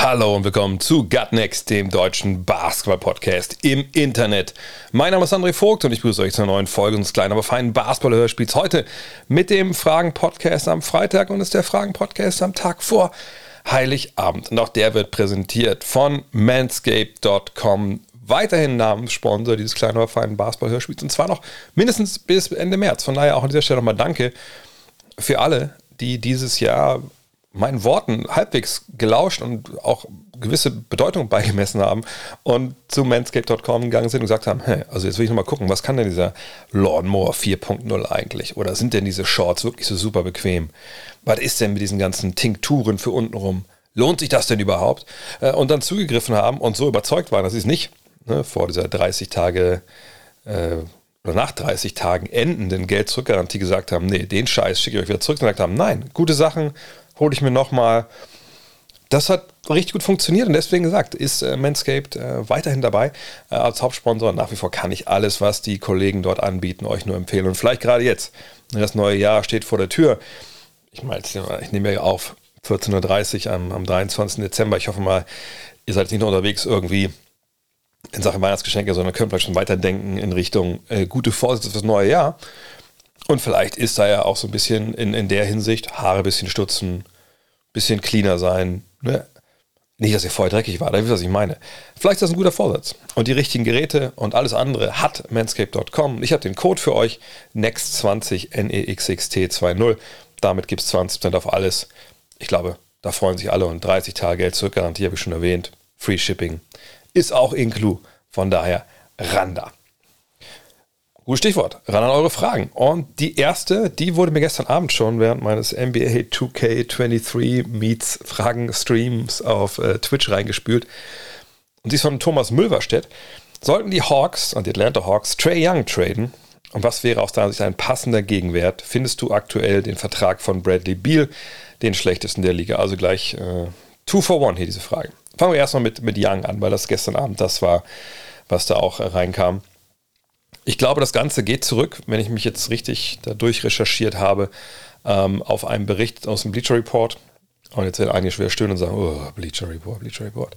Hallo und willkommen zu Gut Next, dem deutschen Basketball-Podcast im Internet. Mein Name ist André Vogt und ich begrüße euch zu einer neuen Folge unseres kleinen, aber feinen Basketball-Hörspiels. Heute mit dem Fragen-Podcast am Freitag und ist der Fragen-Podcast am Tag vor Heiligabend. Und auch der wird präsentiert von manscaped.com. Weiterhin Namenssponsor dieses kleinen, aber feinen Basketball-Hörspiels und zwar noch mindestens bis Ende März. Von daher auch an dieser Stelle nochmal Danke für alle, die dieses Jahr meinen Worten halbwegs gelauscht und auch gewisse Bedeutung beigemessen haben und zu manscaped.com gegangen sind und gesagt haben, hey, also jetzt will ich nochmal gucken, was kann denn dieser Lawnmower 4.0 eigentlich? Oder sind denn diese Shorts wirklich so super bequem? Was ist denn mit diesen ganzen Tinkturen für untenrum? Lohnt sich das denn überhaupt? Äh, Und dann zugegriffen haben und so überzeugt waren, dass sie es nicht ne, vor dieser 30 Tage äh, oder nach 30 Tagen endenden Geld-Zurück-Garantie gesagt haben, nee, den Scheiß schicke ich euch wieder zurück. Und gesagt haben, nein, gute Sachen hole ich mir nochmal. Das hat richtig gut funktioniert und deswegen gesagt, ist äh, Manscaped äh, weiterhin dabei äh, als Hauptsponsor. Nach wie vor kann ich alles, was die Kollegen dort anbieten, euch nur empfehlen. Und vielleicht gerade jetzt, ne, das neue Jahr steht vor der Tür. Ich meine, ich nehme ja auf 14.30 Uhr am, am 23. Dezember. Ich hoffe mal, ihr seid nicht nur unterwegs irgendwie in Sachen Weihnachtsgeschenke, sondern könnt vielleicht schon weiterdenken in Richtung äh, gute Vorsätze fürs neue Jahr. Und vielleicht ist da ja auch so ein bisschen in, in der Hinsicht Haare ein bisschen stutzen, bisschen cleaner sein. Ne? Nicht, dass ihr vorher dreckig war, da wisst ihr, was ich meine. Vielleicht ist das ein guter Vorsatz. Und die richtigen Geräte und alles andere hat manscape.com. Ich habe den Code für euch, NEXT20, NEXXT20. Damit gibt es 20% auf alles. Ich glaube, da freuen sich alle und 30 Tage Geld zurück, Garantie habe ich schon erwähnt. Free Shipping ist auch inclu. Von daher, ran da. Gutes Stichwort. Ran an eure Fragen. Und die erste, die wurde mir gestern Abend schon während meines NBA 2K23 Meets Fragen Streams auf äh, Twitch reingespült. Und sie ist von Thomas Mülverstedt. Sollten die Hawks und die Atlanta Hawks Trey Young traden? Und was wäre aus deiner Sicht ein passender Gegenwert? Findest du aktuell den Vertrag von Bradley Beal, den schlechtesten der Liga? Also gleich äh, two for one hier diese Frage. Fangen wir erstmal mit, mit Young an, weil das gestern Abend das war, was da auch äh, reinkam. Ich glaube, das Ganze geht zurück, wenn ich mich jetzt richtig dadurch recherchiert habe, ähm, auf einen Bericht aus dem Bleacher Report. Und jetzt werden einige schwer stöhnen und sagen, oh, Bleacher Report, Bleacher Report.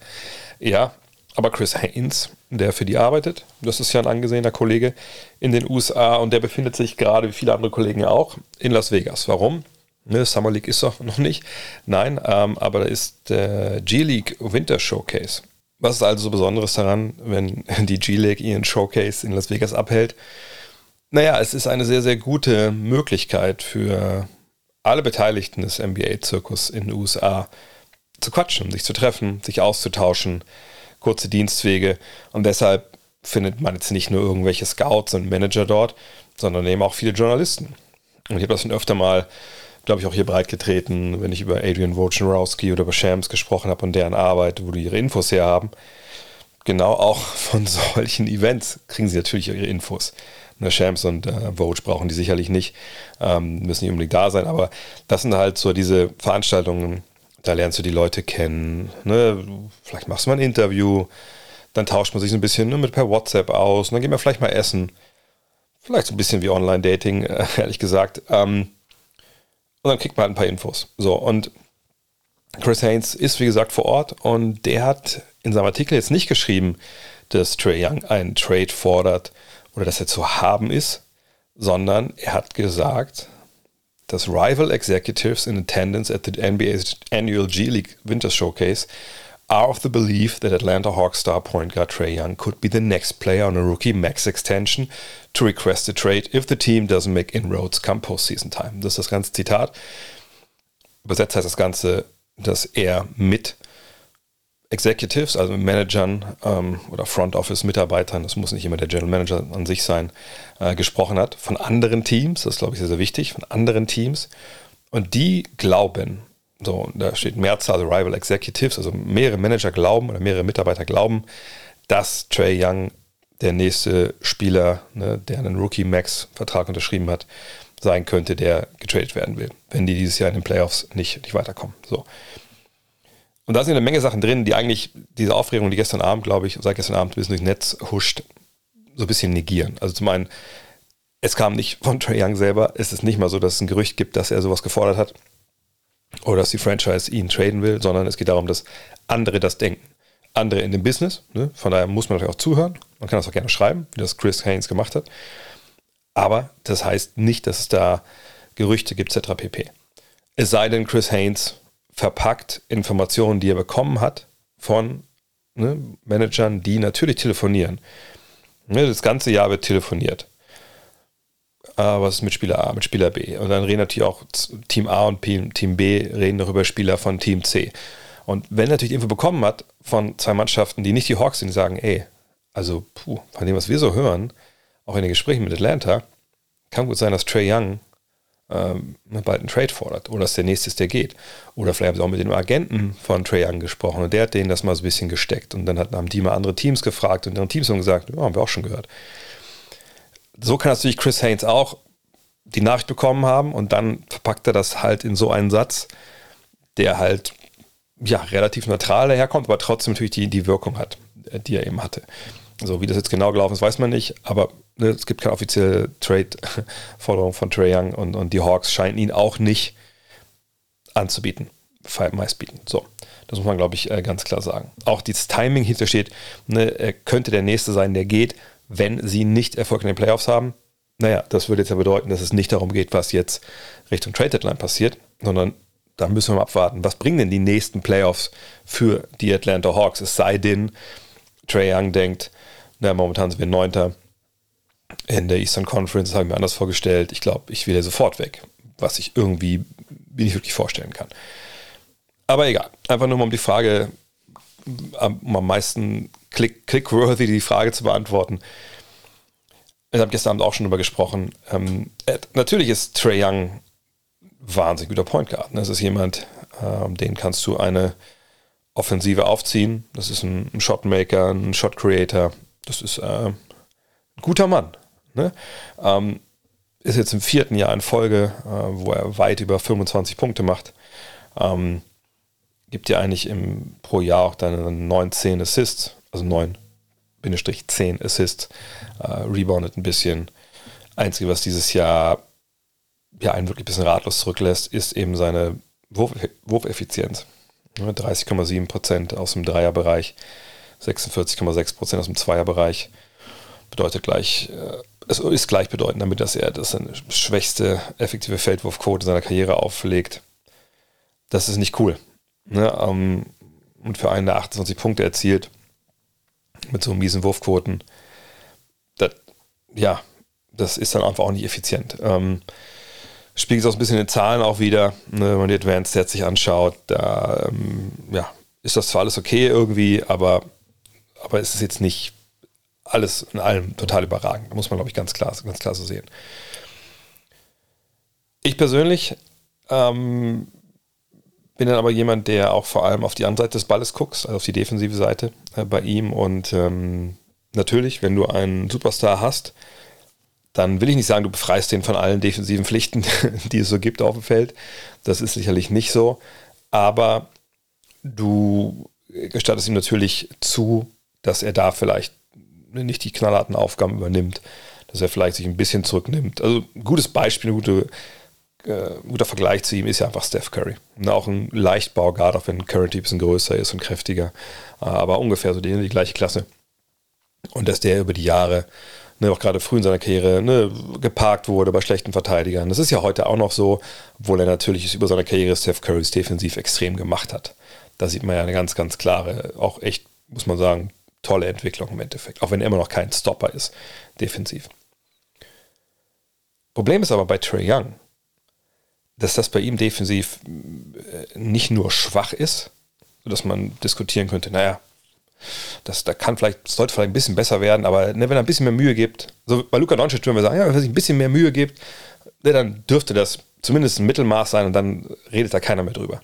Ja, aber Chris Haynes, der für die arbeitet, das ist ja ein angesehener Kollege in den USA und der befindet sich gerade, wie viele andere Kollegen auch, in Las Vegas. Warum? Ne, Summer League ist doch noch nicht. Nein, ähm, aber da ist der G-League Winter Showcase. Was ist also so Besonderes daran, wenn die G-League ihren Showcase in Las Vegas abhält? Naja, es ist eine sehr, sehr gute Möglichkeit für alle Beteiligten des NBA-Zirkus in den USA zu quatschen, sich zu treffen, sich auszutauschen, kurze Dienstwege. Und deshalb findet man jetzt nicht nur irgendwelche Scouts und Manager dort, sondern eben auch viele Journalisten. Und ich habe das schon öfter mal, glaube ich, auch hier breit getreten, wenn ich über Adrian Wojnarowski oder über Shams gesprochen habe und deren Arbeit, wo die ihre Infos herhaben. Genau auch von solchen Events kriegen sie natürlich ihre Infos. Ne, Shams und äh, Vogue brauchen die sicherlich nicht, ähm, müssen nicht unbedingt da sein, aber das sind halt so diese Veranstaltungen, da lernst du die Leute kennen. Ne? Vielleicht machst du mal ein Interview, dann tauscht man sich so ein bisschen ne, mit per WhatsApp aus, und dann gehen wir vielleicht mal essen. Vielleicht so ein bisschen wie Online-Dating, äh, ehrlich gesagt. Ähm, und dann kriegt man halt ein paar Infos. So, und Chris Haynes ist, wie gesagt, vor Ort und der hat in seinem Artikel jetzt nicht geschrieben, dass Trey Young einen Trade fordert oder dass er zu haben ist, sondern er hat gesagt, dass Rival Executives in attendance at the NBA's annual G League Winter Showcase are of the belief that Atlanta Hawks star point guard Trey Young could be the next player on a rookie max extension to request a trade if the team doesn't make inroads come postseason time. Das ist das ganze Zitat. Übersetzt heißt das Ganze, dass er mit Executives, also Managern ähm, oder Front Office Mitarbeitern, das muss nicht immer der General Manager an sich sein, äh, gesprochen hat, von anderen Teams, das ist, glaube ich sehr, sehr wichtig, von anderen Teams. Und die glauben, so, da steht Mehrzahl Rival Executives, also mehrere Manager glauben oder mehrere Mitarbeiter glauben, dass Trey Young der nächste Spieler, ne, der einen Rookie-Max-Vertrag unterschrieben hat, sein könnte, der getradet werden will, wenn die dieses Jahr in den Playoffs nicht, nicht weiterkommen. So. Und da sind eine Menge Sachen drin, die eigentlich diese Aufregung, die gestern Abend, glaube ich, seit gestern Abend ein bisschen durchs Netz huscht, so ein bisschen negieren. Also zum einen, es kam nicht von Trey Young selber, es ist nicht mal so, dass es ein Gerücht gibt, dass er sowas gefordert hat oder dass die Franchise ihn traden will, sondern es geht darum, dass andere das denken. Andere in dem Business, ne? von daher muss man natürlich auch zuhören. Man kann das auch gerne schreiben, wie das Chris Haynes gemacht hat. Aber das heißt nicht, dass es da Gerüchte gibt, etc. pp. Es sei denn, Chris Haynes verpackt Informationen, die er bekommen hat von ne, Managern, die natürlich telefonieren. Ne, das ganze Jahr wird telefoniert. Was ist mit Spieler A, mit Spieler B? Und dann reden natürlich auch Team A und Team B reden noch über Spieler von Team C. Und wenn er natürlich Info bekommen hat von zwei Mannschaften, die nicht die Hawks sind, die sagen, ey, also puh, von dem, was wir so hören, auch in den Gesprächen mit Atlanta, kann gut sein, dass Trey Young ähm, bald einen Trade fordert oder dass der nächste ist, der geht. Oder vielleicht haben sie auch mit dem Agenten von Trey Young gesprochen und der hat denen das mal so ein bisschen gesteckt. Und dann haben die mal andere Teams gefragt und deren Teams haben gesagt, ja, haben wir auch schon gehört. So kann natürlich Chris Haynes auch die Nachricht bekommen haben und dann verpackt er das halt in so einen Satz, der halt ja relativ neutral daherkommt, aber trotzdem natürlich die, die Wirkung hat, äh, die er eben hatte. So wie das jetzt genau gelaufen ist, weiß man nicht, aber ne, es gibt keine offizielle Trade-Forderung von Trey Young und, und die Hawks scheinen ihn auch nicht anzubieten, meist bieten. So, das muss man, glaube ich, äh, ganz klar sagen. Auch das Timing hintersteht, ne, er könnte der Nächste sein, der geht, wenn sie nicht Erfolg in den Playoffs haben. Naja, das würde jetzt ja bedeuten, dass es nicht darum geht, was jetzt Richtung Trade Deadline passiert, sondern da müssen wir mal abwarten. Was bringen denn die nächsten Playoffs für die Atlanta Hawks? Es sei denn, Trey Young denkt, na, momentan sind wir Neunter in der Eastern Conference, das habe ich mir anders vorgestellt. Ich glaube, ich will ja sofort weg, was ich irgendwie nicht wirklich vorstellen kann. Aber egal, einfach nur mal um die Frage, um am meisten click, click-worthy die Frage zu beantworten. Ich habe gestern Abend auch schon darüber gesprochen. Ähm, natürlich ist Trey Young wahnsinnig guter Point Guard. Das ist jemand, ähm, den kannst du eine Offensive aufziehen. Das ist ein, ein Shotmaker, ein Shot Creator. Das ist äh, ein guter Mann. Ne? Ähm, ist jetzt im vierten Jahr in Folge, äh, wo er weit über 25 Punkte macht. Ähm, gibt ja eigentlich im, pro Jahr auch dann 19 Assists, also 9-10 Assists, äh, reboundet ein bisschen. Einzige, was dieses Jahr ja, einen wirklich ein bisschen ratlos zurücklässt, ist eben seine Wurf Wurfeffizienz. 30,7% aus dem Dreierbereich, 46,6% aus dem Zweierbereich. Bedeutet gleich, äh, es ist gleichbedeutend damit, dass er das schwächste effektive Feldwurfquote seiner Karriere auflegt. Das ist nicht cool. Ne? Um, und für einen, der 28 Punkte erzielt, mit so miesen Wurfquoten, das, ja, das ist dann einfach auch nicht effizient. Ähm, spiegelt es auch ein bisschen in den Zahlen auch wieder, ne, wenn man die Advanced Stats sich anschaut, da ähm, ja, ist das zwar alles okay irgendwie, aber, aber es ist jetzt nicht alles in allem total überragend. Da muss man, glaube ich, ganz klar, ganz klar so sehen. Ich persönlich ähm, bin dann aber jemand, der auch vor allem auf die andere Seite des Balles guckt, also auf die defensive Seite äh, bei ihm. Und ähm, natürlich, wenn du einen Superstar hast, dann will ich nicht sagen, du befreist den von allen defensiven Pflichten, die es so gibt auf dem Feld. Das ist sicherlich nicht so. Aber du gestattest ihm natürlich zu, dass er da vielleicht nicht die knallharten Aufgaben übernimmt, dass er vielleicht sich ein bisschen zurücknimmt. Also gutes Beispiel, ein gute, äh, guter Vergleich zu ihm ist ja einfach Steph Curry. Und auch ein Leichtbauguard, auch wenn Curry ein bisschen größer ist und kräftiger, aber ungefähr so die, die gleiche Klasse. Und dass der über die Jahre ne, auch gerade früh in seiner Karriere, ne, geparkt wurde bei schlechten Verteidigern. Das ist ja heute auch noch so, obwohl er natürlich über seine Karriere Steph Currys defensiv extrem gemacht hat. Da sieht man ja eine ganz, ganz klare, auch echt, muss man sagen, tolle Entwicklung im Endeffekt. Auch wenn er immer noch kein Stopper ist, defensiv. Problem ist aber bei Trey Young, dass das bei ihm defensiv äh, nicht nur schwach ist, sodass man diskutieren könnte, naja, das, da kann vielleicht, das sollte vielleicht ein bisschen besser werden, aber ne, wenn er ein bisschen mehr Mühe gibt, so bei Luca Doncic würden wir sagen, ja, wenn er sich ein bisschen mehr Mühe gibt, ne, dann dürfte das zumindest ein Mittelmaß sein und dann redet da keiner mehr drüber.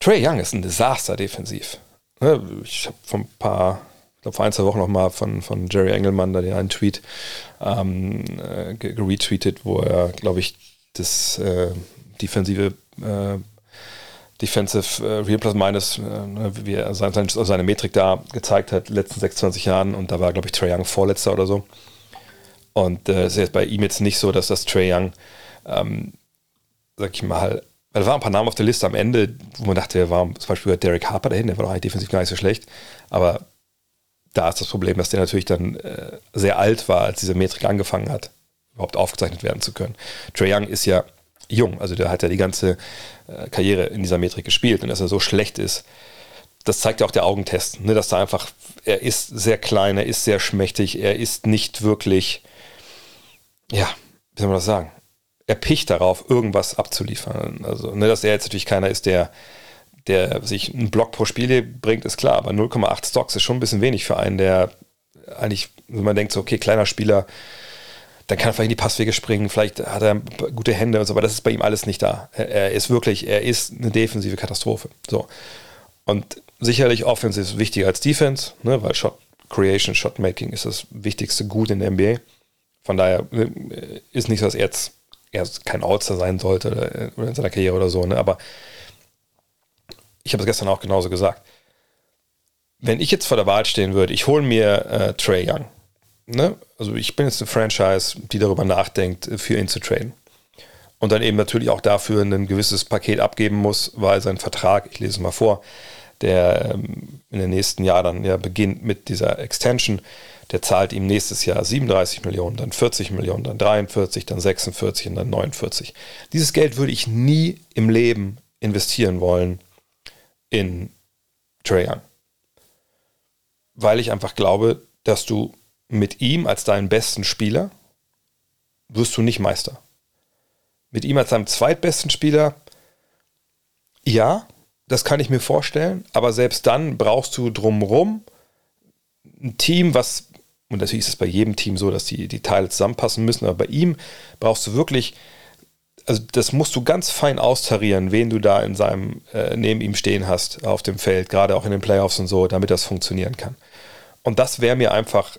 Trey Young ist ein Desaster defensiv. Ne, ich habe vor ein paar, ich glaube vor ein, zwei Wochen nochmal von, von Jerry Engelmann, da den einen Tweet ähm, äh, retweetet, wo er, glaube ich, das äh, defensive äh, Defensive äh, Real Plus Minus, äh, ne, wie er sein, sein, seine Metrik da gezeigt hat, letzten 26 Jahren und da war, glaube ich, Trey Young Vorletzter oder so. Und äh, es ist jetzt bei ihm jetzt nicht so, dass das Trey Young, ähm, sag ich mal, weil da waren ein paar Namen auf der Liste am Ende, wo man dachte, war zum Beispiel Derek Harper dahin, der war doch eigentlich defensiv gar nicht so schlecht. Aber da ist das Problem, dass der natürlich dann äh, sehr alt war, als diese Metrik angefangen hat, überhaupt aufgezeichnet werden zu können. Trey Young ist ja jung, also der hat ja die ganze äh, Karriere in dieser Metrik gespielt und dass er so schlecht ist, das zeigt ja auch der Augentest, ne, dass da einfach, er ist sehr klein, er ist sehr schmächtig, er ist nicht wirklich, ja, wie soll man das sagen, er picht darauf, irgendwas abzuliefern. Also, ne, dass er jetzt natürlich keiner ist, der, der sich einen Block pro Spiel bringt, ist klar, aber 0,8 Stocks ist schon ein bisschen wenig für einen, der eigentlich, wenn man denkt, so, okay, kleiner Spieler, dann kann er vielleicht in die Passwege springen, vielleicht hat er gute Hände und so, aber das ist bei ihm alles nicht da. Er, ist wirklich, er ist eine defensive Katastrophe. So. Und sicherlich Offense ist wichtiger als Defense, ne, weil Shot Creation, Shot Making ist das wichtigste Gut in der NBA. Von daher ne, ist nicht so, dass er jetzt er kein All-Star sein sollte oder, oder, in seiner Karriere oder so, ne, aber ich habe es gestern auch genauso gesagt. Wenn ich jetzt vor der Wahl stehen würde, ich hole mir äh, Trey Young, ne? also ich bin jetzt eine Franchise, die darüber nachdenkt, für ihn zu traden. Und dann eben natürlich auch dafür ein gewisses Paket abgeben muss, weil sein Vertrag, ich lese es mal vor, der ähm, in den nächsten Jahren dann ja beginnt mit dieser Extension, der zahlt ihm nächstes Jahr 37 Millionen, dann 40 Millionen, dann 43, dann 46 und dann 49. Dieses Geld würde ich nie im Leben investieren wollen in Trae. Weil ich einfach glaube, dass du mit ihm als deinen besten Spieler wirst du nicht Meister. Mit ihm als deinem zweitbesten Spieler, ja, das kann ich mir vorstellen, aber selbst dann brauchst du drumrum ein Team, was, und natürlich ist es bei jedem Team so, dass die, die Teile zusammenpassen müssen, aber bei ihm brauchst du wirklich, also das musst du ganz fein austarieren, wen du da in seinem, äh, neben ihm stehen hast auf dem Feld, gerade auch in den Playoffs und so, damit das funktionieren kann. Und das wäre mir einfach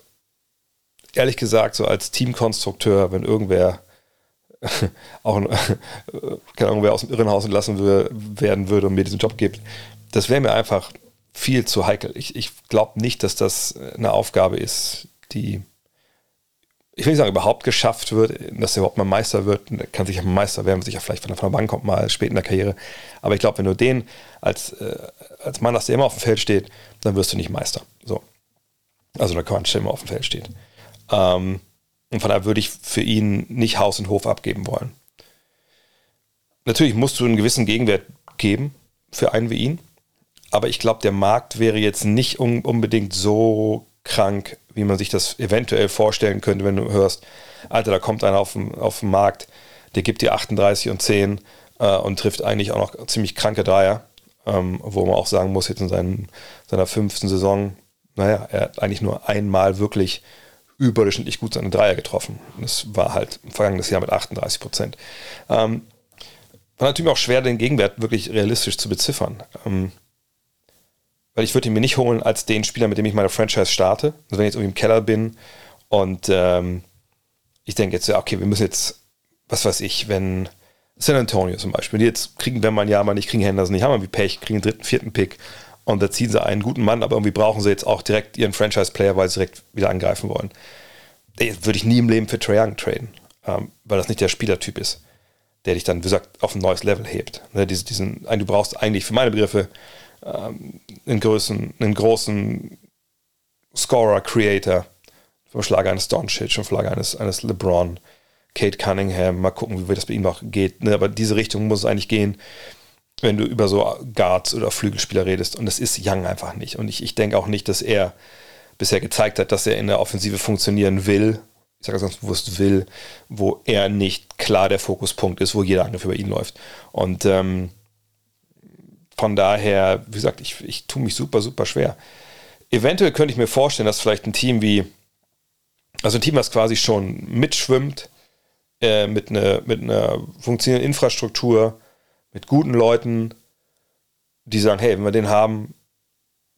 ehrlich gesagt, so als Teamkonstrukteur, wenn irgendwer auch keine Ahnung, wer aus dem Irrenhaus entlassen werden würde und mir diesen Job gibt, das wäre mir einfach viel zu heikel. Ich, ich glaube nicht, dass das eine Aufgabe ist, die, ich will nicht sagen, überhaupt geschafft wird, dass er überhaupt mal Meister wird. kann sicher mal Meister werden, sicher vielleicht von der Bank kommt, mal spät in der Karriere. Aber ich glaube, wenn du den als, äh, als Mann hast, der immer auf dem Feld steht, dann wirst du nicht Meister. So. Also der Quatsch, der immer auf dem Feld steht. Ähm, und von daher würde ich für ihn nicht Haus und Hof abgeben wollen. Natürlich musst du einen gewissen Gegenwert geben für einen wie ihn, aber ich glaube, der Markt wäre jetzt nicht un unbedingt so krank, wie man sich das eventuell vorstellen könnte, wenn du hörst, Alter, da kommt einer auf den, auf den Markt, der gibt dir 38 und 10 äh, und trifft eigentlich auch noch ziemlich kranke Dreier, ähm, wo man auch sagen muss, jetzt in seinen, seiner fünften Saison, naja, er hat eigentlich nur einmal wirklich überdurchschnittlich gut seine Dreier getroffen. Das war halt im vergangenen Jahr mit 38 Prozent. Ähm, war natürlich auch schwer, den Gegenwert wirklich realistisch zu beziffern. Ähm, weil ich würde ihn mir nicht holen als den Spieler, mit dem ich meine Franchise starte. Also wenn ich jetzt irgendwie im Keller bin und ähm, ich denke jetzt, ja, okay, wir müssen jetzt, was weiß ich, wenn San Antonio zum Beispiel, die jetzt kriegen, wenn man ja mal nicht kriegen Henderson nicht, haben wir wie Pech, kriegen den dritten, vierten Pick und da ziehen sie einen guten Mann, aber irgendwie brauchen sie jetzt auch direkt ihren Franchise-Player, weil sie direkt wieder angreifen wollen. Würde ich nie im Leben für Trae Young traden, ähm, weil das nicht der Spielertyp ist, der dich dann, wie gesagt, auf ein neues Level hebt. Ne, diesen, diesen, du brauchst eigentlich für meine Begriffe ähm, einen, großen, einen großen Scorer, Creator, vom Schlag eines Doncic, vom Schlag eines, eines LeBron, Kate Cunningham, mal gucken, wie das bei ihm noch geht. Ne, aber diese Richtung muss es eigentlich gehen wenn du über so Guards oder Flügelspieler redest. Und das ist Young einfach nicht. Und ich, ich denke auch nicht, dass er bisher gezeigt hat, dass er in der Offensive funktionieren will. Ich sage ganz bewusst will, wo er nicht klar der Fokuspunkt ist, wo jeder Angriff über ihn läuft. Und ähm, von daher, wie gesagt, ich, ich tue mich super, super schwer. Eventuell könnte ich mir vorstellen, dass vielleicht ein Team wie, also ein Team, was quasi schon mitschwimmt, äh, mit, einer, mit einer funktionierenden Infrastruktur, mit guten Leuten, die sagen, hey, wenn wir den haben,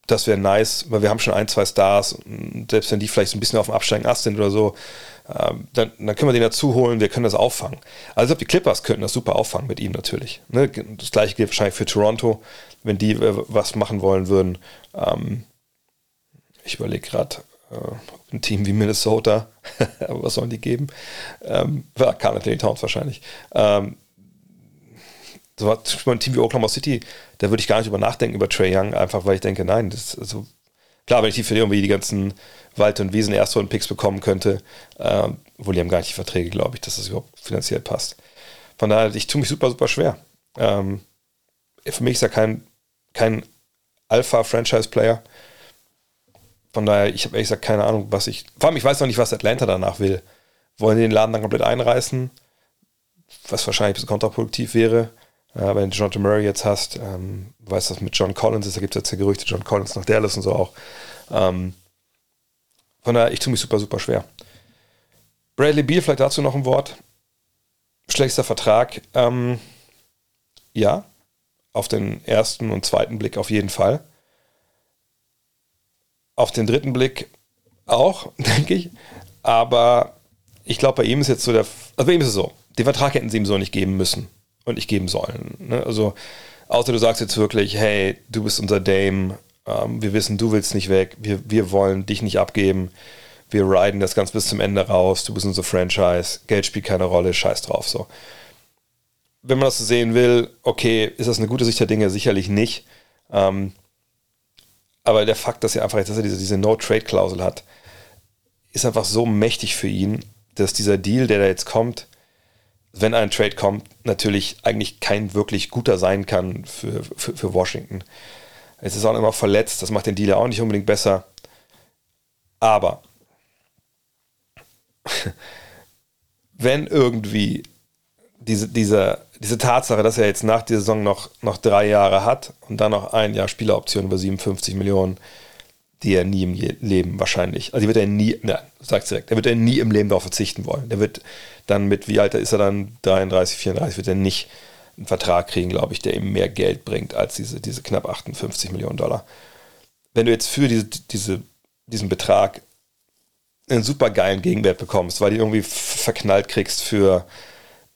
das wäre nice, weil wir haben schon ein, zwei Stars. Selbst wenn die vielleicht so ein bisschen auf dem Absteigen Ast sind oder so, ähm, dann, dann, können wir den dazu holen, wir können das auffangen. Also die Clippers könnten das super auffangen mit ihm natürlich. Ne? Das gleiche gilt wahrscheinlich für Toronto, wenn die äh, was machen wollen würden. Ähm, ich überlege gerade, äh, ein Team wie Minnesota, aber was sollen die geben? Ähm, ja, Carl Towns wahrscheinlich. Ähm, so ein Team wie Oklahoma City, da würde ich gar nicht über nachdenken über Trey Young, einfach weil ich denke, nein, das also klar, wenn ich die für irgendwie die ganzen Wald- und Wiesen Erstrunden-Picks bekommen könnte, äh, wohl die haben gar nicht die Verträge, glaube ich, dass das überhaupt finanziell passt. Von daher, ich tue mich super, super schwer. Ähm, für mich ist er kein, kein Alpha-Franchise-Player. Von daher, ich habe ehrlich gesagt keine Ahnung, was ich. Vor allem, ich weiß noch nicht, was Atlanta danach will. Wollen die den Laden dann komplett einreißen? Was wahrscheinlich ein bisschen kontraproduktiv wäre. Äh, wenn du John Murray jetzt hast, ähm, weißt du, was mit John Collins ist, da gibt es jetzt ja Gerüchte, John Collins nach Dallas und so auch. Ähm, von daher, ich tue mich super, super schwer. Bradley Beal, vielleicht dazu noch ein Wort. Schlechtester Vertrag. Ähm, ja, auf den ersten und zweiten Blick auf jeden Fall. Auf den dritten Blick auch, denke ich. Aber ich glaube, bei ihm ist jetzt so der. Also bei ihm ist es so. Den Vertrag hätten sie ihm so nicht geben müssen und nicht geben sollen. Ne? Also, außer du sagst jetzt wirklich, hey, du bist unser Dame, ähm, wir wissen, du willst nicht weg, wir, wir wollen dich nicht abgeben, wir riden das ganz bis zum Ende raus, du bist unser Franchise, Geld spielt keine Rolle, scheiß drauf. So. Wenn man das so sehen will, okay, ist das eine gute Sicht der Dinge? Sicherlich nicht. Ähm, aber der Fakt, dass er einfach dass er diese, diese No-Trade-Klausel hat, ist einfach so mächtig für ihn, dass dieser Deal, der da jetzt kommt, wenn ein Trade kommt, natürlich eigentlich kein wirklich guter sein kann für, für, für Washington. Es ist auch immer verletzt, das macht den Deal ja auch nicht unbedingt besser. Aber wenn irgendwie diese, diese, diese Tatsache, dass er jetzt nach der Saison noch, noch drei Jahre hat und dann noch ein Jahr Spieleroption über 57 Millionen, die er nie im Leben wahrscheinlich, also die wird er nie, nein, sag's direkt, der wird er nie im Leben darauf verzichten wollen. Der wird dann mit, wie alt ist er dann, 33, 34, wird er nicht einen Vertrag kriegen, glaube ich, der ihm mehr Geld bringt als diese, diese knapp 58 Millionen Dollar. Wenn du jetzt für diese, diese, diesen Betrag einen super geilen Gegenwert bekommst, weil du irgendwie verknallt kriegst für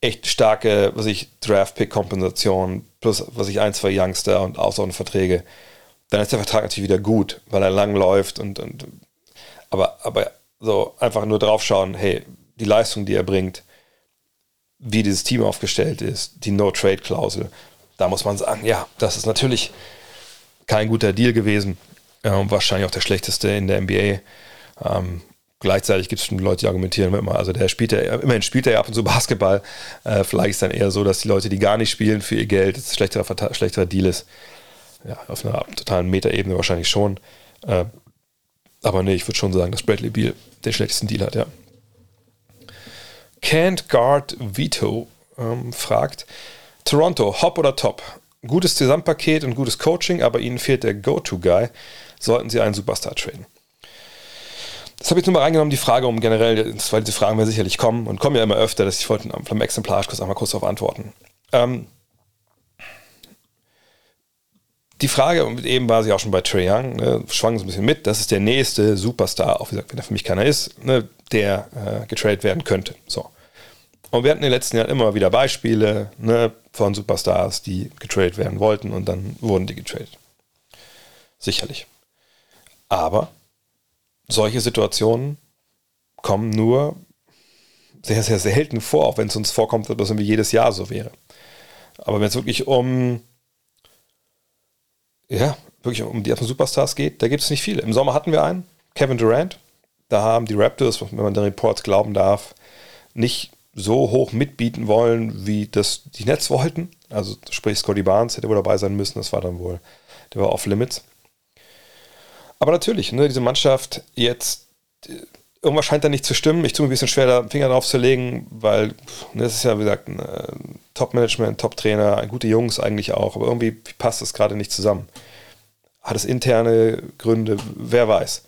echt starke, was ich, Draft-Pick-Kompensation plus, was ich, ein, zwei Youngster und Verträge, dann ist der Vertrag natürlich wieder gut, weil er lang läuft und, und aber, aber so einfach nur drauf schauen, hey, die Leistung, die er bringt, wie dieses Team aufgestellt ist, die No-Trade-Klausel, da muss man sagen, ja, das ist natürlich kein guter Deal gewesen. Ähm, wahrscheinlich auch der schlechteste in der NBA. Ähm, gleichzeitig gibt es schon Leute, die argumentieren immer, also der spielt ja, immerhin spielt er ja ab und zu Basketball. Äh, vielleicht ist dann eher so, dass die Leute, die gar nicht spielen für ihr Geld, ein schlechterer, schlechterer Deal ist. Ja, auf einer totalen Metaebene wahrscheinlich schon. Äh, aber nee, ich würde schon sagen, dass Bradley Beal den schlechtesten Deal hat, ja. Can't Guard Vito ähm, fragt: Toronto, Hop oder Top? Gutes Gesamtpaket und gutes Coaching, aber ihnen fehlt der Go-To-Guy. Sollten sie einen Superstar traden? Das habe ich nur mal reingenommen, die Frage, um generell, weil diese Fragen werden sicherlich kommen und kommen ja immer öfter, dass ich wollte vom Exemplarisch einmal kurz darauf antworten. Ähm, die Frage, und eben war sie auch schon bei Trae Young, ne, schwang so ein bisschen mit, das ist der nächste Superstar, auch wie gesagt, wenn er für mich keiner ist, ne, der äh, getradet werden könnte. So. Und wir hatten in den letzten Jahren immer wieder Beispiele ne, von Superstars, die getradet werden wollten und dann wurden die getradet. Sicherlich. Aber solche Situationen kommen nur sehr, sehr selten vor, auch wenn es uns vorkommt, dass das irgendwie jedes Jahr so wäre. Aber wenn es wirklich um ja, wirklich um die ersten Superstars geht, da gibt es nicht viele. Im Sommer hatten wir einen, Kevin Durant. Da haben die Raptors, wenn man den Reports glauben darf, nicht so hoch mitbieten wollen, wie das die Nets wollten. Also sprich Scotty Barnes hätte wohl dabei sein müssen, das war dann wohl, der war off limits. Aber natürlich, ne, diese Mannschaft jetzt, irgendwas scheint da nicht zu stimmen. Ich tue mir ein bisschen schwer, da Finger drauf zu legen, weil ne, das ist ja, wie gesagt, ein äh, Top-Management, Top-Trainer, gute Jungs eigentlich auch, aber irgendwie passt das gerade nicht zusammen. Hat es interne Gründe? Wer weiß.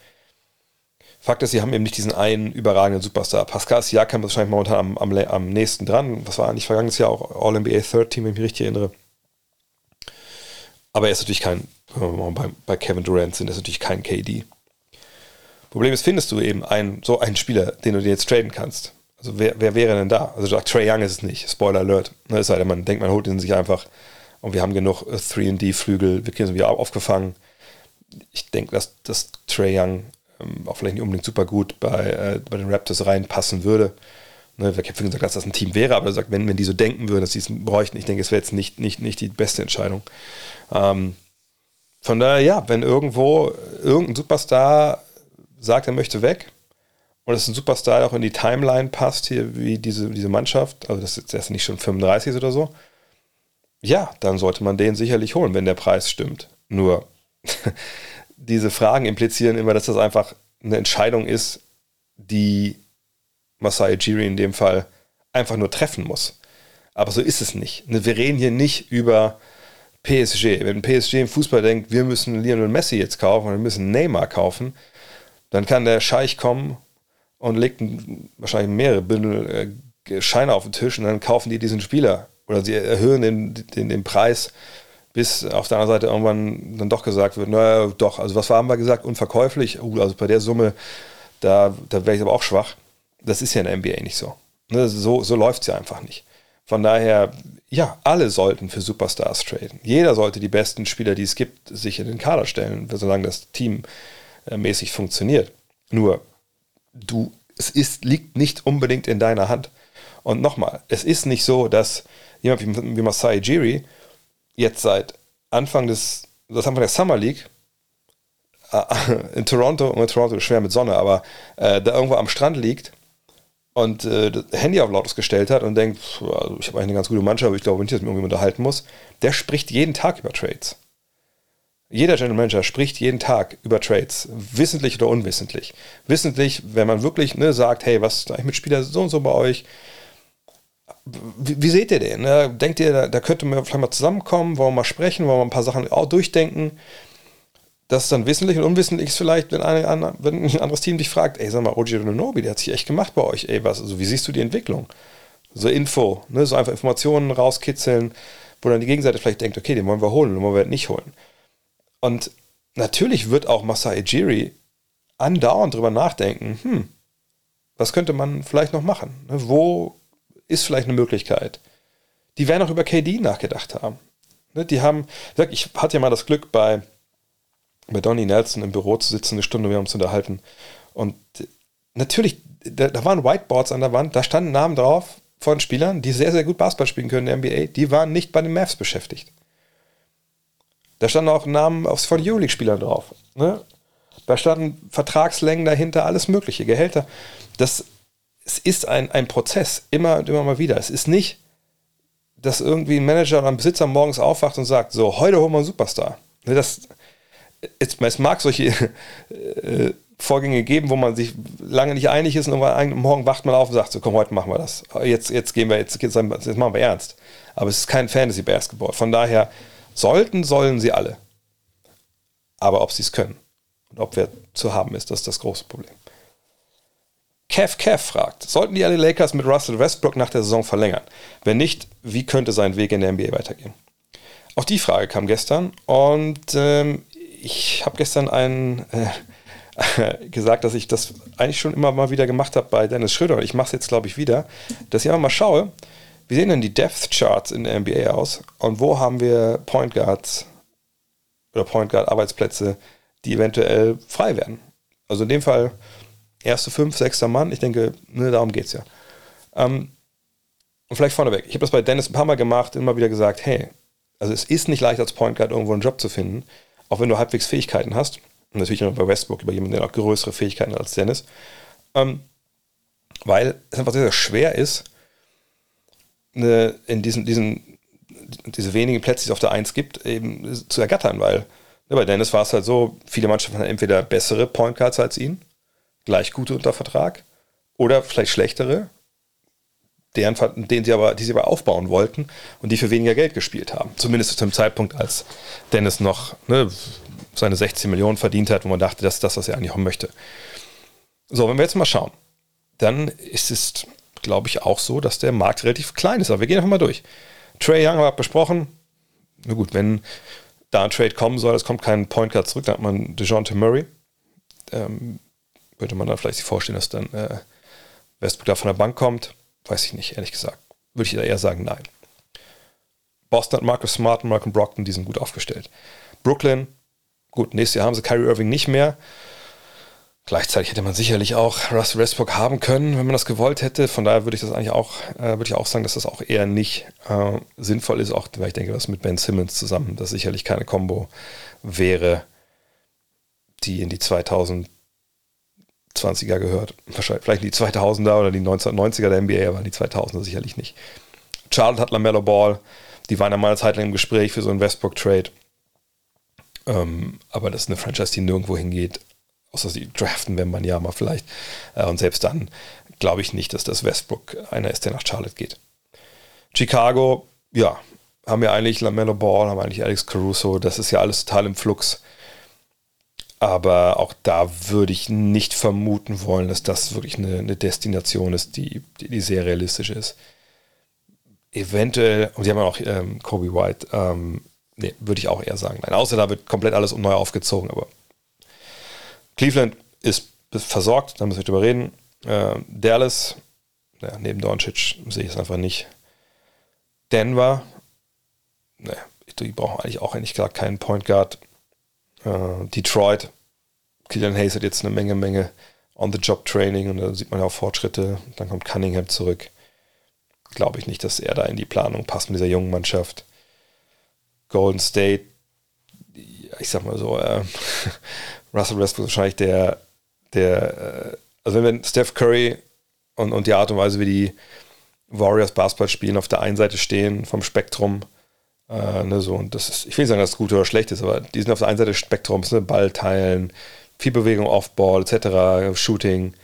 Fakt ist, sie haben eben nicht diesen einen überragenden Superstar. Pascal Siakam ist wahrscheinlich momentan am, am, am nächsten dran. Was war eigentlich vergangenes Jahr auch All-NBA Third Team, wenn ich mich richtig erinnere. Aber er ist natürlich kein, bei, bei Kevin Durant sind, er ist natürlich kein KD. Problem ist, findest du eben einen, so einen Spieler, den du dir jetzt traden kannst. Also wer, wer wäre denn da? Also Trey Young ist es nicht. Spoiler Alert. Es sei denn, man denkt, man holt ihn sich einfach und wir haben genug 3D-Flügel, wir kriegen sie wieder aufgefangen. Ich denke, dass, dass Trey Young auch vielleicht nicht unbedingt super gut bei, äh, bei den Raptors reinpassen würde. Ne, ich habe gesagt, dass das ein Team wäre, aber er sagt, wenn, wenn die so denken würden, dass sie es bräuchten, ich denke, es wäre jetzt nicht, nicht, nicht die beste Entscheidung. Ähm, von daher, ja, wenn irgendwo irgendein Superstar sagt, er möchte weg und es ein Superstar auch in die Timeline passt, hier wie diese, diese Mannschaft, also das ist jetzt nicht schon 35 oder so, ja, dann sollte man den sicherlich holen, wenn der Preis stimmt. Nur diese Fragen implizieren immer, dass das einfach eine Entscheidung ist, die Masai Jiri in dem Fall einfach nur treffen muss. Aber so ist es nicht. Wir reden hier nicht über PSG. Wenn PSG im Fußball denkt, wir müssen Lionel Messi jetzt kaufen, wir müssen Neymar kaufen, dann kann der Scheich kommen und legt wahrscheinlich mehrere Bündel äh, Scheine auf den Tisch und dann kaufen die diesen Spieler oder sie erhöhen den, den, den Preis, bis auf der anderen Seite irgendwann dann doch gesagt wird, naja, doch, also was haben wir gesagt, unverkäuflich, uh, also bei der Summe, da, da wäre ich aber auch schwach. Das ist ja in der NBA nicht so. Ne, so so läuft es ja einfach nicht. Von daher, ja, alle sollten für Superstars traden. Jeder sollte die besten Spieler, die es gibt, sich in den Kader stellen, solange das Team äh, mäßig funktioniert. Nur, du, es ist, liegt nicht unbedingt in deiner Hand. Und nochmal, es ist nicht so, dass jemand wie, wie Masai Jiri jetzt seit Anfang des, das Anfang der Summer League äh, in Toronto, und Toronto ist schwer mit Sonne, aber äh, da irgendwo am Strand liegt und äh, das Handy auf lautes gestellt hat und denkt, also ich habe eigentlich eine ganz gute Mannschaft, aber ich glaube nicht, dass ich mich irgendwie unterhalten muss, der spricht jeden Tag über Trades. Jeder General Manager spricht jeden Tag über Trades, wissentlich oder unwissentlich. Wissentlich, wenn man wirklich ne, sagt, hey, was ist eigentlich mit Spieler so und so bei euch? Wie, wie seht ihr den? Ne? Denkt ihr, da, da könnte man vielleicht mal zusammenkommen, wollen wir mal sprechen, wollen wir ein paar Sachen auch durchdenken? Das ist dann wissentlich und unwissentlich ist vielleicht, wenn, eine, wenn ein anderes Team dich fragt, ey, sag mal, Oji Nobi, der hat sich echt gemacht bei euch, ey, was, also wie siehst du die Entwicklung? So Info, ne, so einfach Informationen rauskitzeln, wo dann die Gegenseite vielleicht denkt, okay, den wollen wir holen, den wollen wir nicht holen. Und natürlich wird auch Masai Ejiri andauernd drüber nachdenken, hm, was könnte man vielleicht noch machen? Ne, wo ist vielleicht eine Möglichkeit? Die werden auch über KD nachgedacht haben. Ne, die haben, ich hatte ja mal das Glück bei bei Donny Nelson im Büro zu sitzen, eine Stunde, wir haben uns unterhalten. Und natürlich, da, da, waren Whiteboards an der Wand, da standen Namen drauf von Spielern, die sehr, sehr gut Basketball spielen können in der NBA, die waren nicht bei den Mavs beschäftigt. Da standen auch Namen von Euroleague-Spielern drauf. Ne? Da standen Vertragslängen dahinter, alles Mögliche, Gehälter. Das es ist ein, ein Prozess, immer und immer mal wieder. Es ist nicht, dass irgendwie ein Manager oder ein Besitzer morgens aufwacht und sagt, so, heute holen wir einen Superstar. Ne, das, es, es mag solche äh, Vorgänge geben, wo man sich lange nicht einig ist und morgen wacht man auf und sagt, so komm, heute machen wir das. Jetzt, jetzt gehen wir, jetzt, jetzt machen wir ernst. Aber es ist kein Fantasy-Basketball. Von daher sollten, sollen sie alle. Aber ob sie es können und ob wer zu haben ist, das ist das große Problem. Kev Kev fragt, sollten die alle Lakers mit Russell Westbrook nach der Saison verlängern? Wenn nicht, wie könnte sein Weg in der NBA weitergehen? Auch die Frage kam gestern und ähm, ich habe gestern einen äh, gesagt, dass ich das eigentlich schon immer mal wieder gemacht habe bei Dennis Schröder. Ich mache es jetzt, glaube ich, wieder, dass ich einfach mal schaue, wie sehen denn die Depth Charts in der NBA aus und wo haben wir Point Guards oder Point Guard Arbeitsplätze, die eventuell frei werden. Also in dem Fall erste fünf, sechster Mann. Ich denke, ne, darum geht es ja. Ähm, und vielleicht vorneweg. Ich habe das bei Dennis ein paar Mal gemacht, immer wieder gesagt, hey, also es ist nicht leicht als Point Guard irgendwo einen Job zu finden auch wenn du halbwegs Fähigkeiten hast, und natürlich noch bei Westbrook über jemanden, der noch größere Fähigkeiten hat als Dennis, ähm, weil es einfach sehr, sehr schwer ist, eine, in diesen, diesen, diese wenigen Plätze, die es auf der 1 gibt, eben zu ergattern, weil ne, bei Dennis war es halt so, viele Mannschaften haben entweder bessere Point Guards als ihn, gleich gute unter Vertrag, oder vielleicht schlechtere, deren, den sie aber, die sie aber aufbauen wollten und die für weniger Geld gespielt haben. Zumindest zu dem Zeitpunkt, als Dennis noch ne, seine 16 Millionen verdient hat, wo man dachte, das ist das, was er eigentlich haben möchte. So, wenn wir jetzt mal schauen, dann ist es, glaube ich, auch so, dass der Markt relativ klein ist. Aber wir gehen einfach mal durch. Trey Young wir besprochen. Na gut, wenn da ein Trade kommen soll, es kommt kein Point Guard zurück, da hat man DeJounte Murray. Ähm, könnte man dann vielleicht sich vorstellen, dass dann äh, Westbrook da von der Bank kommt. Weiß ich nicht, ehrlich gesagt. Würde ich eher sagen, nein. Boston hat Marcus Smart und Malcolm Brockton, die sind gut aufgestellt. Brooklyn, gut, nächstes Jahr haben sie Kyrie Irving nicht mehr. Gleichzeitig hätte man sicherlich auch Russ Westbrook haben können, wenn man das gewollt hätte. Von daher würde ich das eigentlich auch, äh, würde ich auch sagen, dass das auch eher nicht äh, sinnvoll ist, auch weil ich denke, dass mit Ben Simmons zusammen das sicherlich keine Combo wäre, die in die 2020er gehört. Wahrscheinlich vielleicht die 2000er oder die 1990er der NBA, aber die 2000er sicherlich nicht. Charlotte hat LaMelo Ball, die waren ja mal eine Zeit lang im Gespräch für so einen Westbrook-Trade. Ähm, aber das ist eine Franchise, die nirgendwo hingeht außer sie draften, wenn man ja mal vielleicht. Äh, und selbst dann glaube ich nicht, dass das Westbrook einer ist, der nach Charlotte geht. Chicago, ja, haben ja eigentlich LaMelo Ball, haben eigentlich Alex Caruso, das ist ja alles total im Flux. Aber auch da würde ich nicht vermuten wollen, dass das wirklich eine, eine Destination ist, die, die, sehr realistisch ist. Eventuell, und sie haben ja auch ähm, Kobe White, ähm, nee, würde ich auch eher sagen. Nein, außer da wird komplett alles neu aufgezogen, aber Cleveland ist versorgt, da müssen wir drüber reden. Äh, Dallas, ja, neben Doncic sehe ich es einfach nicht. Denver, ne, die brauchen eigentlich auch eigentlich gar keinen Point Guard. Äh, Detroit, Killian Hayes hat jetzt eine Menge, Menge On-the-Job-Training und da sieht man ja auch Fortschritte. Dann kommt Cunningham zurück. Glaube ich nicht, dass er da in die Planung passt mit dieser jungen Mannschaft. Golden State, ich sag mal so, äh, Russell Westbrook ist wahrscheinlich der, der, äh, also wenn Steph Curry und, und die Art und Weise, wie die Warriors Basketball spielen, auf der einen Seite stehen vom Spektrum, äh, ne, so, und das ist, ich will nicht sagen, dass es gut oder schlecht ist, aber die sind auf der einen Seite des Spektrums, ne, Ball teilen, viel Bewegung Off-Ball, etc., Shooting,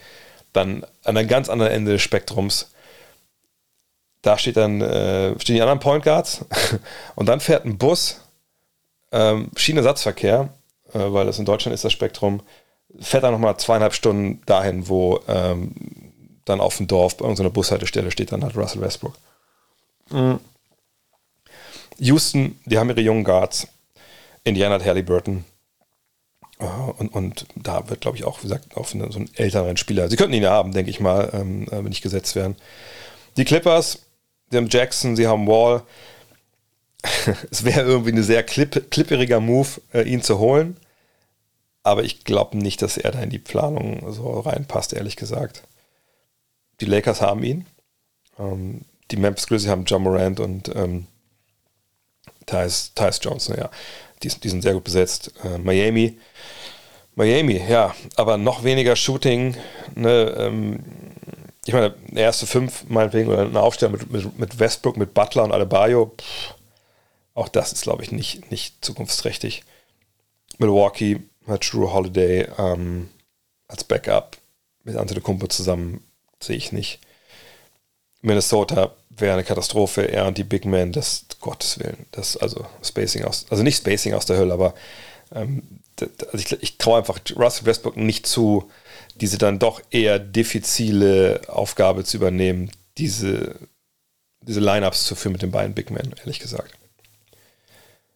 dann an einem ganz anderen Ende des Spektrums, da steht dann, äh, stehen die anderen Point Guards und dann fährt ein Bus, ähm, Schienenersatzverkehr äh, weil das in Deutschland ist das Spektrum, fährt dann nochmal zweieinhalb Stunden dahin, wo ähm, dann auf dem Dorf bei irgendeiner Bushaltestelle steht dann halt Russell Westbrook. Mhm. Houston, die haben ihre jungen Guards. Indiana hat Halliburton. Uh, und, und da wird, glaube ich, auch, wie gesagt, auf eine, so einen älteren Spieler. Sie könnten ihn ja haben, denke ich mal, ähm, äh, wenn nicht gesetzt werden. Die Clippers, sie haben Jackson, sie haben Wall. es wäre irgendwie ein sehr klipp, klipperiger Move, äh, ihn zu holen. Aber ich glaube nicht, dass er da in die Planung so reinpasst, ehrlich gesagt. Die Lakers haben ihn. Ähm, die Memphis Grizzlies haben John Morant und ähm, Tyus, Tyus Johnson, ja. Die, die, sind sehr gut besetzt. Äh, Miami. Miami, ja, aber noch weniger Shooting. Ne, ähm, ich meine, erste fünf, meinetwegen, oder eine Aufstellung mit, mit, mit Westbrook, mit Butler und Adebayo, pff, auch das ist, glaube ich, nicht, nicht zukunftsträchtig. Milwaukee hat Drew Holiday ähm, als Backup mit Antetokounmpo zusammen sehe ich nicht. Minnesota wäre eine Katastrophe. Er und die Big Men, das Gottes Willen, das also Spacing aus, also nicht Spacing aus der Hölle, aber ähm, also ich, ich traue einfach Russell Westbrook nicht zu, diese dann doch eher diffizile Aufgabe zu übernehmen, diese, diese Lineups zu führen mit den beiden Big Men, ehrlich gesagt.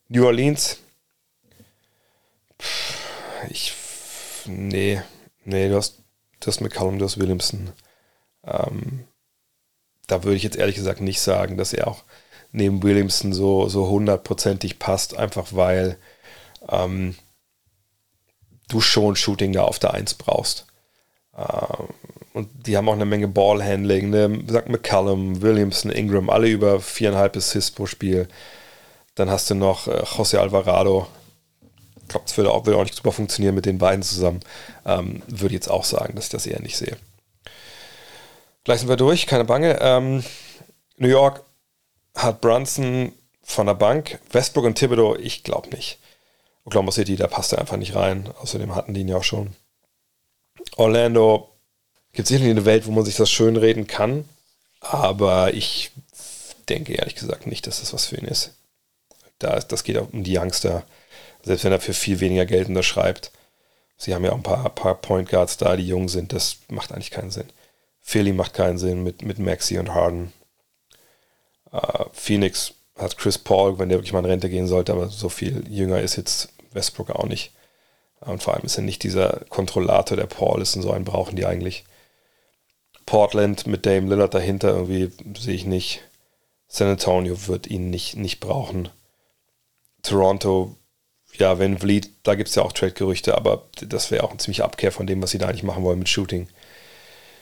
New Orleans, ich. Nee, nee, du hast, du hast McCallum, du hast Williamson. Ähm, da würde ich jetzt ehrlich gesagt nicht sagen, dass er auch neben Williamson so, so hundertprozentig passt, einfach weil ähm, du schon Shooting da auf der Eins brauchst. Ähm, und die haben auch eine Menge Ballhandling, ne? Sagt McCallum, Williamson, Ingram, alle über viereinhalb Assists pro Spiel. Dann hast du noch äh, José Alvarado, ich glaube, das würde auch, würde auch nicht super funktionieren mit den beiden zusammen. Ähm, würde jetzt auch sagen, dass ich das eher nicht sehe. Gleich sind wir durch, keine Bange. Ähm, New York hat Brunson von der Bank. Westbrook und Thibodeau, ich glaube nicht. Oklahoma City, da passt er einfach nicht rein. Außerdem hatten die ihn ja auch schon. Orlando gibt es sicherlich eine Welt, wo man sich das schön reden kann. Aber ich denke ehrlich gesagt nicht, dass das was für ihn ist. Da das geht auch um die Youngster selbst wenn er für viel weniger Geld unterschreibt. Sie haben ja auch ein paar, paar Point Guards da, die jung sind. Das macht eigentlich keinen Sinn. Philly macht keinen Sinn mit, mit Maxi und Harden. Uh, Phoenix hat Chris Paul, wenn der wirklich mal in Rente gehen sollte, aber so viel jünger ist jetzt Westbrook auch nicht. Und vor allem ist er nicht dieser Kontrollator, der Paul ist und so einen brauchen die eigentlich. Portland mit Dame Lillard dahinter irgendwie sehe ich nicht. San Antonio wird ihn nicht, nicht brauchen. Toronto, ja, wenn Vliet, da gibt es ja auch Trade-Gerüchte, aber das wäre auch eine ziemliche Abkehr von dem, was sie da eigentlich machen wollen mit Shooting.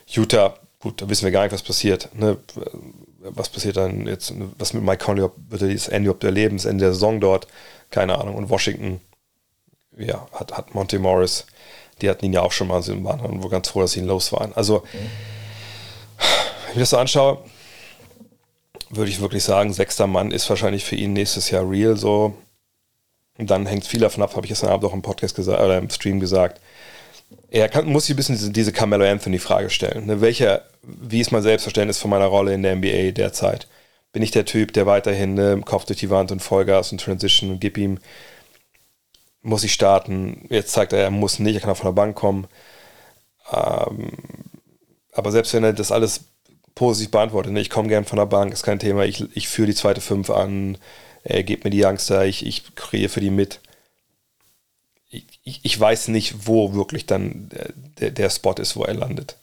Utah, gut, da wissen wir gar nicht, was passiert. Ne? Was passiert dann jetzt, was mit Mike Conley, wird er das Ende erleben, das Ende der Saison dort, keine Ahnung. Und Washington, ja, hat, hat Monte Morris, die hatten ihn ja auch schon mal, sie waren wo ganz froh, dass sie ihn los waren. Also, wenn ich das so anschaue, würde ich wirklich sagen, sechster Mann ist wahrscheinlich für ihn nächstes Jahr real so. Und dann hängt viel davon ab, habe ich gestern Abend auch im Podcast gesagt, oder im Stream gesagt. Er kann, muss sich ein bisschen diese, diese Carmelo Anthony-Frage stellen. Ne? Welcher, wie ist mein Selbstverständnis von meiner Rolle in der NBA derzeit? Bin ich der Typ, der weiterhin ne, Kopf durch die Wand und Vollgas und Transition und gib ihm, muss ich starten? Jetzt zeigt er, er muss nicht, er kann auch von der Bank kommen. Ähm, aber selbst wenn er das alles positiv beantwortet, ne, ich komme gern von der Bank, ist kein Thema, ich, ich führe die zweite Fünf an, er gibt mir die Youngster, ich, ich kreiere für die mit. Ich, ich, weiß nicht, wo wirklich dann der, der Spot ist, wo er landet.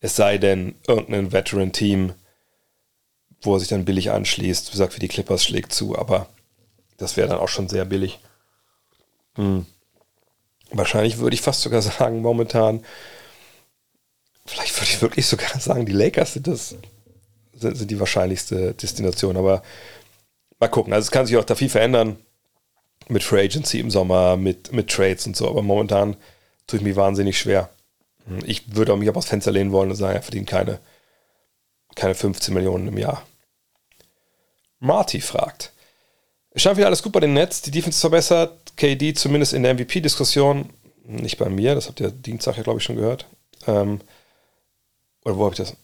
Es sei denn, irgendein Veteran-Team, wo er sich dann billig anschließt, gesagt, für die Clippers schlägt zu, aber das wäre dann auch schon sehr billig. Hm. Wahrscheinlich würde ich fast sogar sagen, momentan, vielleicht würde ich wirklich sogar sagen, die Lakers sind das sind, sind die wahrscheinlichste Destination, aber mal gucken. Also es kann sich auch da viel verändern mit Free Agency im Sommer, mit, mit Trades und so, aber momentan tue ich mich wahnsinnig schwer. Ich würde auch mich auf das Fenster lehnen wollen und sagen, er verdient keine, keine 15 Millionen im Jahr. Marty fragt. Es scheint wieder alles gut bei den Nets, die Defense verbessert, KD zumindest in der MVP-Diskussion, nicht bei mir, das habt ihr Dienstag ja, glaube ich, schon gehört. Ähm, oder wo habe ich das?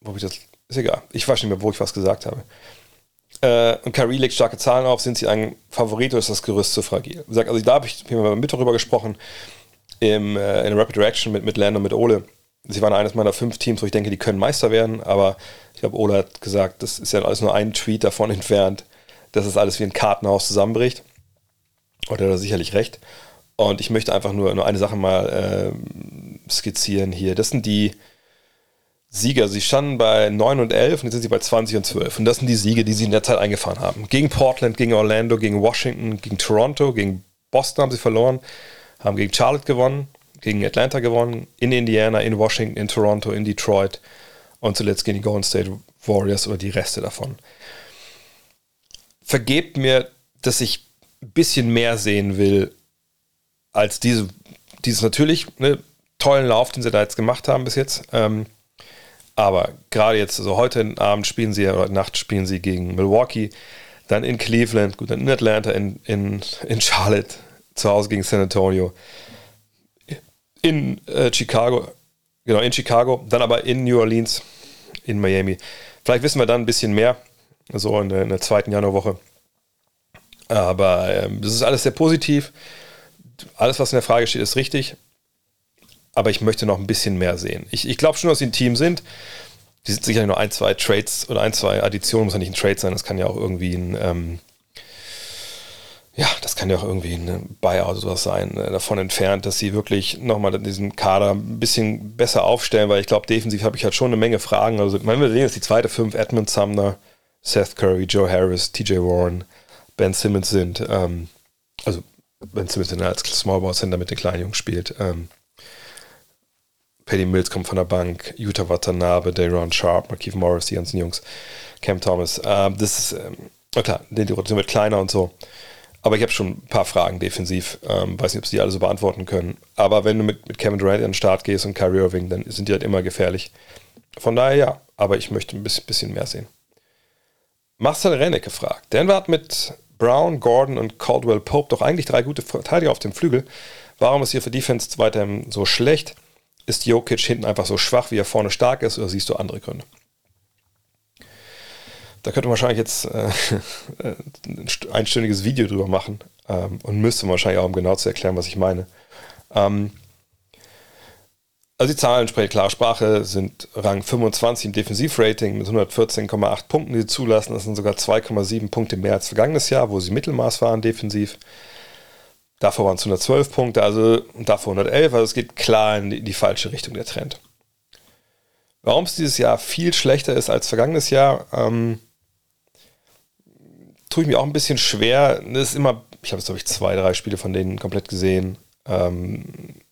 Wo habe ich das? Ist egal. Ich weiß nicht mehr, wo ich was gesagt habe. Äh, und Kyrie legt starke Zahlen auf. Sind sie ein Favorit oder ist das Gerüst zu fragil? Also da habe ich mit Mittwoch darüber gesprochen, im, äh, in Rapid Reaction mit, mit Lando, mit Ole. Sie waren eines meiner fünf Teams, wo ich denke, die können Meister werden, aber ich glaube, Ole hat gesagt, das ist ja alles nur ein Tweet davon entfernt, dass es alles wie ein Kartenhaus zusammenbricht. Und er hat sicherlich recht. Und ich möchte einfach nur, nur eine Sache mal äh, skizzieren hier. Das sind die Sieger. Sie standen bei 9 und 11 und jetzt sind sie bei 20 und 12. Und das sind die Siege, die sie in der Zeit eingefahren haben. Gegen Portland, gegen Orlando, gegen Washington, gegen Toronto, gegen Boston haben sie verloren, haben gegen Charlotte gewonnen, gegen Atlanta gewonnen, in Indiana, in Washington, in Toronto, in Detroit und zuletzt gegen die Golden State Warriors oder die Reste davon. Vergebt mir, dass ich ein bisschen mehr sehen will als diese, dieses natürlich ne, tollen Lauf, den sie da jetzt gemacht haben bis jetzt. Ähm, aber gerade jetzt, also heute Abend spielen sie, oder Nacht spielen sie gegen Milwaukee, dann in Cleveland, gut, dann in Atlanta, in, in, in Charlotte, zu Hause gegen San Antonio, in äh, Chicago, genau, in Chicago, dann aber in New Orleans, in Miami. Vielleicht wissen wir dann ein bisschen mehr, so in der, in der zweiten Januarwoche. Aber ähm, das ist alles sehr positiv. Alles, was in der Frage steht, ist richtig aber ich möchte noch ein bisschen mehr sehen. Ich, ich glaube schon, dass sie ein Team sind. Die sind sicherlich nur ein, zwei Trades oder ein, zwei Additionen, muss ja nicht ein Trade sein, das kann ja auch irgendwie ein, ähm, ja, das kann ja auch irgendwie ein Buyout oder sowas sein, äh, davon entfernt, dass sie wirklich nochmal diesen Kader ein bisschen besser aufstellen, weil ich glaube, defensiv habe ich halt schon eine Menge Fragen. Also, wenn wir sehen, dass die zweite fünf Edmund Sumner, Seth Curry, Joe Harris, TJ Warren, Ben Simmons sind. Ähm, also, Ben Simmons als Small Ball Center mit den kleinen Jungs spielt. Ähm, Paddy Mills kommt von der Bank, Utah Watanabe, Dayron Sharp, Markeith Morris, die ganzen Jungs, Cam Thomas. Ähm, das ist, ähm, klar, die Rotation wird kleiner und so. Aber ich habe schon ein paar Fragen defensiv. Ähm, weiß nicht, ob sie die alle so beantworten können. Aber wenn du mit, mit Kevin Durant an den Start gehst und Kyrie Irving, dann sind die halt immer gefährlich. Von daher ja, aber ich möchte ein bisschen, mehr sehen. Marcel Renneck gefragt. Denver hat mit Brown, Gordon und Caldwell Pope doch eigentlich drei gute Verteidiger auf dem Flügel. Warum ist hier für Defense weiterhin so schlecht? Ist Jokic hinten einfach so schwach, wie er vorne stark ist, oder siehst du andere Gründe? Da könnte man wahrscheinlich jetzt äh, ein einstündiges Video drüber machen ähm, und müsste wahrscheinlich auch, um genau zu erklären, was ich meine. Ähm, Also die Zahlen sprechen klare Sprache, sind Rang 25 im Defensivrating mit 114,8 Punkten, die sie zulassen. Das sind sogar 2,7 Punkte mehr als vergangenes Jahr, wo sie Mittelmaß waren defensiv. Davor waren es 112 Punkte, also davor 111. Also es geht klar in die, die falsche Richtung der Trend. Warum es dieses Jahr viel schlechter ist als vergangenes Jahr, ähm, tue ich mir auch ein bisschen schwer. Das ist immer, ich habe jetzt glaube ich zwei, drei Spiele von denen komplett gesehen. Ähm,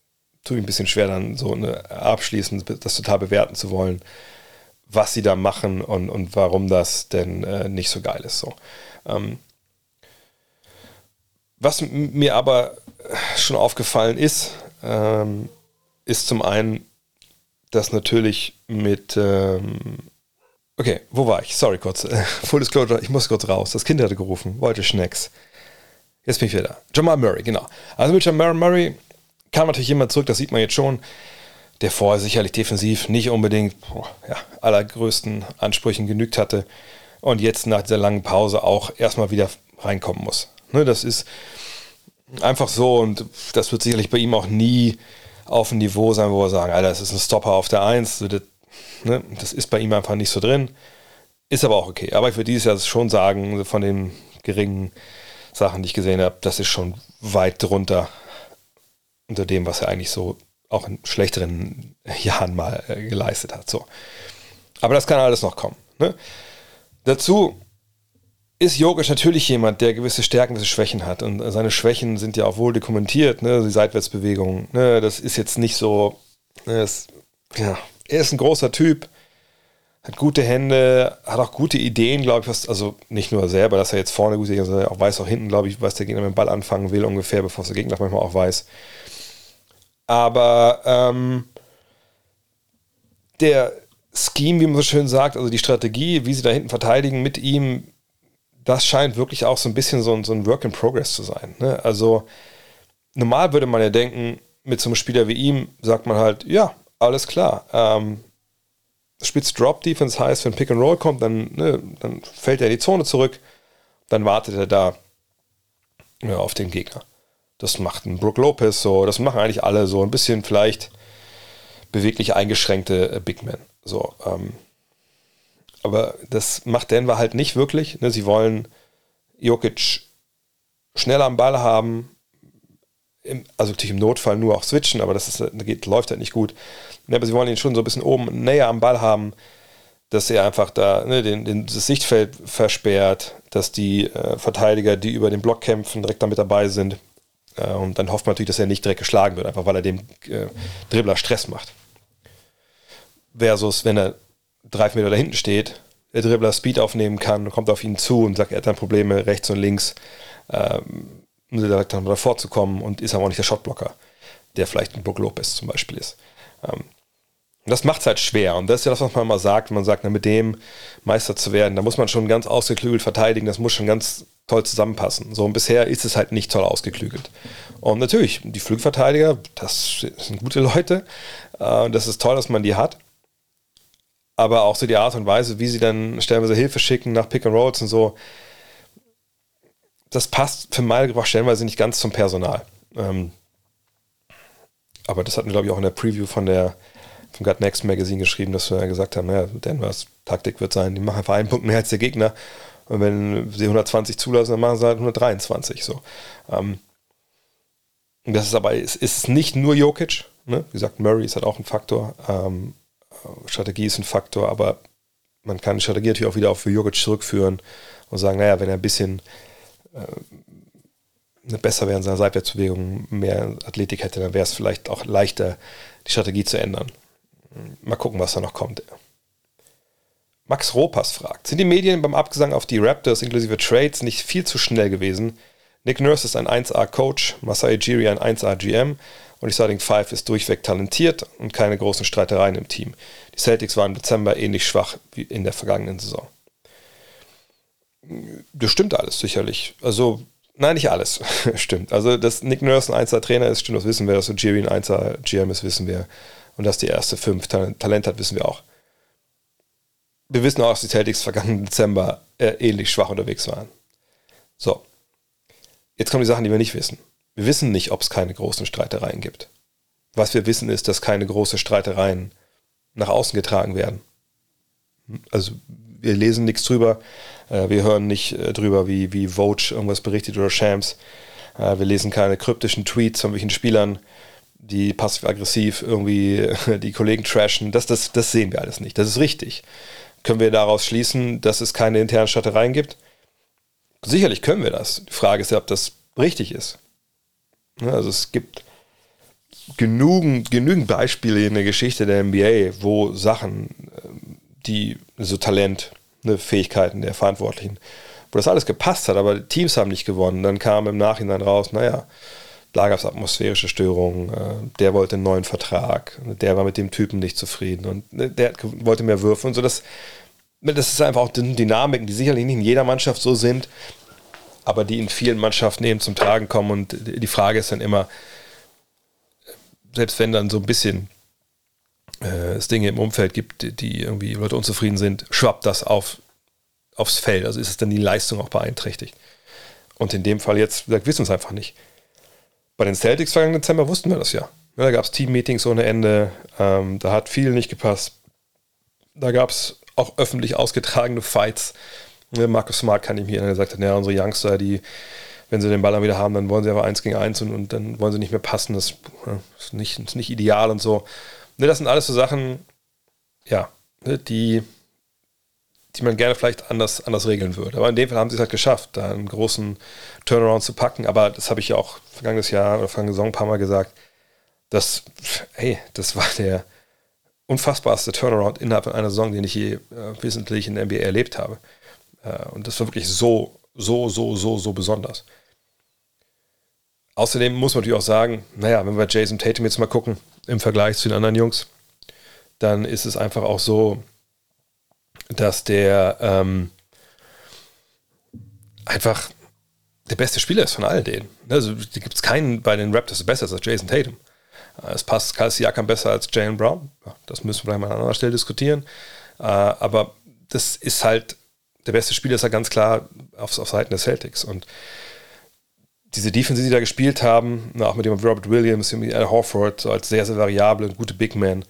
tue ich ein bisschen schwer, dann so eine, abschließend das total bewerten zu wollen, was sie da machen und, und warum das denn äh, nicht so geil ist. So. Ähm, was mir aber schon aufgefallen ist, ähm, ist zum einen, dass natürlich mit ähm, Okay, wo war ich? Sorry kurz. Full Disclosure, ich muss kurz raus. Das Kind hatte gerufen, wollte Schnecks. Jetzt bin ich wieder da. Jamal Murray, genau. Also mit Jamal Murray kam natürlich jemand zurück, das sieht man jetzt schon, der vorher sicherlich defensiv nicht unbedingt boah, ja, allergrößten Ansprüchen genügt hatte und jetzt nach dieser langen Pause auch erstmal wieder reinkommen muss. Ne, das ist einfach so und das wird sicherlich bei ihm auch nie auf ein Niveau sein, wo wir sagen, Alter, das ist ein Stopper auf der Eins. Das, ne, das ist bei ihm einfach nicht so drin. Ist aber auch okay. Aber ich würde dieses Jahr schon sagen, von den geringen Sachen, die ich gesehen habe, das ist schon weit drunter unter dem, was er eigentlich so auch in schlechteren Jahren mal äh, geleistet hat. So. Aber das kann alles noch kommen. Ne? Dazu ist Jokic natürlich jemand, der gewisse Stärken, gewisse Schwächen hat. Und seine Schwächen sind ja auch wohl dokumentiert, ne? die Seitwärtsbewegung. Ne? Das ist jetzt nicht so. Ne? Das, ja. Er ist ein großer Typ, hat gute Hände, hat auch gute Ideen, glaube ich. Was, also nicht nur selber, dass er jetzt vorne gut ist, sondern auch weiß auch hinten, glaube ich, was der Gegner mit dem Ball anfangen will, ungefähr, bevor es der Gegner manchmal auch weiß. Aber ähm, der Scheme, wie man so schön sagt, also die Strategie, wie sie da hinten verteidigen mit ihm, das scheint wirklich auch so ein bisschen so ein, so ein Work in Progress zu sein. Ne? Also normal würde man ja denken, mit so einem Spieler wie ihm sagt man halt, ja, alles klar. Ähm, Spitz Drop Defense heißt, wenn Pick and Roll kommt, dann, ne, dann fällt er in die Zone zurück, dann wartet er da ja, auf den Gegner. Das macht ein Brook Lopez so, das machen eigentlich alle so ein bisschen vielleicht beweglich eingeschränkte äh, Big Men. So, ähm, aber das macht Denver halt nicht wirklich. Ne? Sie wollen Jokic schneller am Ball haben, im, also natürlich im Notfall nur auch switchen, aber das, ist, geht, läuft halt nicht gut. Ja, aber sie wollen ihn schon so ein bisschen oben näher am Ball haben, dass er einfach da ne, den, den, das Sichtfeld versperrt, dass die äh, Verteidiger, die über den Block kämpfen, direkt damit dabei sind. Äh, und dann hofft man natürlich, dass er nicht direkt geschlagen wird, einfach weil er dem äh, Dribbler Stress macht. Versus, wenn er drei Meter da hinten steht, der Dribbler Speed aufnehmen kann, kommt auf ihn zu und sagt, er hat dann Probleme rechts und links, ähm, um direkt dann davor zu kommen und ist aber auch nicht der Shotblocker, der vielleicht ein Brook Lopez zum Beispiel ist. Ähm, das macht es halt schwer. Und das ist ja das, was man immer sagt. Man sagt, na, mit dem Meister zu werden, da muss man schon ganz ausgeklügelt verteidigen. Das muss schon ganz toll zusammenpassen. So, und bisher ist es halt nicht toll ausgeklügelt. Und natürlich, die Flugverteidiger, das sind gute Leute. Äh, das ist toll, dass man die hat. Aber auch so die Art und Weise, wie sie dann stellenweise Hilfe schicken nach Pick and Rolls und so, das passt für meine Gebrauch stellenweise nicht ganz zum Personal. Ähm, aber das hatten wir, glaube ich, auch in der Preview von der vom Gut Next Magazine geschrieben, dass wir gesagt haben, ja, Denvers Taktik wird sein, die machen einfach einen Punkt mehr als der Gegner. Und wenn sie 120 zulassen, dann machen sie halt 123. So. Ähm, das ist aber, es ist nicht nur Jokic. Ne? Wie gesagt, Murray ist halt auch ein Faktor. Ähm, Strategie ist ein Faktor, aber man kann die Strategie natürlich auch wieder auf Jokic zurückführen und sagen, naja, wenn er ein bisschen äh, besser wäre in seiner Seitwärtsbewegung, mehr Athletik hätte, dann wäre es vielleicht auch leichter, die Strategie zu ändern. Mal gucken, was da noch kommt. Max Ropas fragt, sind die Medien beim Abgesang auf die Raptors inklusive Trades nicht viel zu schnell gewesen? Nick Nurse ist ein 1A-Coach, Masai Jiri ein 1A-GM und die Starting Five ist durchweg talentiert und keine großen Streitereien im Team. Die Celtics waren im Dezember ähnlich schwach wie in der vergangenen Saison. Das stimmt alles sicherlich. Also, nein, nicht alles stimmt. Also, dass Nick Nurse ein 1A-Trainer ist, stimmt, das wissen wir. Dass Jiri ein 1A-GM ist, wissen wir. Und dass die erste fünf Talent hat, wissen wir auch. Wir wissen auch, dass die Celtics vergangenen Dezember äh, ähnlich schwach unterwegs waren. So. Jetzt kommen die Sachen, die wir nicht wissen. Wir wissen nicht, ob es keine großen Streitereien gibt. Was wir wissen, ist, dass keine große Streitereien nach außen getragen werden. Also wir lesen nichts drüber, äh, wir hören nicht äh, drüber, wie, wie Vogue irgendwas berichtet oder Shams. Äh, wir lesen keine kryptischen Tweets von welchen Spielern, die passiv-aggressiv irgendwie die Kollegen trashen. Das, das, das sehen wir alles nicht. Das ist richtig. Können wir daraus schließen, dass es keine internen Streitereien gibt? Sicherlich können wir das. Die Frage ist ja, ob das richtig ist. Also es gibt genügend, genügend Beispiele in der Geschichte der NBA, wo Sachen, ähm, die so Talent, ne, Fähigkeiten der Verantwortlichen, wo das alles gepasst hat, aber Teams haben nicht gewonnen. Dann kam im Nachhinein raus, naja, da gab es atmosphärische Störungen, äh, der wollte einen neuen Vertrag, der war mit dem Typen nicht zufrieden und ne, der wollte mehr würfen und so. Das, das ist einfach auch Dynamiken, die sicherlich nicht in jeder Mannschaft so sind, aber die in vielen Mannschaften eben zum Tragen kommen. Und die Frage ist dann immer, selbst wenn dann so ein bisschen äh, es Dinge im Umfeld gibt, die irgendwie Leute unzufrieden sind, schwappt das auf, aufs Feld. Also ist es dann die Leistung auch beeinträchtigt. Und in dem Fall jetzt, wir wissen wir es einfach nicht. Bei den Celtics vergangenen Dezember wussten wir das ja. ja da gab es Team-Meetings ohne Ende, ähm, da hat viel nicht gepasst. Da gab es auch öffentlich ausgetragene Fights. Markus Smart kann ich mir gesagt hat, ja, unsere Youngster, die wenn sie den Ball dann wieder haben, dann wollen sie aber eins gegen eins und, und dann wollen sie nicht mehr passen. Das ist nicht, ist nicht ideal und so. Ne, das sind alles so Sachen, ja, ne, die, die man gerne vielleicht anders, anders regeln würde. Aber in dem Fall haben sie es halt geschafft, da einen großen Turnaround zu packen. Aber das habe ich ja auch vergangenes Jahr oder vergangene Saison ein paar Mal gesagt. Das, hey, das war der unfassbarste Turnaround innerhalb einer Saison, den ich je äh, wesentlich in der NBA erlebt habe. Äh, und das war wirklich so, so, so, so, so besonders. Außerdem muss man natürlich auch sagen, naja, wenn wir Jason Tatum jetzt mal gucken, im Vergleich zu den anderen Jungs, dann ist es einfach auch so, dass der ähm, einfach der beste Spieler ist von all denen. Also gibt es keinen bei den Raptors, der besser ist als Jason Tatum. Es passt Kyle Siakam besser als Jalen Brown. Das müssen wir vielleicht mal an anderer Stelle diskutieren. Äh, aber das ist halt, der beste Spieler ist ja ganz klar auf, auf Seiten des Celtics. Und diese Defense, die da gespielt haben, auch mit dem Robert Williams, mit Al Horford, so als sehr, sehr variable und gute Big Man,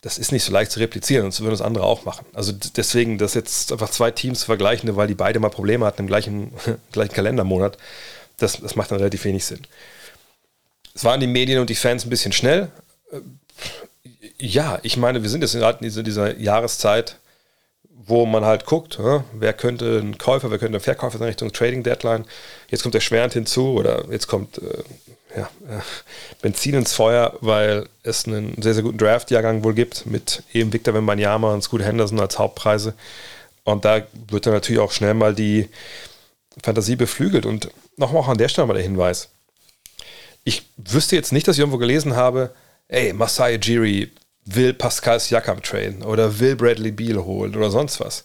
das ist nicht so leicht zu replizieren und so würden das andere auch machen. Also deswegen, das jetzt einfach zwei Teams zu vergleichen, weil die beide mal Probleme hatten im gleichen, gleichen Kalendermonat, das, das macht dann relativ wenig Sinn. Es waren die Medien und die Fans ein bisschen schnell. Äh, ja, ich meine, wir sind jetzt in dieser, dieser Jahreszeit, wo man halt guckt, wer könnte ein Käufer, wer könnte ein Verkäufer sein Richtung Trading Deadline. Jetzt kommt der Schwerend hinzu oder jetzt kommt äh, ja, äh, Benzin ins Feuer, weil es einen sehr, sehr guten Draft-Jahrgang wohl gibt mit eben Victor Wembanyama und Scoot Henderson als Hauptpreise. Und da wird dann natürlich auch schnell mal die Fantasie beflügelt. Und nochmal auch an der Stelle mal der Hinweis. Ich wüsste jetzt nicht, dass ich irgendwo gelesen habe, ey, Masai Jiri will Pascal Siakam traden oder will Bradley Beal holen oder sonst was.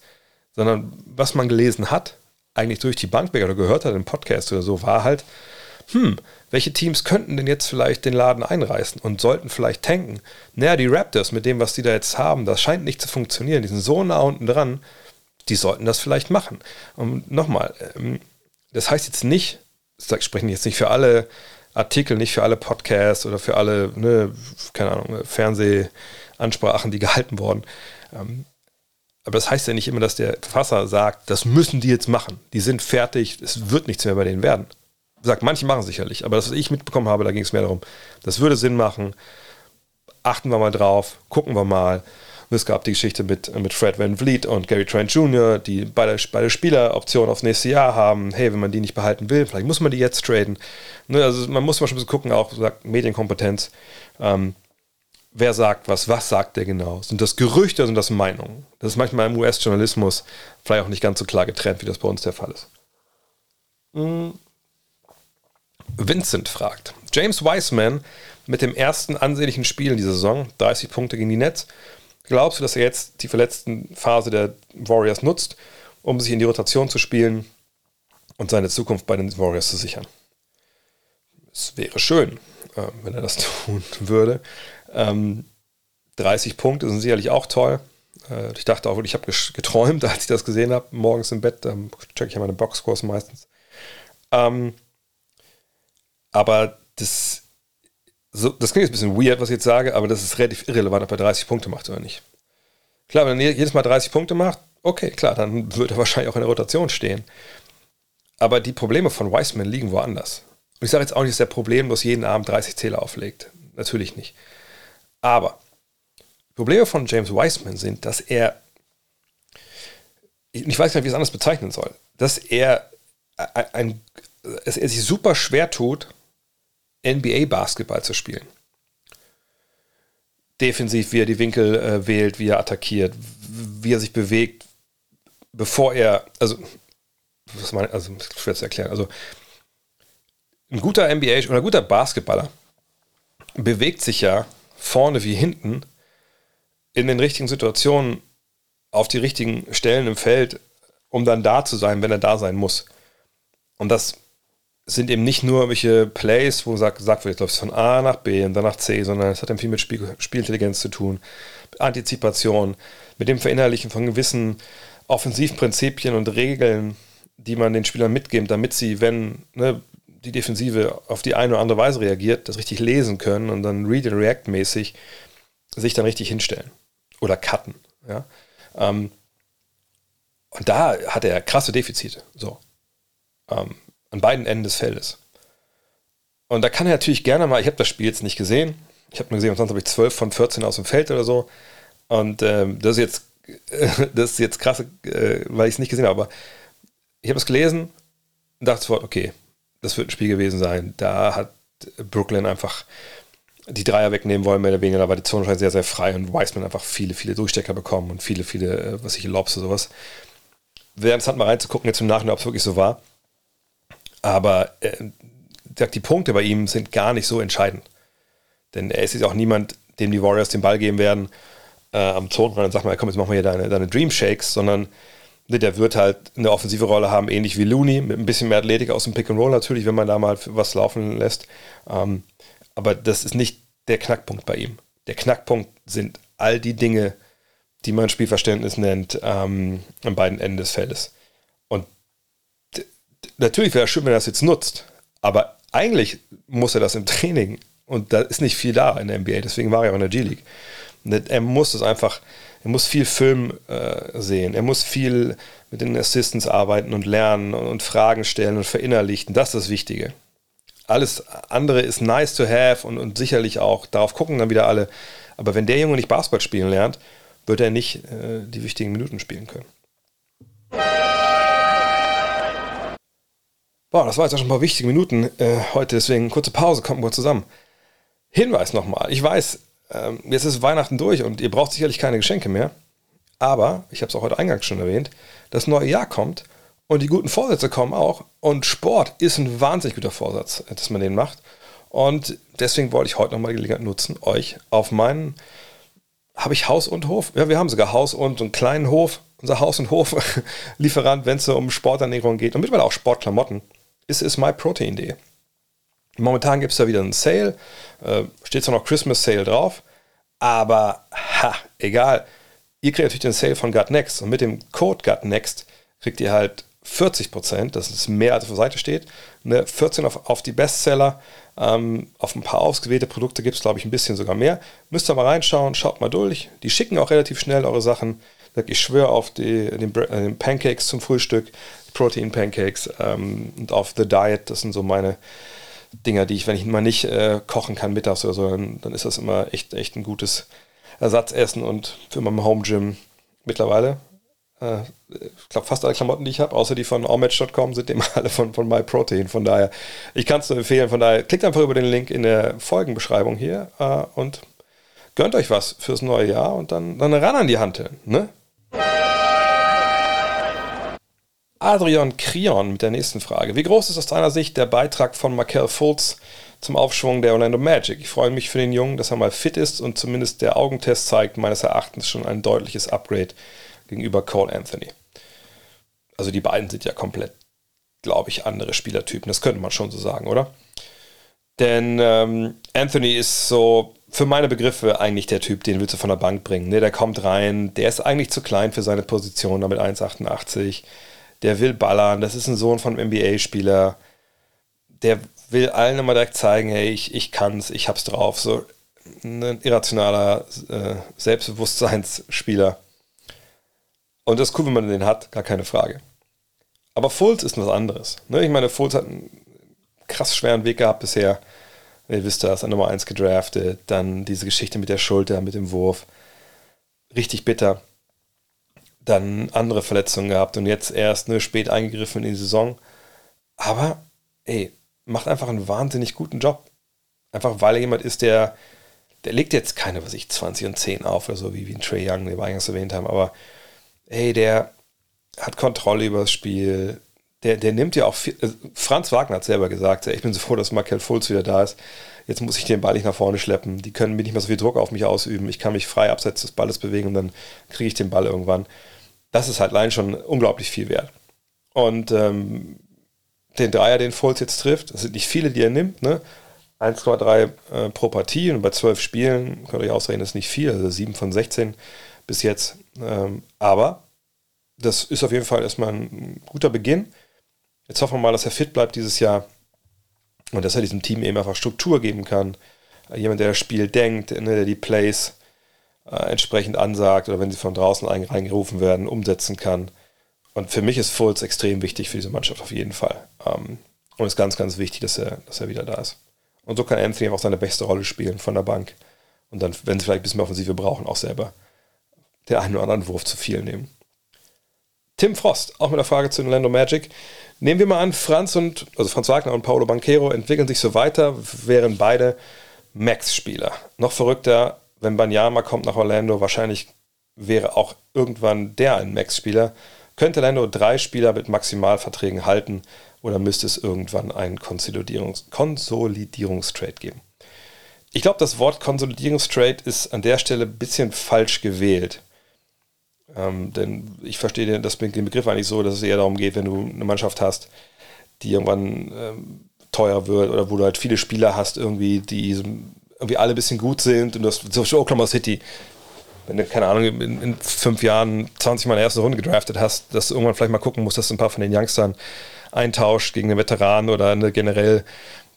Sondern was man gelesen hat, eigentlich durch die Bank weg oder gehört hat im Podcast oder so, war halt, hm, welche Teams könnten denn jetzt vielleicht den Laden einreißen und sollten vielleicht tanken? Naja, die Raptors mit dem, was die da jetzt haben, das scheint nicht zu funktionieren. Die sind so nah unten dran, die sollten das vielleicht machen. Und nochmal, ähm, das heißt jetzt nicht, ich spreche jetzt nicht für alle Artikel, nicht für alle Podcasts oder für alle, ne, keine Ahnung, Fernsehansprachen, die gehalten wurden. Ähm, aber das heißt ja nicht immer, dass der Verfasser sagt, das müssen die jetzt machen. Die sind fertig, es wird nichts mehr bei denen werden. Sagt, manche machen sicherlich, aber das, was ich mitbekommen habe, da ging es mehr darum, das würde Sinn machen. Achten wir mal drauf, gucken wir mal. Und es gab die Geschichte mit, mit Fred Van Vliet und Gary Trent Jr., die beide, beide Spieleroptionen aufs nächste Jahr haben. Hey, wenn man die nicht behalten will, vielleicht muss man die jetzt traden. Ne, also man muss mal schon ein bisschen gucken, auch sagt Medienkompetenz. Ähm, wer sagt was, was sagt der genau? Sind das Gerüchte oder sind das Meinungen? Das ist manchmal im US-Journalismus vielleicht auch nicht ganz so klar getrennt, wie das bei uns der Fall ist. Hm. Vincent fragt, James Wiseman mit dem ersten ansehnlichen Spiel in dieser Saison, 30 Punkte gegen die Nets, Glaubst du, dass er jetzt die verletzten Phase der Warriors nutzt, um sich in die Rotation zu spielen und seine Zukunft bei den Warriors zu sichern? Es wäre schön, äh, wenn er das tun würde. Ähm, 30 Punkte sind sicherlich auch toll. Äh, ich dachte auch, ich habe geträumt, als ich das gesehen habe, morgens im Bett. Ähm, checke ich ja meine Boxkurs meistens. Ähm, aber das so, das klingt jetzt ein bisschen weird, was ich jetzt sage, aber das ist relativ irrelevant, ob er 30 Punkte macht oder nicht. Klar, wenn er jedes Mal 30 Punkte macht, okay, klar, dann wird er wahrscheinlich auch in der Rotation stehen. Aber die Probleme von Wiseman liegen woanders. Und ich sage jetzt auch nicht, dass er problemlos jeden Abend 30 Zähler auflegt. Natürlich nicht. Aber Probleme von James Wiseman sind, dass er, ich weiß gar nicht, wie ich es anders bezeichnen soll, dass er, ein, ein, dass er sich super schwer tut, NBA-Basketball zu spielen. Defensiv, wie er die Winkel äh, wählt, wie er attackiert, wie er sich bewegt, bevor er, also, was meine, also schwer zu erklären, also ein guter NBA oder ein guter Basketballer bewegt sich ja vorne wie hinten in den richtigen Situationen auf die richtigen Stellen im Feld, um dann da zu sein, wenn er da sein muss. Und das sind eben nicht nur welche Plays, wo sagt, sagt wird, jetzt läuft es von A nach B und dann nach C, sondern es hat dann viel mit Spiel, Spielintelligenz zu tun, Antizipation, mit dem Verinnerlichen von gewissen Offensivprinzipien und Regeln, die man den Spielern mitgibt, damit sie, wenn ne, die Defensive auf die eine oder andere Weise reagiert, das richtig lesen können und dann Read and React mäßig sich dann richtig hinstellen oder cutten. Ja? Ähm, und da hat er krasse Defizite. So. An beiden Enden des Feldes. Und da kann er natürlich gerne mal, ich habe das Spiel jetzt nicht gesehen, ich habe nur gesehen, sonst habe ich 12 von 14 aus dem Feld oder so. Und ähm, das ist jetzt, das ist jetzt krass, äh, weil ich es nicht gesehen habe, aber ich habe es gelesen und dachte sofort, okay, das wird ein Spiel gewesen sein. Da hat Brooklyn einfach die Dreier wegnehmen wollen, mehr oder weniger. Da war die Zone schon sehr, sehr frei und Wiseman einfach viele, viele Durchstecker bekommen und viele, viele, äh, was ich, Lobs oder sowas. Wäre interessant mal reinzugucken, jetzt im Nachhinein, ob es wirklich so war. Aber äh, die Punkte bei ihm sind gar nicht so entscheidend. Denn er ist jetzt auch niemand, dem die Warriors den Ball geben werden äh, am Zonenrand und sagt mal, komm, jetzt machen wir hier deine, deine Dream Shakes, sondern ne, der wird halt eine offensive Rolle haben, ähnlich wie Looney, mit ein bisschen mehr Athletik aus dem Pick and Roll natürlich, wenn man da mal was laufen lässt. Ähm, aber das ist nicht der Knackpunkt bei ihm. Der Knackpunkt sind all die Dinge, die man Spielverständnis nennt, ähm, an beiden Enden des Feldes. Natürlich wäre es schön, wenn er das jetzt nutzt, aber eigentlich muss er das im Training und da ist nicht viel da in der NBA, deswegen war er auch in der G-League. Er muss es einfach, er muss viel Film äh, sehen, er muss viel mit den Assistants arbeiten und lernen und, und Fragen stellen und verinnerlichen, das ist das Wichtige. Alles andere ist nice to have und, und sicherlich auch, darauf gucken dann wieder alle. Aber wenn der Junge nicht Basketball spielen lernt, wird er nicht äh, die wichtigen Minuten spielen können. Boah, das war jetzt auch schon ein paar wichtige Minuten äh, heute, deswegen kurze Pause, kommen wir zusammen. Hinweis nochmal, ich weiß, ähm, jetzt ist Weihnachten durch und ihr braucht sicherlich keine Geschenke mehr, aber, ich habe es auch heute eingangs schon erwähnt, das neue Jahr kommt und die guten Vorsätze kommen auch und Sport ist ein wahnsinnig guter Vorsatz, dass man den macht und deswegen wollte ich heute nochmal die Gelegenheit nutzen, euch auf meinen, habe ich Haus und Hof? Ja, wir haben sogar Haus und einen kleinen Hof, unser Haus- und Hof-Lieferant, wenn es so um Sporternährung geht und mittlerweile auch Sportklamotten ist, ist myprotein.de. Momentan gibt es da wieder einen Sale, äh, steht zwar noch Christmas Sale drauf, aber ha, egal. Ihr kriegt natürlich den Sale von GutNext und mit dem Code GutNext kriegt ihr halt 40%, das ist mehr als auf der Seite steht, ne, 14 auf, auf die Bestseller, ähm, auf ein paar ausgewählte Produkte gibt es glaube ich ein bisschen sogar mehr. Müsst ihr mal reinschauen, schaut mal durch. Die schicken auch relativ schnell eure Sachen. Ich schwöre auf die, den, den Pancakes zum Frühstück, Protein Pancakes ähm, und auf The Diet. Das sind so meine Dinger, die ich, wenn ich mal nicht äh, kochen kann mittags oder so, dann, dann, ist das immer echt, echt ein gutes Ersatzessen und für mein Home Gym mittlerweile. Äh, ich glaube, fast alle Klamotten, die ich habe, außer die von allmatch.com, sind immer alle von, von MyProtein. Von daher, ich kann es nur empfehlen. Von daher, klickt einfach über den Link in der Folgenbeschreibung hier äh, und gönnt euch was fürs neue Jahr und dann, dann ran an die Hand. Ne? Adrian Krion mit der nächsten Frage. Wie groß ist aus deiner Sicht der Beitrag von Markel Fultz zum Aufschwung der Orlando Magic? Ich freue mich für den Jungen, dass er mal fit ist und zumindest der Augentest zeigt meines Erachtens schon ein deutliches Upgrade gegenüber Cole Anthony. Also die beiden sind ja komplett, glaube ich, andere Spielertypen. Das könnte man schon so sagen, oder? Denn ähm, Anthony ist so für meine Begriffe eigentlich der Typ, den willst du von der Bank bringen. Ne? Der kommt rein, der ist eigentlich zu klein für seine Position, damit 1,88 der will ballern, das ist ein Sohn von einem NBA-Spieler, der will allen immer direkt zeigen, hey, ich, ich kann's, ich hab's drauf. So ein irrationaler äh, Selbstbewusstseinsspieler. Und das ist cool, wenn man den hat, gar keine Frage. Aber Fultz ist was anderes. Ne? Ich meine, Fultz hat einen krass schweren Weg gehabt bisher. Ihr wisst das, an Nummer 1 gedraftet, dann diese Geschichte mit der Schulter, mit dem Wurf. Richtig bitter. Dann andere Verletzungen gehabt und jetzt erst ne, spät eingegriffen in die Saison. Aber, ey, macht einfach einen wahnsinnig guten Job. Einfach weil er jemand ist, der, der legt jetzt keine, was ich, 20 und 10 auf oder so, wie, wie ein Trey Young, den wir eingangs erwähnt haben, aber ey, der hat Kontrolle über das Spiel. Der, der nimmt ja auch viel, also Franz Wagner hat selber gesagt, ich bin so froh, dass Markel Fultz wieder da ist. Jetzt muss ich den Ball nicht nach vorne schleppen. Die können mir nicht mehr so viel Druck auf mich ausüben. Ich kann mich frei abseits des Balles bewegen und dann kriege ich den Ball irgendwann. Das ist halt allein schon unglaublich viel wert. Und ähm, den Dreier, den Fultz jetzt trifft, das sind nicht viele, die er nimmt, ne? 1,3 äh, pro Partie und bei 12 Spielen, könnt ihr euch ausrechnen, ist nicht viel, also 7 von 16 bis jetzt. Ähm, aber das ist auf jeden Fall erstmal ein guter Beginn. Jetzt hoffen wir mal, dass er fit bleibt dieses Jahr und dass er diesem Team eben einfach Struktur geben kann. Jemand, der das Spiel denkt, ne, der die Plays entsprechend ansagt oder wenn sie von draußen reingerufen werden, umsetzen kann. Und für mich ist Fultz extrem wichtig für diese Mannschaft auf jeden Fall. Ähm, und es ist ganz, ganz wichtig, dass er, dass er wieder da ist. Und so kann Anthony auch seine beste Rolle spielen von der Bank. Und dann, wenn sie vielleicht ein bisschen mehr Offensive brauchen, auch selber den einen oder anderen Wurf zu viel nehmen. Tim Frost, auch mit der Frage zu Orlando Magic. Nehmen wir mal an, Franz und, also Franz Wagner und Paolo Banquero entwickeln sich so weiter, wären beide Max-Spieler. Noch verrückter, wenn Banyama kommt nach Orlando, wahrscheinlich wäre auch irgendwann der ein Max-Spieler. Könnte Orlando drei Spieler mit Maximalverträgen halten oder müsste es irgendwann einen Konsolidierungs Konsolidierungstrade geben? Ich glaube, das Wort Konsolidierungstrade ist an der Stelle ein bisschen falsch gewählt. Ähm, denn ich verstehe den, das, den Begriff eigentlich so, dass es eher darum geht, wenn du eine Mannschaft hast, die irgendwann ähm, teuer wird oder wo du halt viele Spieler hast, irgendwie, die irgendwie alle ein bisschen gut sind und das so wie Oklahoma City, wenn du, keine Ahnung, in, in, fünf Jahren 20 Mal in der ersten Runde gedraftet hast, dass du irgendwann vielleicht mal gucken musst, dass du ein paar von den Youngstern eintauscht gegen einen Veteran oder eine generell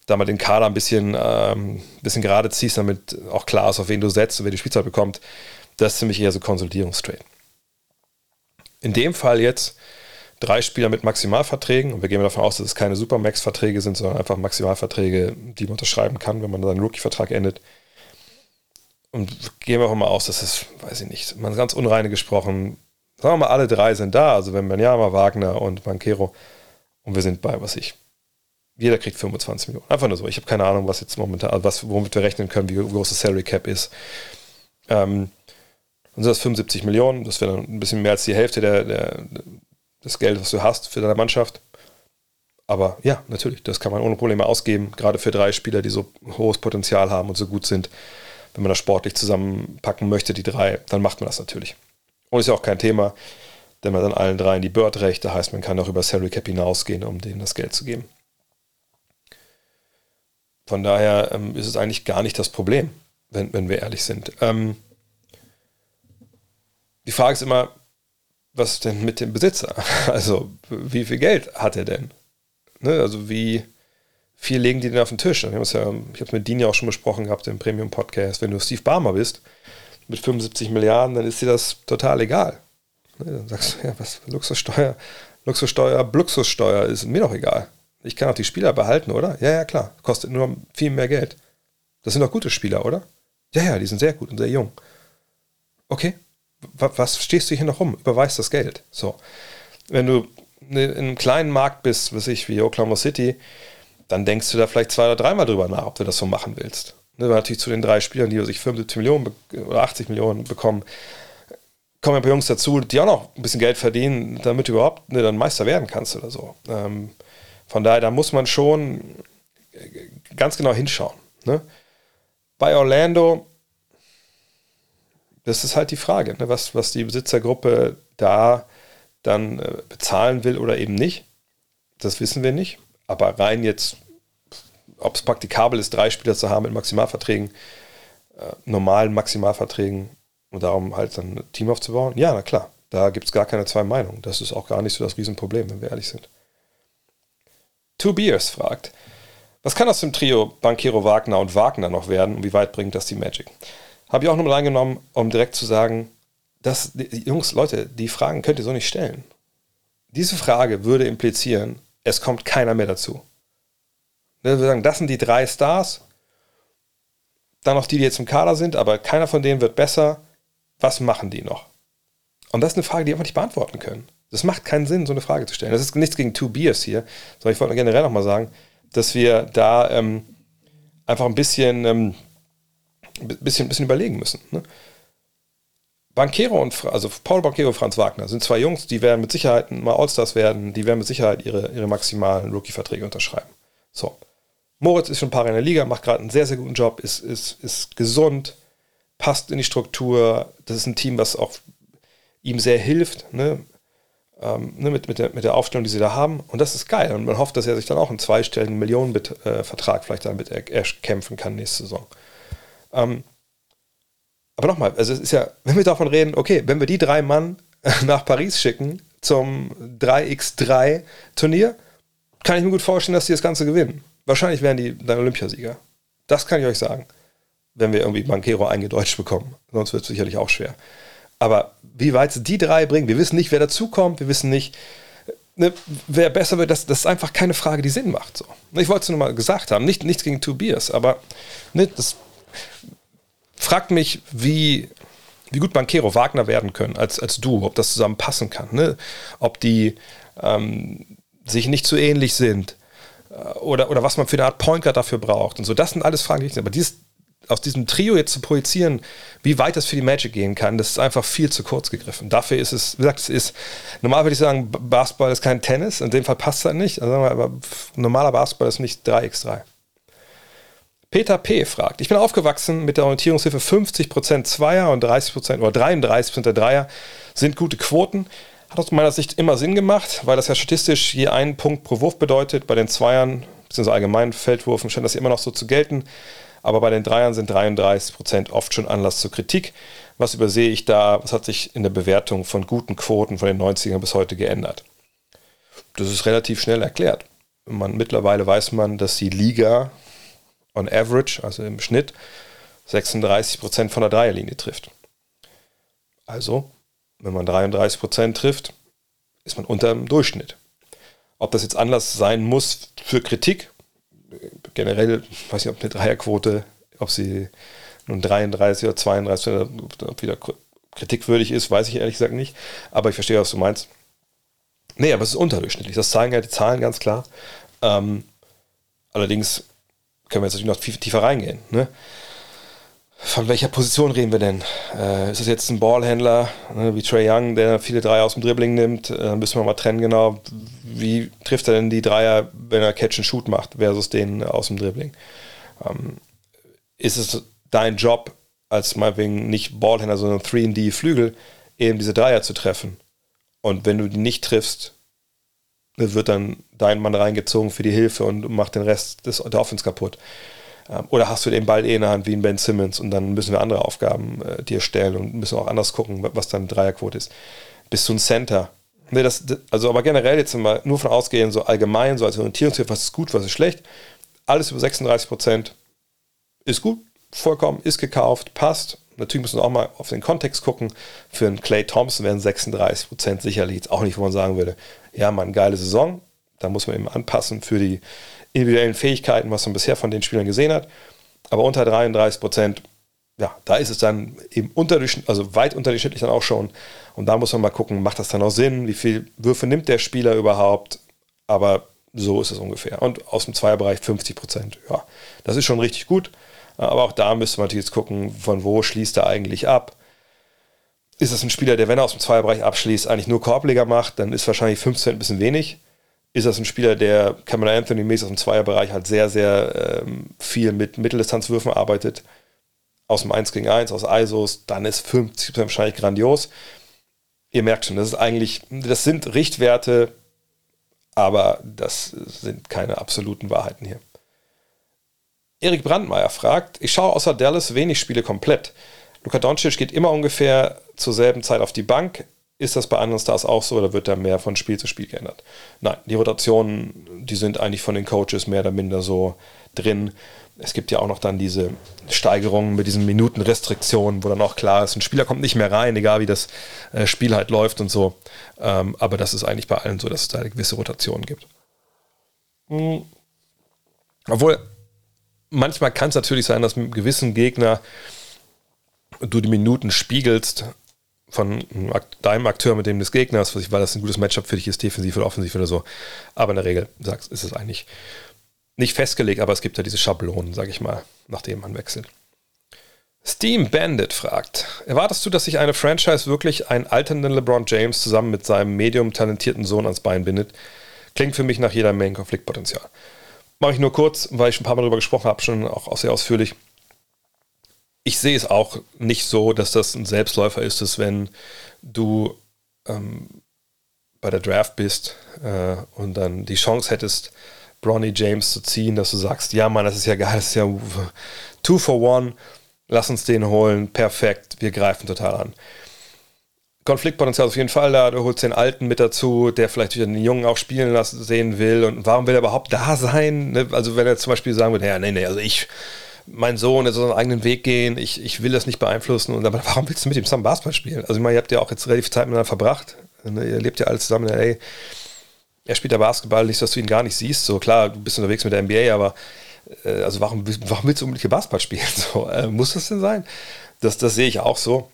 da mal den Kader ein bisschen, ähm, bisschen gerade ziehst, damit auch klar ist, auf wen du setzt und wer die Spielzeit bekommt. Das ist ziemlich eher so Konsolidierungstrade. In dem Fall jetzt drei Spieler mit Maximalverträgen und wir gehen davon aus, dass es keine Supermax-Verträge sind, sondern einfach Maximalverträge, die man unterschreiben kann, wenn man seinen Rookie-Vertrag endet. Und gehen wir auch mal aus, dass es, weiß ich nicht, man ganz unreine gesprochen, sagen wir mal, alle drei sind da, also wenn Benjama, Wagner und Banquero und wir sind bei, was ich, jeder kriegt 25 Millionen. Einfach nur so. Ich habe keine Ahnung, was jetzt momentan, also was, womit wir rechnen können, wie groß das Salary Cap ist. Ähm, dann sind das 75 Millionen, das wäre dann ein bisschen mehr als die Hälfte der, der, des Geldes, was du hast für deine Mannschaft. Aber ja, natürlich, das kann man ohne Probleme ausgeben, gerade für drei Spieler, die so hohes Potenzial haben und so gut sind. Wenn man das sportlich zusammenpacken möchte, die drei, dann macht man das natürlich. Und ist ja auch kein Thema, denn man dann allen dreien die Bird-Rechte, heißt, man kann auch über Salary Cap hinausgehen, um denen das Geld zu geben. Von daher ähm, ist es eigentlich gar nicht das Problem, wenn, wenn wir ehrlich sind. Ähm, die Frage ist immer, was denn mit dem Besitzer? Also, wie viel Geld hat er denn? Ne? Also, wie viel legen die denn auf den Tisch? Ich habe es mit Dean ja auch schon besprochen gehabt im Premium-Podcast. Wenn du Steve Barmer bist, mit 75 Milliarden, dann ist dir das total egal. Ne? Dann sagst du, ja, was, Luxussteuer, Luxussteuer, Luxussteuer ist mir doch egal. Ich kann auch die Spieler behalten, oder? Ja, ja, klar. Kostet nur viel mehr Geld. Das sind doch gute Spieler, oder? Ja, ja, die sind sehr gut und sehr jung. Okay, was stehst du hier noch rum? Überweist das Geld. So. Wenn du ne, in einem kleinen Markt bist, was ich, wie Oklahoma City, dann denkst du da vielleicht zwei oder dreimal drüber nach, ob du das so machen willst. Ne, natürlich zu den drei Spielern, die sich 75 Millionen oder 80 Millionen bekommen, kommen ein paar Jungs dazu, die auch noch ein bisschen Geld verdienen, damit du überhaupt ne, dann Meister werden kannst oder so. Ähm, von daher, da muss man schon ganz genau hinschauen. Ne? Bei Orlando das ist halt die Frage, ne, was, was die Besitzergruppe da dann äh, bezahlen will oder eben nicht. Das wissen wir nicht. Aber rein jetzt, ob es praktikabel ist, drei Spieler zu haben mit Maximalverträgen, äh, normalen Maximalverträgen und darum halt dann ein Team aufzubauen, ja, na klar. Da gibt es gar keine zwei Meinungen. Das ist auch gar nicht so das Riesenproblem, wenn wir ehrlich sind. Two Beers fragt, Was kann aus dem Trio Bankero, Wagner und Wagner noch werden und wie weit bringt das die Magic? Habe ich auch nochmal reingenommen, um direkt zu sagen, dass, Jungs, Leute, die Fragen könnt ihr so nicht stellen. Diese Frage würde implizieren, es kommt keiner mehr dazu. Wir sagen, das sind die drei Stars, dann noch die, die jetzt im Kader sind, aber keiner von denen wird besser. Was machen die noch? Und das ist eine Frage, die wir einfach nicht beantworten können. Das macht keinen Sinn, so eine Frage zu stellen. Das ist nichts gegen Two Beers hier, sondern ich wollte generell nochmal sagen, dass wir da ähm, einfach ein bisschen, ähm, bisschen, bisschen überlegen müssen. Ne? Banquero und also Paul Banquero und Franz Wagner sind zwei Jungs, die werden mit Sicherheit mal Allstars werden, die werden mit Sicherheit ihre, ihre maximalen Rookie-Verträge unterschreiben. So. Moritz ist schon ein paar in der Liga, macht gerade einen sehr, sehr guten Job, ist, ist, ist gesund, passt in die Struktur. Das ist ein Team, was auch ihm sehr hilft, ne? Ähm, ne, mit, mit, der, mit der Aufstellung, die sie da haben. Und das ist geil. Und man hofft, dass er sich dann auch einen zweistelligen Millionenvertrag äh, vielleicht damit erkämpfen kann nächste Saison. Ähm, aber nochmal, also es ist ja, wenn wir davon reden, okay, wenn wir die drei Mann nach Paris schicken zum 3x3 Turnier, kann ich mir gut vorstellen, dass die das Ganze gewinnen. Wahrscheinlich werden die dann Olympiasieger. Das kann ich euch sagen. Wenn wir irgendwie Banquero eingedeutscht bekommen. Sonst wird es sicherlich auch schwer. Aber wie weit sie die drei bringen, wir wissen nicht, wer dazukommt, wir wissen nicht, ne, wer besser wird, das, das ist einfach keine Frage, die Sinn macht. So. Ich wollte es nur mal gesagt haben, nicht, nichts gegen Tobias, aber ne, das fragt mich, wie, wie gut Banquero Wagner werden können als, als Duo, ob das zusammen passen kann, ne? ob die ähm, sich nicht zu ähnlich sind äh, oder, oder was man für eine Art Point Guard dafür braucht und so. Das sind alles Fragen, die ich Aber dieses, aus diesem Trio jetzt zu projizieren, wie weit das für die Magic gehen kann, das ist einfach viel zu kurz gegriffen. Dafür ist es, wie gesagt, es ist, normal würde ich sagen, Basketball ist kein Tennis, in dem Fall passt halt nicht. Also, aber normaler Basketball ist nicht 3x3. Peter P. fragt, ich bin aufgewachsen mit der Orientierungshilfe 50% Zweier und 30% oder 33% der Dreier sind gute Quoten. Hat aus meiner Sicht immer Sinn gemacht, weil das ja statistisch je einen Punkt pro Wurf bedeutet. Bei den Zweiern, beziehungsweise allgemeinen Feldwurfen, scheint das immer noch so zu gelten. Aber bei den Dreiern sind 33% oft schon Anlass zur Kritik. Was übersehe ich da? Was hat sich in der Bewertung von guten Quoten von den 90ern bis heute geändert? Das ist relativ schnell erklärt. Man, mittlerweile weiß man, dass die Liga on average, also im Schnitt, 36% von der Dreierlinie trifft. Also, wenn man 33% trifft, ist man unter dem Durchschnitt. Ob das jetzt Anlass sein muss für Kritik, generell, weiß ich ob eine Dreierquote, ob sie nun 33 oder 32 oder ob wieder kritikwürdig ist, weiß ich ehrlich gesagt nicht. Aber ich verstehe, was du meinst. Nee, aber es ist unterdurchschnittlich. Das zeigen ja die Zahlen ganz klar. Ähm, allerdings können wir jetzt natürlich noch viel tiefer reingehen. Ne? Von welcher Position reden wir denn? Äh, ist es jetzt ein Ballhändler ne, wie Trey Young, der viele Dreier aus dem Dribbling nimmt? Äh, müssen wir mal trennen, genau. Wie trifft er denn die Dreier, wenn er Catch and Shoot macht, versus den aus dem Dribbling? Ähm, ist es dein Job, als meinetwegen nicht Ballhändler, sondern 3D-Flügel, eben diese Dreier zu treffen? Und wenn du die nicht triffst, wird dann dein Mann reingezogen für die Hilfe und macht den Rest des, der Offense kaputt. Ähm, oder hast du den Ball eh in der Hand wie ein Ben Simmons und dann müssen wir andere Aufgaben äh, dir stellen und müssen auch anders gucken, was deine Dreierquote ist. Bist du ein Center? Nee, das, also aber generell jetzt mal nur von ausgehen, so allgemein, so als Orientierungshilfe, was ist gut, was ist schlecht. Alles über 36 Prozent ist gut, vollkommen, ist gekauft, passt. Natürlich müssen wir auch mal auf den Kontext gucken. Für einen Clay Thompson wären 36 Prozent sicherlich jetzt auch nicht, wo man sagen würde, ja, eine geile Saison. Da muss man eben anpassen für die individuellen Fähigkeiten, was man bisher von den Spielern gesehen hat. Aber unter 33 Prozent, ja, da ist es dann eben unterdurchschnittlich, also weit unterdurchschnittlich dann auch schon. Und da muss man mal gucken, macht das dann auch Sinn? Wie viele Würfe nimmt der Spieler überhaupt? Aber so ist es ungefähr. Und aus dem Zweierbereich 50 Prozent. Ja, das ist schon richtig gut. Aber auch da müsste man natürlich jetzt gucken, von wo schließt er eigentlich ab ist das ein Spieler, der, wenn er aus dem Zweierbereich abschließt, eigentlich nur Korbleger macht, dann ist wahrscheinlich 15 ein bisschen wenig. Ist das ein Spieler, der Cameron Anthony mäßig aus dem Zweierbereich halt sehr, sehr ähm, viel mit Mitteldistanzwürfen arbeitet, aus dem 1 gegen 1, aus ISOs, dann ist 50 wahrscheinlich grandios. Ihr merkt schon, das ist eigentlich, das sind Richtwerte, aber das sind keine absoluten Wahrheiten hier. Erik Brandmeier fragt, ich schaue außer Dallas wenig Spiele komplett. Luka Doncic geht immer ungefähr zur selben Zeit auf die Bank. Ist das bei anderen Stars auch so oder wird da mehr von Spiel zu Spiel geändert? Nein, die Rotationen, die sind eigentlich von den Coaches mehr oder minder so drin. Es gibt ja auch noch dann diese Steigerungen mit diesen Minutenrestriktionen, wo dann auch klar ist, ein Spieler kommt nicht mehr rein, egal wie das äh, Spiel halt läuft und so. Ähm, aber das ist eigentlich bei allen so, dass es da gewisse Rotation gibt. Mhm. Obwohl, manchmal kann es natürlich sein, dass mit einem gewissen Gegner du die Minuten spiegelst von deinem Akteur mit dem des Gegners, weil das ein gutes Matchup für dich ist, defensiv oder offensiv oder so. Aber in der Regel sagst, ist es eigentlich nicht festgelegt, aber es gibt ja diese Schablonen, sage ich mal, nachdem man wechselt. Steam Bandit fragt: Erwartest du, dass sich eine Franchise wirklich einen alternden LeBron James zusammen mit seinem medium talentierten Sohn ans Bein bindet? Klingt für mich nach jeder Menge Konfliktpotenzial. Mache ich nur kurz, weil ich schon ein paar Mal darüber gesprochen habe, schon auch sehr ausführlich ich sehe es auch nicht so, dass das ein Selbstläufer ist, dass wenn du ähm, bei der Draft bist äh, und dann die Chance hättest, Bronny James zu ziehen, dass du sagst, ja Mann, das ist ja geil, das ist ja two for one, lass uns den holen, perfekt, wir greifen total an. Konfliktpotenzial auf jeden Fall da, du holst den Alten mit dazu, der vielleicht wieder den Jungen auch spielen lassen, sehen will und warum will er überhaupt da sein? Ne? Also wenn er zum Beispiel sagen würde, ja, nee, nee, also ich mein Sohn, der soll seinen eigenen Weg gehen, ich, ich will das nicht beeinflussen. Und aber warum willst du mit ihm zusammen Basketball spielen? Also ich meine, ihr habt ja auch jetzt relativ Zeit miteinander verbracht. Ne? Ihr lebt ja alle zusammen LA. Er spielt da Basketball, nicht, dass du ihn gar nicht siehst. So klar, du bist unterwegs mit der NBA, aber äh, also warum, warum willst du unbedingt Basketball spielen? So, äh, muss das denn sein? Das, das sehe ich auch so.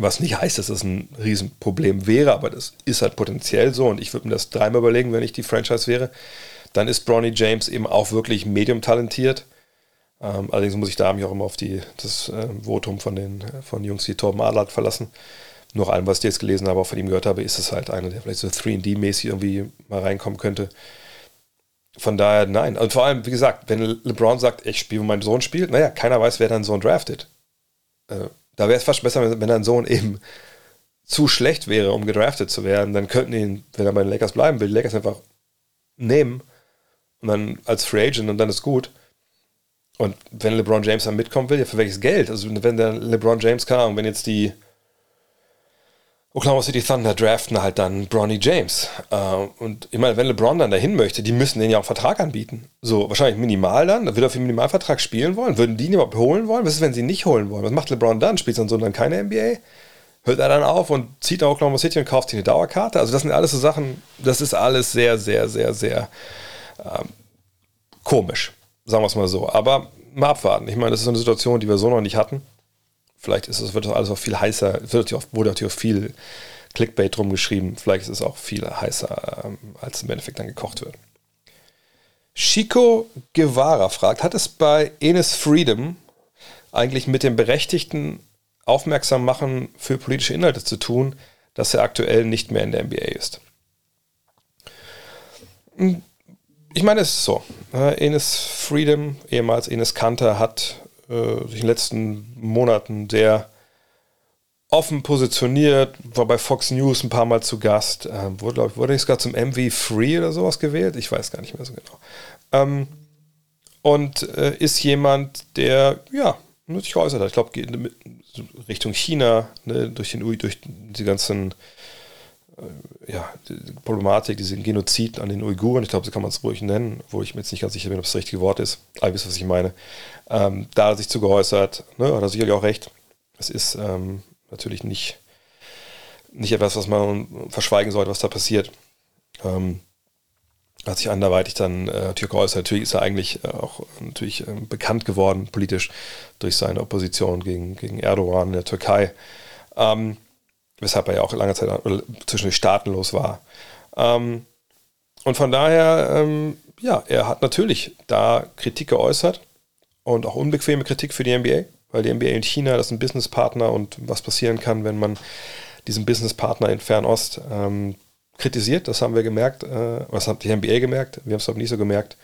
Was nicht heißt, dass das ein Riesenproblem wäre, aber das ist halt potenziell so und ich würde mir das dreimal überlegen, wenn ich die Franchise wäre. Dann ist Bronny James eben auch wirklich medium talentiert. Ähm, allerdings muss ich da mich auch immer auf die, das äh, Votum von den von Jungs wie Torben Adler verlassen. Nach allem, was ich jetzt gelesen habe, auch von ihm gehört habe, ist es halt einer, der vielleicht so 3D-mäßig irgendwie mal reinkommen könnte. Von daher, nein. Und vor allem, wie gesagt, wenn LeBron sagt, ich spiele, wo mein Sohn spielt, naja, keiner weiß, wer dein Sohn draftet. Äh, da wäre es fast besser, wenn, dein Sohn eben zu schlecht wäre, um gedraftet zu werden. Dann könnten ihn, wenn er bei den Lakers bleiben will, die Lakers einfach nehmen und dann als Free Agent und dann ist gut. Und wenn LeBron James dann mitkommen will, ja, für welches Geld? Also wenn der LeBron James kam, wenn jetzt die Oklahoma City Thunder draften halt dann Bronny James. Äh, und ich meine, wenn LeBron dann dahin möchte, die müssen den ja auch einen Vertrag anbieten. So, wahrscheinlich minimal dann. Dann würde er für einen Minimalvertrag spielen wollen. Würden die ihn überhaupt holen wollen? Was ist, wenn sie ihn nicht holen wollen? Was macht LeBron dann? Spielt dann so dann keine NBA? Hört er dann auf und zieht nach Oklahoma City und kauft sich eine Dauerkarte? Also das sind alles so Sachen, das ist alles sehr, sehr, sehr, sehr ähm, komisch. Sagen wir es mal so. Aber mal abwarten. Ich meine, das ist eine Situation, die wir so noch nicht hatten. Vielleicht ist es, wird das alles auch viel heißer, wird auch, wurde natürlich auch viel Clickbait drum geschrieben. Vielleicht ist es auch viel heißer, ähm, als im Endeffekt dann gekocht wird. Chico Guevara fragt, hat es bei Enes Freedom eigentlich mit dem berechtigten Aufmerksammachen für politische Inhalte zu tun, dass er aktuell nicht mehr in der NBA ist? Hm, ich meine, es ist so. Enes Freedom, ehemals Enes Kanter, hat äh, sich in den letzten Monaten sehr offen positioniert, war bei Fox News ein paar Mal zu Gast, äh, wurde, glaube ich, wurde nicht sogar zum MV Free oder sowas gewählt? Ich weiß gar nicht mehr so genau. Ähm, und äh, ist jemand, der, ja, sich geäußert hat. Ich glaube, Richtung China, ne, durch, den, durch die ganzen ja, die Problematik, diesen Genozid an den Uiguren, ich glaube, so kann man es ruhig nennen, wo ich mir jetzt nicht ganz sicher bin, ob es das richtige Wort ist, aber ihr wisst, was ich meine. Ähm, da hat er sich zu geäußert, ne, hat er sicherlich auch recht. Es ist ähm, natürlich nicht, nicht etwas, was man verschweigen sollte, was da passiert. Ähm, hat sich anderweitig dann äh, natürlich geäußert. Natürlich ist er eigentlich äh, auch natürlich äh, bekannt geworden politisch durch seine Opposition gegen, gegen Erdogan in der Türkei. Ähm, weshalb er ja auch lange Zeit zwischendurch staatenlos war. Ähm, und von daher, ähm, ja, er hat natürlich da Kritik geäußert und auch unbequeme Kritik für die NBA, weil die NBA in China, das ist ein Businesspartner und was passieren kann, wenn man diesen Businesspartner in Fernost ähm, kritisiert, das haben wir gemerkt, äh, was hat die NBA gemerkt, wir haben es aber nicht so gemerkt,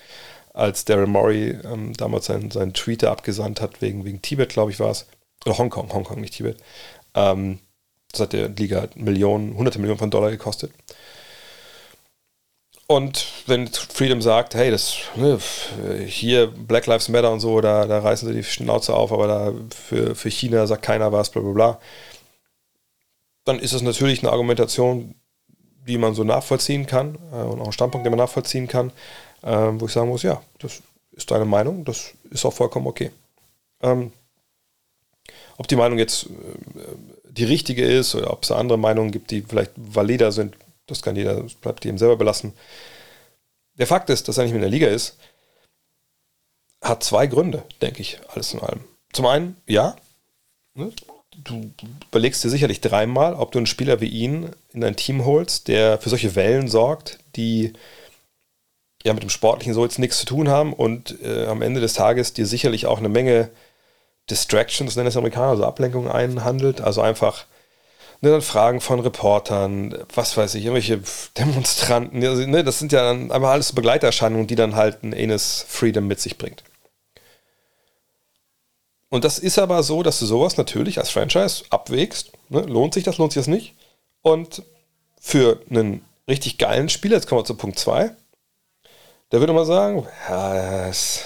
als Daryl Morey ähm, damals seinen, seinen Tweeter abgesandt hat, wegen, wegen Tibet, glaube ich, war es, oder Hongkong, Hongkong, nicht Tibet, ähm, das hat der Liga Millionen, hunderte Millionen von Dollar gekostet. Und wenn Freedom sagt, hey, das ne, hier Black Lives Matter und so, da, da reißen sie die Schnauze auf, aber da für, für China sagt keiner was, bla bla bla. dann ist es natürlich eine Argumentation, die man so nachvollziehen kann äh, und auch ein Standpunkt, den man nachvollziehen kann, äh, wo ich sagen muss, ja, das ist deine Meinung, das ist auch vollkommen okay. Ähm, ob die Meinung jetzt äh, die richtige ist oder ob es andere Meinungen gibt, die vielleicht valider sind, das kann jeder, das bleibt jedem selber belassen. Der Fakt ist, dass er nicht mehr in der Liga ist, hat zwei Gründe, denke ich, alles in allem. Zum einen, ja, ne, du überlegst dir sicherlich dreimal, ob du einen Spieler wie ihn in dein Team holst, der für solche Wellen sorgt, die ja mit dem Sportlichen so jetzt nichts zu tun haben und äh, am Ende des Tages dir sicherlich auch eine Menge Distractions, nennen es Amerikaner, also Ablenkungen einhandelt. Also einfach ne, dann Fragen von Reportern, was weiß ich, irgendwelche Demonstranten. Also, ne, das sind ja dann einfach alles Begleiterscheinungen, die dann halt ein Enes Freedom mit sich bringt. Und das ist aber so, dass du sowas natürlich als Franchise abwägst. Ne? Lohnt sich das, lohnt sich das nicht? Und für einen richtig geilen Spieler, jetzt kommen wir zu Punkt 2, der würde mal sagen, ja, das,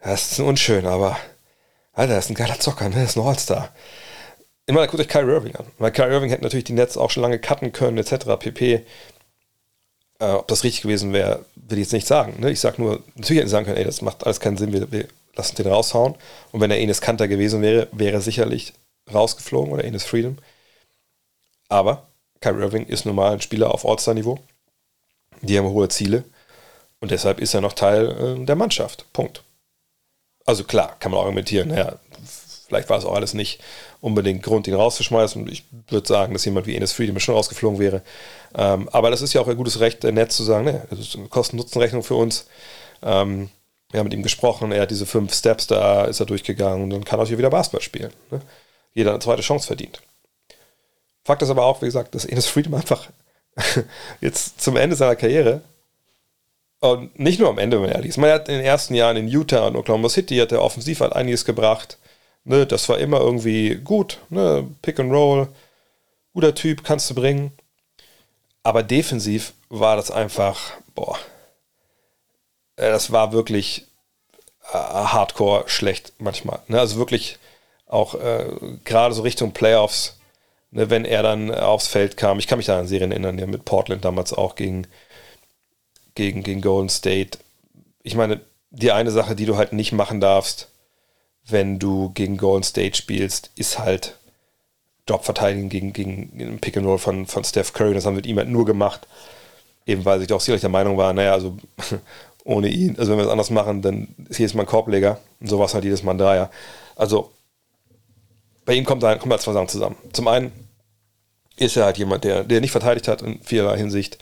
das ist unschön, aber Alter, das ist ein geiler Zocker, ne? das ist ein All-Star. Immer guckt euch Kyrie Irving an. Weil Kyrie Irving hätte natürlich die Nets auch schon lange cutten können, etc. pp. Äh, ob das richtig gewesen wäre, will ich jetzt nicht sagen. Ne? Ich sage nur, natürlich hätten sie sagen können, ey, das macht alles keinen Sinn, wir, wir lassen den raushauen. Und wenn er Enes Kanter gewesen wäre, wäre er sicherlich rausgeflogen oder Enes Freedom. Aber Kyrie Irving ist normal ein Spieler auf All-Star-Niveau. Die haben hohe Ziele. Und deshalb ist er noch Teil äh, der Mannschaft. Punkt. Also klar, kann man argumentieren, naja, vielleicht war es auch alles nicht unbedingt Grund, ihn rauszuschmeißen. Ich würde sagen, dass jemand wie Enes Freedom schon rausgeflogen wäre. Ähm, aber das ist ja auch ein gutes Recht der Netz zu sagen, ne, das ist eine Kosten-Nutzen-Rechnung für uns. Ähm, wir haben mit ihm gesprochen, er hat diese fünf Steps da, ist er durchgegangen und dann kann auch hier wieder Basketball spielen. Ne? Jeder eine zweite Chance verdient. Fakt ist aber auch, wie gesagt, dass Enes Freedom einfach jetzt zum Ende seiner Karriere und nicht nur am Ende, wenn man ehrlich ist. Man hat in den ersten Jahren in Utah und Oklahoma City hat er offensiv halt einiges gebracht. Ne, das war immer irgendwie gut. Ne, Pick and Roll, guter Typ, kannst du bringen. Aber defensiv war das einfach, boah, äh, das war wirklich äh, hardcore schlecht manchmal. Ne? Also wirklich auch äh, gerade so Richtung Playoffs, ne, wenn er dann aufs Feld kam. Ich kann mich da an Serien erinnern, ja mit Portland damals auch gegen gegen, gegen Golden State. Ich meine, die eine Sache, die du halt nicht machen darfst, wenn du gegen Golden State spielst, ist halt Jobverteidigen gegen, gegen einen Pick and Roll von, von Steph Curry. Das haben wir mit ihm halt nur gemacht, eben weil sich auch sicherlich der Meinung war, naja, also ohne ihn, also wenn wir es anders machen, dann ist jedes Mal ein Korbleger und sowas halt jedes Mal ein Dreier. Also bei ihm kommt, da, kommt halt zwei Sachen zusammen. Zum einen ist er halt jemand, der, der nicht verteidigt hat in vielerlei Hinsicht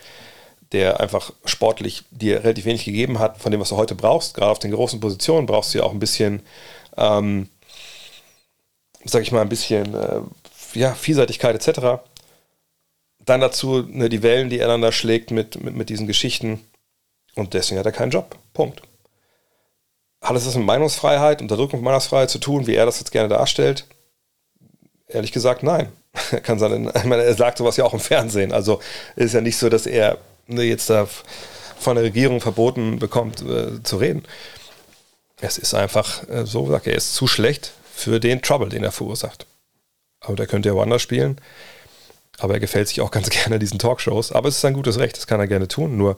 der einfach sportlich dir relativ wenig gegeben hat von dem, was du heute brauchst. Gerade auf den großen Positionen brauchst du ja auch ein bisschen, ähm, sag ich mal, ein bisschen äh, ja, Vielseitigkeit etc. Dann dazu ne, die Wellen, die er dann da schlägt mit, mit, mit diesen Geschichten. Und deswegen hat er keinen Job. Punkt. Hat es das mit Meinungsfreiheit, Unterdrückung von Meinungsfreiheit zu tun, wie er das jetzt gerne darstellt? Ehrlich gesagt, nein. Er kann seine, ich meine, er sagt sowas ja auch im Fernsehen. Also ist ja nicht so, dass er jetzt da von der Regierung verboten bekommt, äh, zu reden. Es ist einfach äh, so, sagt er, er ist zu schlecht für den Trouble, den er verursacht. Aber der könnte ja woanders spielen. Aber er gefällt sich auch ganz gerne diesen Talkshows. Aber es ist ein gutes Recht, das kann er gerne tun. Nur,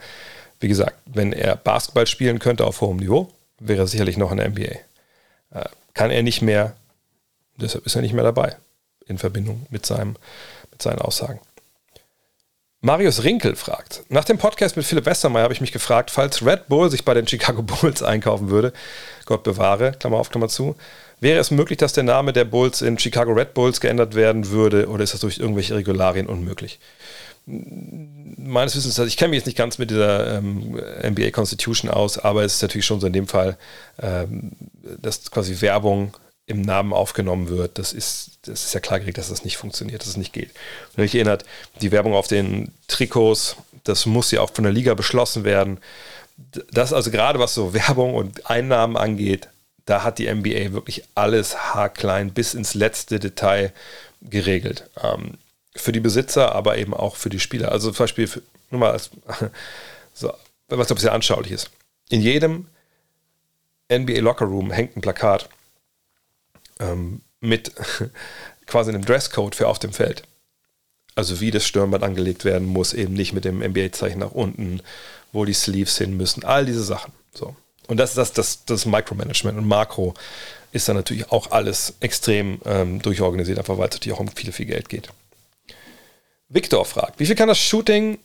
wie gesagt, wenn er Basketball spielen könnte auf hohem Niveau, wäre er sicherlich noch in der NBA. Äh, kann er nicht mehr, deshalb ist er nicht mehr dabei in Verbindung mit, seinem, mit seinen Aussagen. Marius Rinkel fragt, nach dem Podcast mit Philipp Westermeier habe ich mich gefragt, falls Red Bull sich bei den Chicago Bulls einkaufen würde, Gott bewahre, Klammer auf, Klammer zu, wäre es möglich, dass der Name der Bulls in Chicago Red Bulls geändert werden würde oder ist das durch irgendwelche Regularien unmöglich? Meines Wissens, also ich kenne mich jetzt nicht ganz mit dieser ähm, NBA Constitution aus, aber es ist natürlich schon so in dem Fall, ähm, dass quasi Werbung im Namen aufgenommen wird, das ist, das ist ja klar geregelt, dass das nicht funktioniert, dass es nicht geht. Und ich erinnert, die Werbung auf den Trikots, das muss ja auch von der Liga beschlossen werden. Das also gerade was so Werbung und Einnahmen angeht, da hat die NBA wirklich alles haarklein bis ins letzte Detail geregelt. Ähm, für die Besitzer, aber eben auch für die Spieler. Also zum Beispiel, nur mal als, so, was ein bisschen anschaulich ist. In jedem NBA Locker Room hängt ein Plakat ähm, mit quasi einem Dresscode für auf dem Feld. Also wie das Stirnband angelegt werden muss, eben nicht mit dem NBA-Zeichen nach unten, wo die Sleeves hin müssen, all diese Sachen. So. Und das ist das, das, das Micromanagement und Makro ist dann natürlich auch alles extrem ähm, durchorganisiert, einfach weil es natürlich auch um viel, viel Geld geht. Victor fragt, wie viel kann das Shooting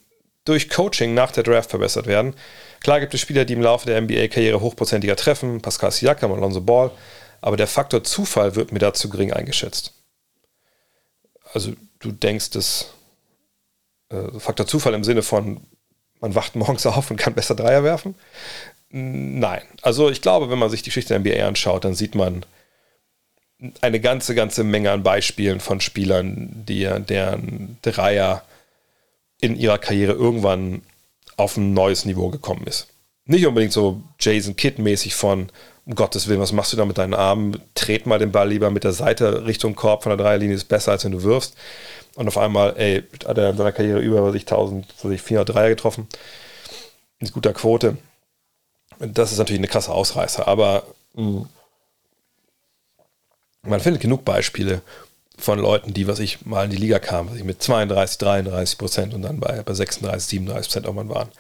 durch Coaching nach der Draft verbessert werden? Klar gibt es Spieler, die im Laufe der NBA-Karriere hochprozentiger treffen, Pascal Siakam, Alonso Ball, aber der Faktor Zufall wird mir da zu gering eingeschätzt. Also du denkst, dass äh, Faktor Zufall im Sinne von, man wacht morgens auf und kann besser Dreier werfen? Nein. Also ich glaube, wenn man sich die Geschichte der NBA anschaut, dann sieht man eine ganze, ganze Menge an Beispielen von Spielern, die, deren Dreier in ihrer Karriere irgendwann auf ein neues Niveau gekommen ist. Nicht unbedingt so Jason Kidd-mäßig von, um Gottes Willen, was machst du da mit deinen Armen? Tret mal den Ball lieber mit der Seite Richtung Korb von der Dreierlinie, ist besser, als wenn du wirfst. Und auf einmal, ey, hat er in seiner Karriere über sich 1400 Dreier getroffen. Mit guter Quote. Das ist natürlich eine krasse Ausreißer, aber mh, hm, man findet genug Beispiele von Leuten, die, was ich mal in die Liga kam, was ich mit 32, 33 Prozent und dann bei, bei 36, 37 Prozent irgendwann waren.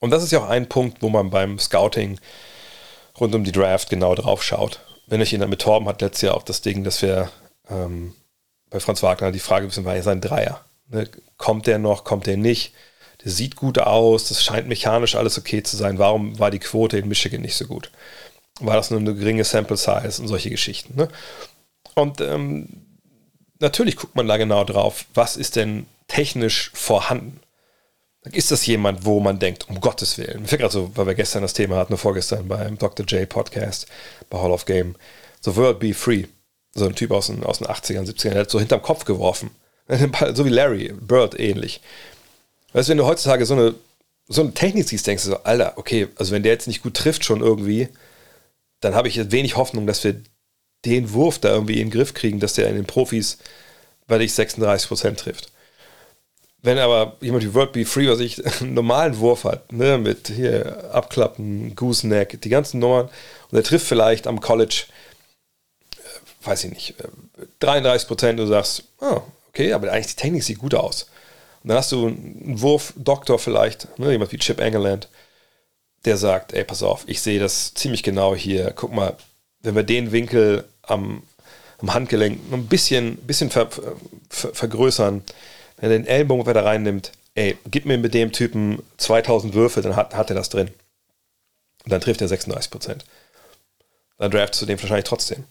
Und das ist ja auch ein Punkt, wo man beim Scouting rund um die Draft genau drauf schaut. Wenn ich ihn mit Torben hat letztes Jahr auch das Ding, dass wir ähm, bei Franz Wagner die Frage wissen, war ja sein Dreier. Ne? Kommt der noch, kommt der nicht? Der sieht gut aus, das scheint mechanisch alles okay zu sein. Warum war die Quote in Michigan nicht so gut? War das nur eine geringe Sample Size und solche Geschichten? Ne? Und ähm, natürlich guckt man da genau drauf, was ist denn technisch vorhanden. Ist das jemand, wo man denkt, um Gottes Willen, mir fällt gerade so, weil wir gestern das Thema hatten, vorgestern beim Dr. J Podcast bei Hall of Game, so World Be Free, so ein Typ aus den, aus den 80ern, 70ern, der hat so hinterm Kopf geworfen. So wie Larry, Bird ähnlich. Weißt du, wenn du heutzutage so eine, so eine Technik siehst, denkst du so, Alter, okay, also wenn der jetzt nicht gut trifft schon irgendwie, dann habe ich wenig Hoffnung, dass wir den Wurf da irgendwie in den Griff kriegen, dass der in den Profis bei dich 36% trifft. Wenn aber jemand wie World Be Free, was ich einen normalen Wurf hat, ne, mit hier Abklappen, Gooseneck, die ganzen Nummern, und er trifft vielleicht am College, äh, weiß ich nicht, 33 äh, und du sagst, oh, okay, aber eigentlich die Technik sieht gut aus. Und dann hast du einen Wurf-Doktor vielleicht, ne, jemand wie Chip Engeland, der sagt, ey, pass auf, ich sehe das ziemlich genau hier, guck mal, wenn wir den Winkel am, am Handgelenk ein bisschen, bisschen ver, ver, vergrößern, wenn er den Ellbogen wieder reinnimmt, ey, gib mir mit dem Typen 2000 Würfe, dann hat, hat er das drin. Und dann trifft er 36 Prozent. Dann draftest du den wahrscheinlich trotzdem.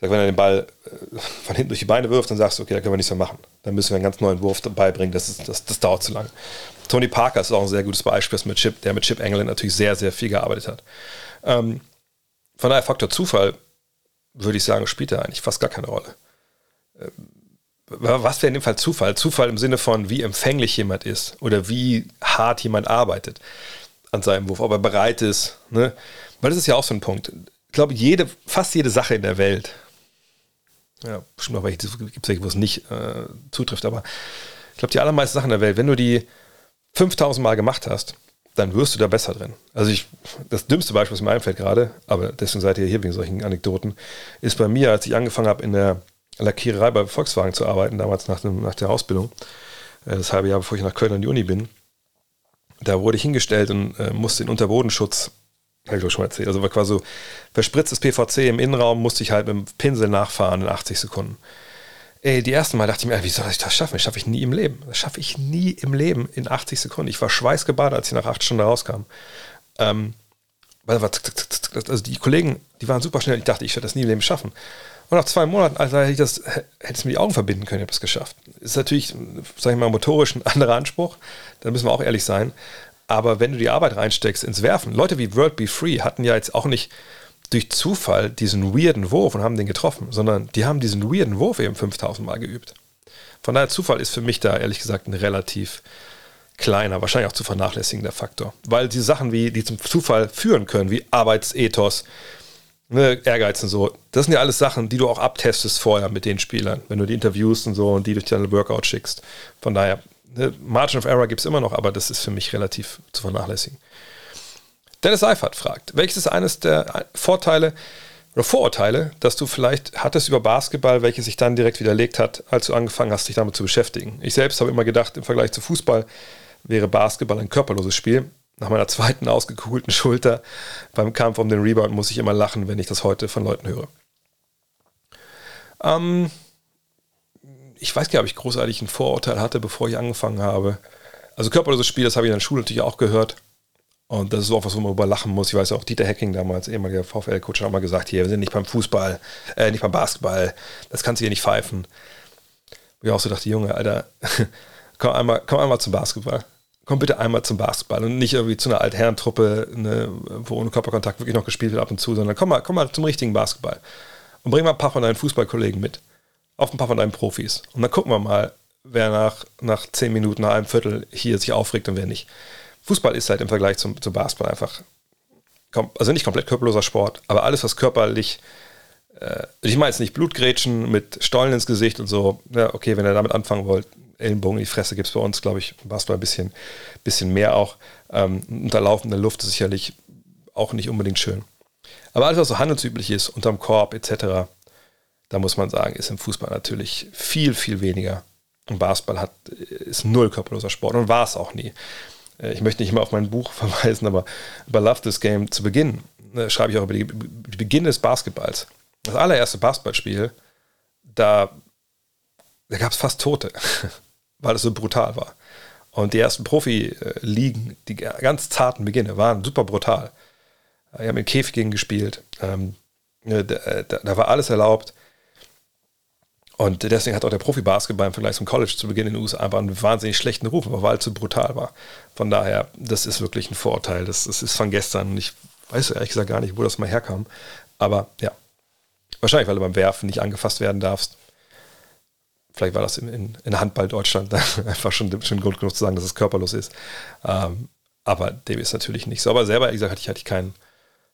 Sag, wenn er den Ball äh, von hinten durch die Beine wirft, dann sagst du, okay, da können wir nichts mehr machen. Dann müssen wir einen ganz neuen Wurf dabei bringen. Das, ist, das, das dauert zu lange. Tony Parker ist auch ein sehr gutes Beispiel, mit Chip, der mit Chip England natürlich sehr, sehr viel gearbeitet hat. Ähm, von daher Faktor Zufall würde ich sagen, spielt da eigentlich fast gar keine Rolle. Ähm, was wäre in dem Fall Zufall? Zufall im Sinne von, wie empfänglich jemand ist oder wie hart jemand arbeitet an seinem Wurf, ob er bereit ist. Ne? Weil das ist ja auch so ein Punkt. Ich glaube, jede, fast jede Sache in der Welt, ja, bestimmt auch welche, gibt es wo es nicht äh, zutrifft, aber ich glaube, die allermeisten Sachen in der Welt, wenn du die 5000 Mal gemacht hast, dann wirst du da besser drin. Also ich, das dümmste Beispiel, was mir einfällt gerade, aber deswegen seid ihr hier wegen solchen Anekdoten, ist bei mir, als ich angefangen habe in der Lackiererei bei Volkswagen zu arbeiten, damals nach, dem, nach der Ausbildung, äh, das halbe Jahr bevor ich nach Köln an die Uni bin, da wurde ich hingestellt und äh, musste den Unterbodenschutz, habe ich doch schon mal erzählt, also war quasi so verspritztes PVC im Innenraum, musste ich halt mit dem Pinsel nachfahren in 80 Sekunden. Ey, die ersten Mal dachte ich mir, wie soll ich das schaffen? Das schaffe ich nie im Leben. Das schaffe ich nie im Leben in 80 Sekunden. Ich war schweißgebadet, als ich nach acht Stunden rauskam. Ähm, also die Kollegen, die waren super schnell. Ich dachte, ich werde das nie im Leben schaffen. Und nach zwei Monaten, also hätte ich das, hätte es mir die Augen verbinden können, ich habe es geschafft. Ist natürlich, sage ich mal, motorisch ein anderer Anspruch. Da müssen wir auch ehrlich sein. Aber wenn du die Arbeit reinsteckst ins Werfen, Leute wie World Be Free hatten ja jetzt auch nicht durch Zufall diesen weirden Wurf und haben den getroffen, sondern die haben diesen weirden Wurf eben 5000 Mal geübt. Von daher Zufall ist für mich da ehrlich gesagt ein relativ kleiner, wahrscheinlich auch zu vernachlässigender Faktor. Weil die Sachen, wie, die zum Zufall führen können, wie Arbeitsethos, ne, Ehrgeiz und so, das sind ja alles Sachen, die du auch abtestest vorher mit den Spielern, wenn du die interviewst und so und die durch deine Workout schickst. Von daher, ne, Margin of Error gibt es immer noch, aber das ist für mich relativ zu vernachlässigen. Dennis Seifert fragt, welches ist eines der Vorteile oder Vorurteile, dass du vielleicht hattest über Basketball, welche sich dann direkt widerlegt hat, als du angefangen hast, dich damit zu beschäftigen. Ich selbst habe immer gedacht, im Vergleich zu Fußball wäre Basketball ein körperloses Spiel. Nach meiner zweiten ausgekugelten Schulter beim Kampf um den Rebound muss ich immer lachen, wenn ich das heute von Leuten höre. Ähm, ich weiß gar nicht, ob ich großartig ein Vorurteil hatte, bevor ich angefangen habe. Also körperloses Spiel, das habe ich in der Schule natürlich auch gehört. Und das ist auch was, wo man über lachen muss. Ich weiß auch, Dieter Hecking damals, ehemaliger VfL-Coach, hat mal gesagt, hier, wir sind nicht beim Fußball, äh, nicht beim Basketball, das kannst du hier nicht pfeifen. Wo ich auch so dachte, Junge, Alter, komm einmal, komm einmal zum Basketball. Komm bitte einmal zum Basketball und nicht irgendwie zu einer Altherrentruppe, ne, wo ohne Körperkontakt wirklich noch gespielt wird ab und zu, sondern komm mal, komm mal zum richtigen Basketball. Und bring mal ein paar von deinen Fußballkollegen mit. Auf ein paar von deinen Profis. Und dann gucken wir mal, wer nach, nach zehn Minuten, nach einem Viertel hier sich aufregt und wer nicht. Fußball ist halt im Vergleich zum, zum Basketball einfach, also nicht komplett körperloser Sport, aber alles, was körperlich, äh, ich meine jetzt nicht Blutgrätschen mit Stollen ins Gesicht und so, ja, okay, wenn ihr damit anfangen wollt, Ellenbogen in die Fresse gibt es bei uns, glaube ich, Basketball ein bisschen, bisschen mehr auch. Ähm, unter laufender Luft ist sicherlich auch nicht unbedingt schön. Aber alles, was so handelsüblich ist, unterm Korb etc., da muss man sagen, ist im Fußball natürlich viel, viel weniger. Und Basketball hat, ist null körperloser Sport und war es auch nie. Äh, ich möchte nicht immer auf mein Buch verweisen, aber bei Love This Game zu Beginn äh, schreibe ich auch über die, die Beginn des Basketballs. Das allererste Basketballspiel, da, da gab es fast Tote, weil es so brutal war. Und die ersten Profi-Ligen, die ganz zarten Beginne, waren super brutal. Wir haben in Käfigen gespielt. Ähm, da, da, da, war alles erlaubt. Und deswegen hat auch der Profi-Basketball im Vergleich zum College zu Beginn in den USA einfach einen wahnsinnig schlechten Ruf, weil es zu brutal war. Von daher, das ist wirklich ein Vorurteil. Das, das ist von gestern. Und ich weiß ehrlich gesagt gar nicht, wo das mal herkam. Aber ja, wahrscheinlich, weil du beim Werfen nicht angefasst werden darfst. Vielleicht war das in, in, in Handball Deutschland einfach schon, schon Grund genug zu sagen, dass es körperlos ist. Ähm, aber dem ist natürlich nicht so. Aber selber, ehrlich gesagt, hatte ich, hatte ich keinen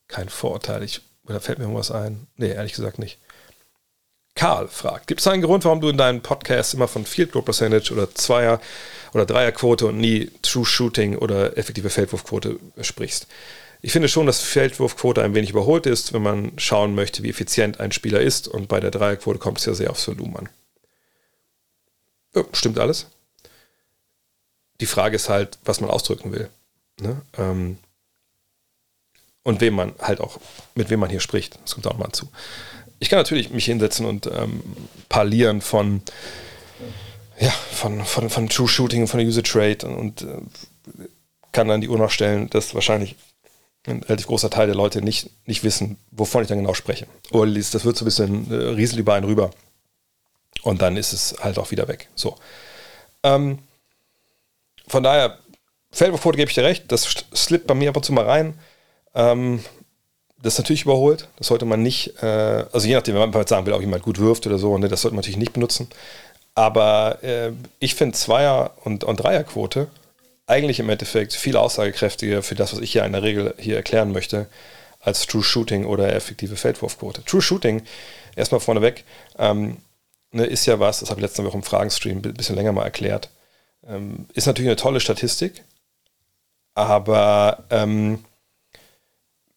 kein Vorurteil. Ich, oder fällt mir irgendwas ein? Nee, ehrlich gesagt nicht. Karl fragt, gibt es einen Grund, warum du in deinem Podcast immer von Field Goal Percentage oder Zweier- oder Dreierquote und nie True Shooting oder effektive Feldwurfquote sprichst? Ich finde schon, dass Feldwurfquote ein wenig überholt ist, wenn man schauen möchte, wie effizient ein Spieler ist. Und bei der Dreierquote kommt es ja sehr aufs Volumen an. Ja, stimmt alles. Die Frage ist halt, was man ausdrücken will. Ne? Ähm, und wem man halt auch, mit wem man hier spricht. Das kommt auch mal zu ich kann natürlich mich hinsetzen und ähm, parlieren von, ja, von, von, von True Shooting, von der User Trade und, und äh, kann dann die Uhr noch stellen, dass wahrscheinlich ein relativ großer Teil der Leute nicht, nicht wissen, wovon ich dann genau spreche. Oder das wird so ein bisschen äh, rieselt über einen rüber. Und dann ist es halt auch wieder weg. So. Ähm, von daher, Feldwurfquote gebe ich dir recht, das slippt bei mir ab und zu mal rein. Ähm, das ist natürlich überholt. Das sollte man nicht, äh, also je nachdem, wenn man sagen will, auch jemand gut wirft oder so, ne, das sollte man natürlich nicht benutzen. Aber äh, ich finde Zweier- und, und Dreierquote eigentlich im Endeffekt viel aussagekräftiger für das, was ich hier in der Regel hier erklären möchte, als True Shooting oder effektive Feldwurfquote. True Shooting, erstmal vorneweg, ähm, ne, ist ja was, das habe ich letzte Woche im Fragenstream ein bisschen länger mal erklärt, ähm, ist natürlich eine tolle Statistik, aber ähm,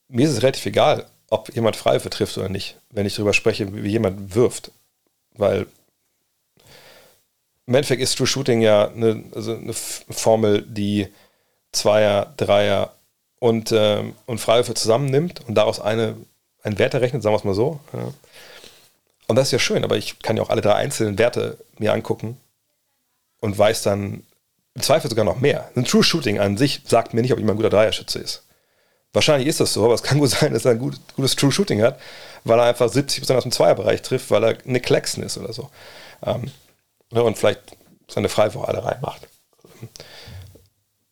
mir ist es relativ egal, ob jemand Freiwürfe trifft oder nicht, wenn ich darüber spreche, wie jemand wirft. Weil im Endeffekt ist True Shooting ja eine, also eine Formel, die Zweier, Dreier und, ähm, und Freiwürfe zusammennimmt und daraus eine, einen Wert errechnet, sagen wir es mal so. Ja. Und das ist ja schön, aber ich kann ja auch alle drei einzelnen Werte mir angucken und weiß dann im Zweifel sogar noch mehr. Ein True Shooting an sich sagt mir nicht, ob jemand ein guter Dreierschütze ist. Wahrscheinlich ist das so, aber es kann gut sein, dass er ein gut, gutes True Shooting hat, weil er einfach 70% aus dem Zweierbereich trifft, weil er eine Klecksen ist oder so. Ähm, ne, und vielleicht seine Freiwurf alle reinmacht.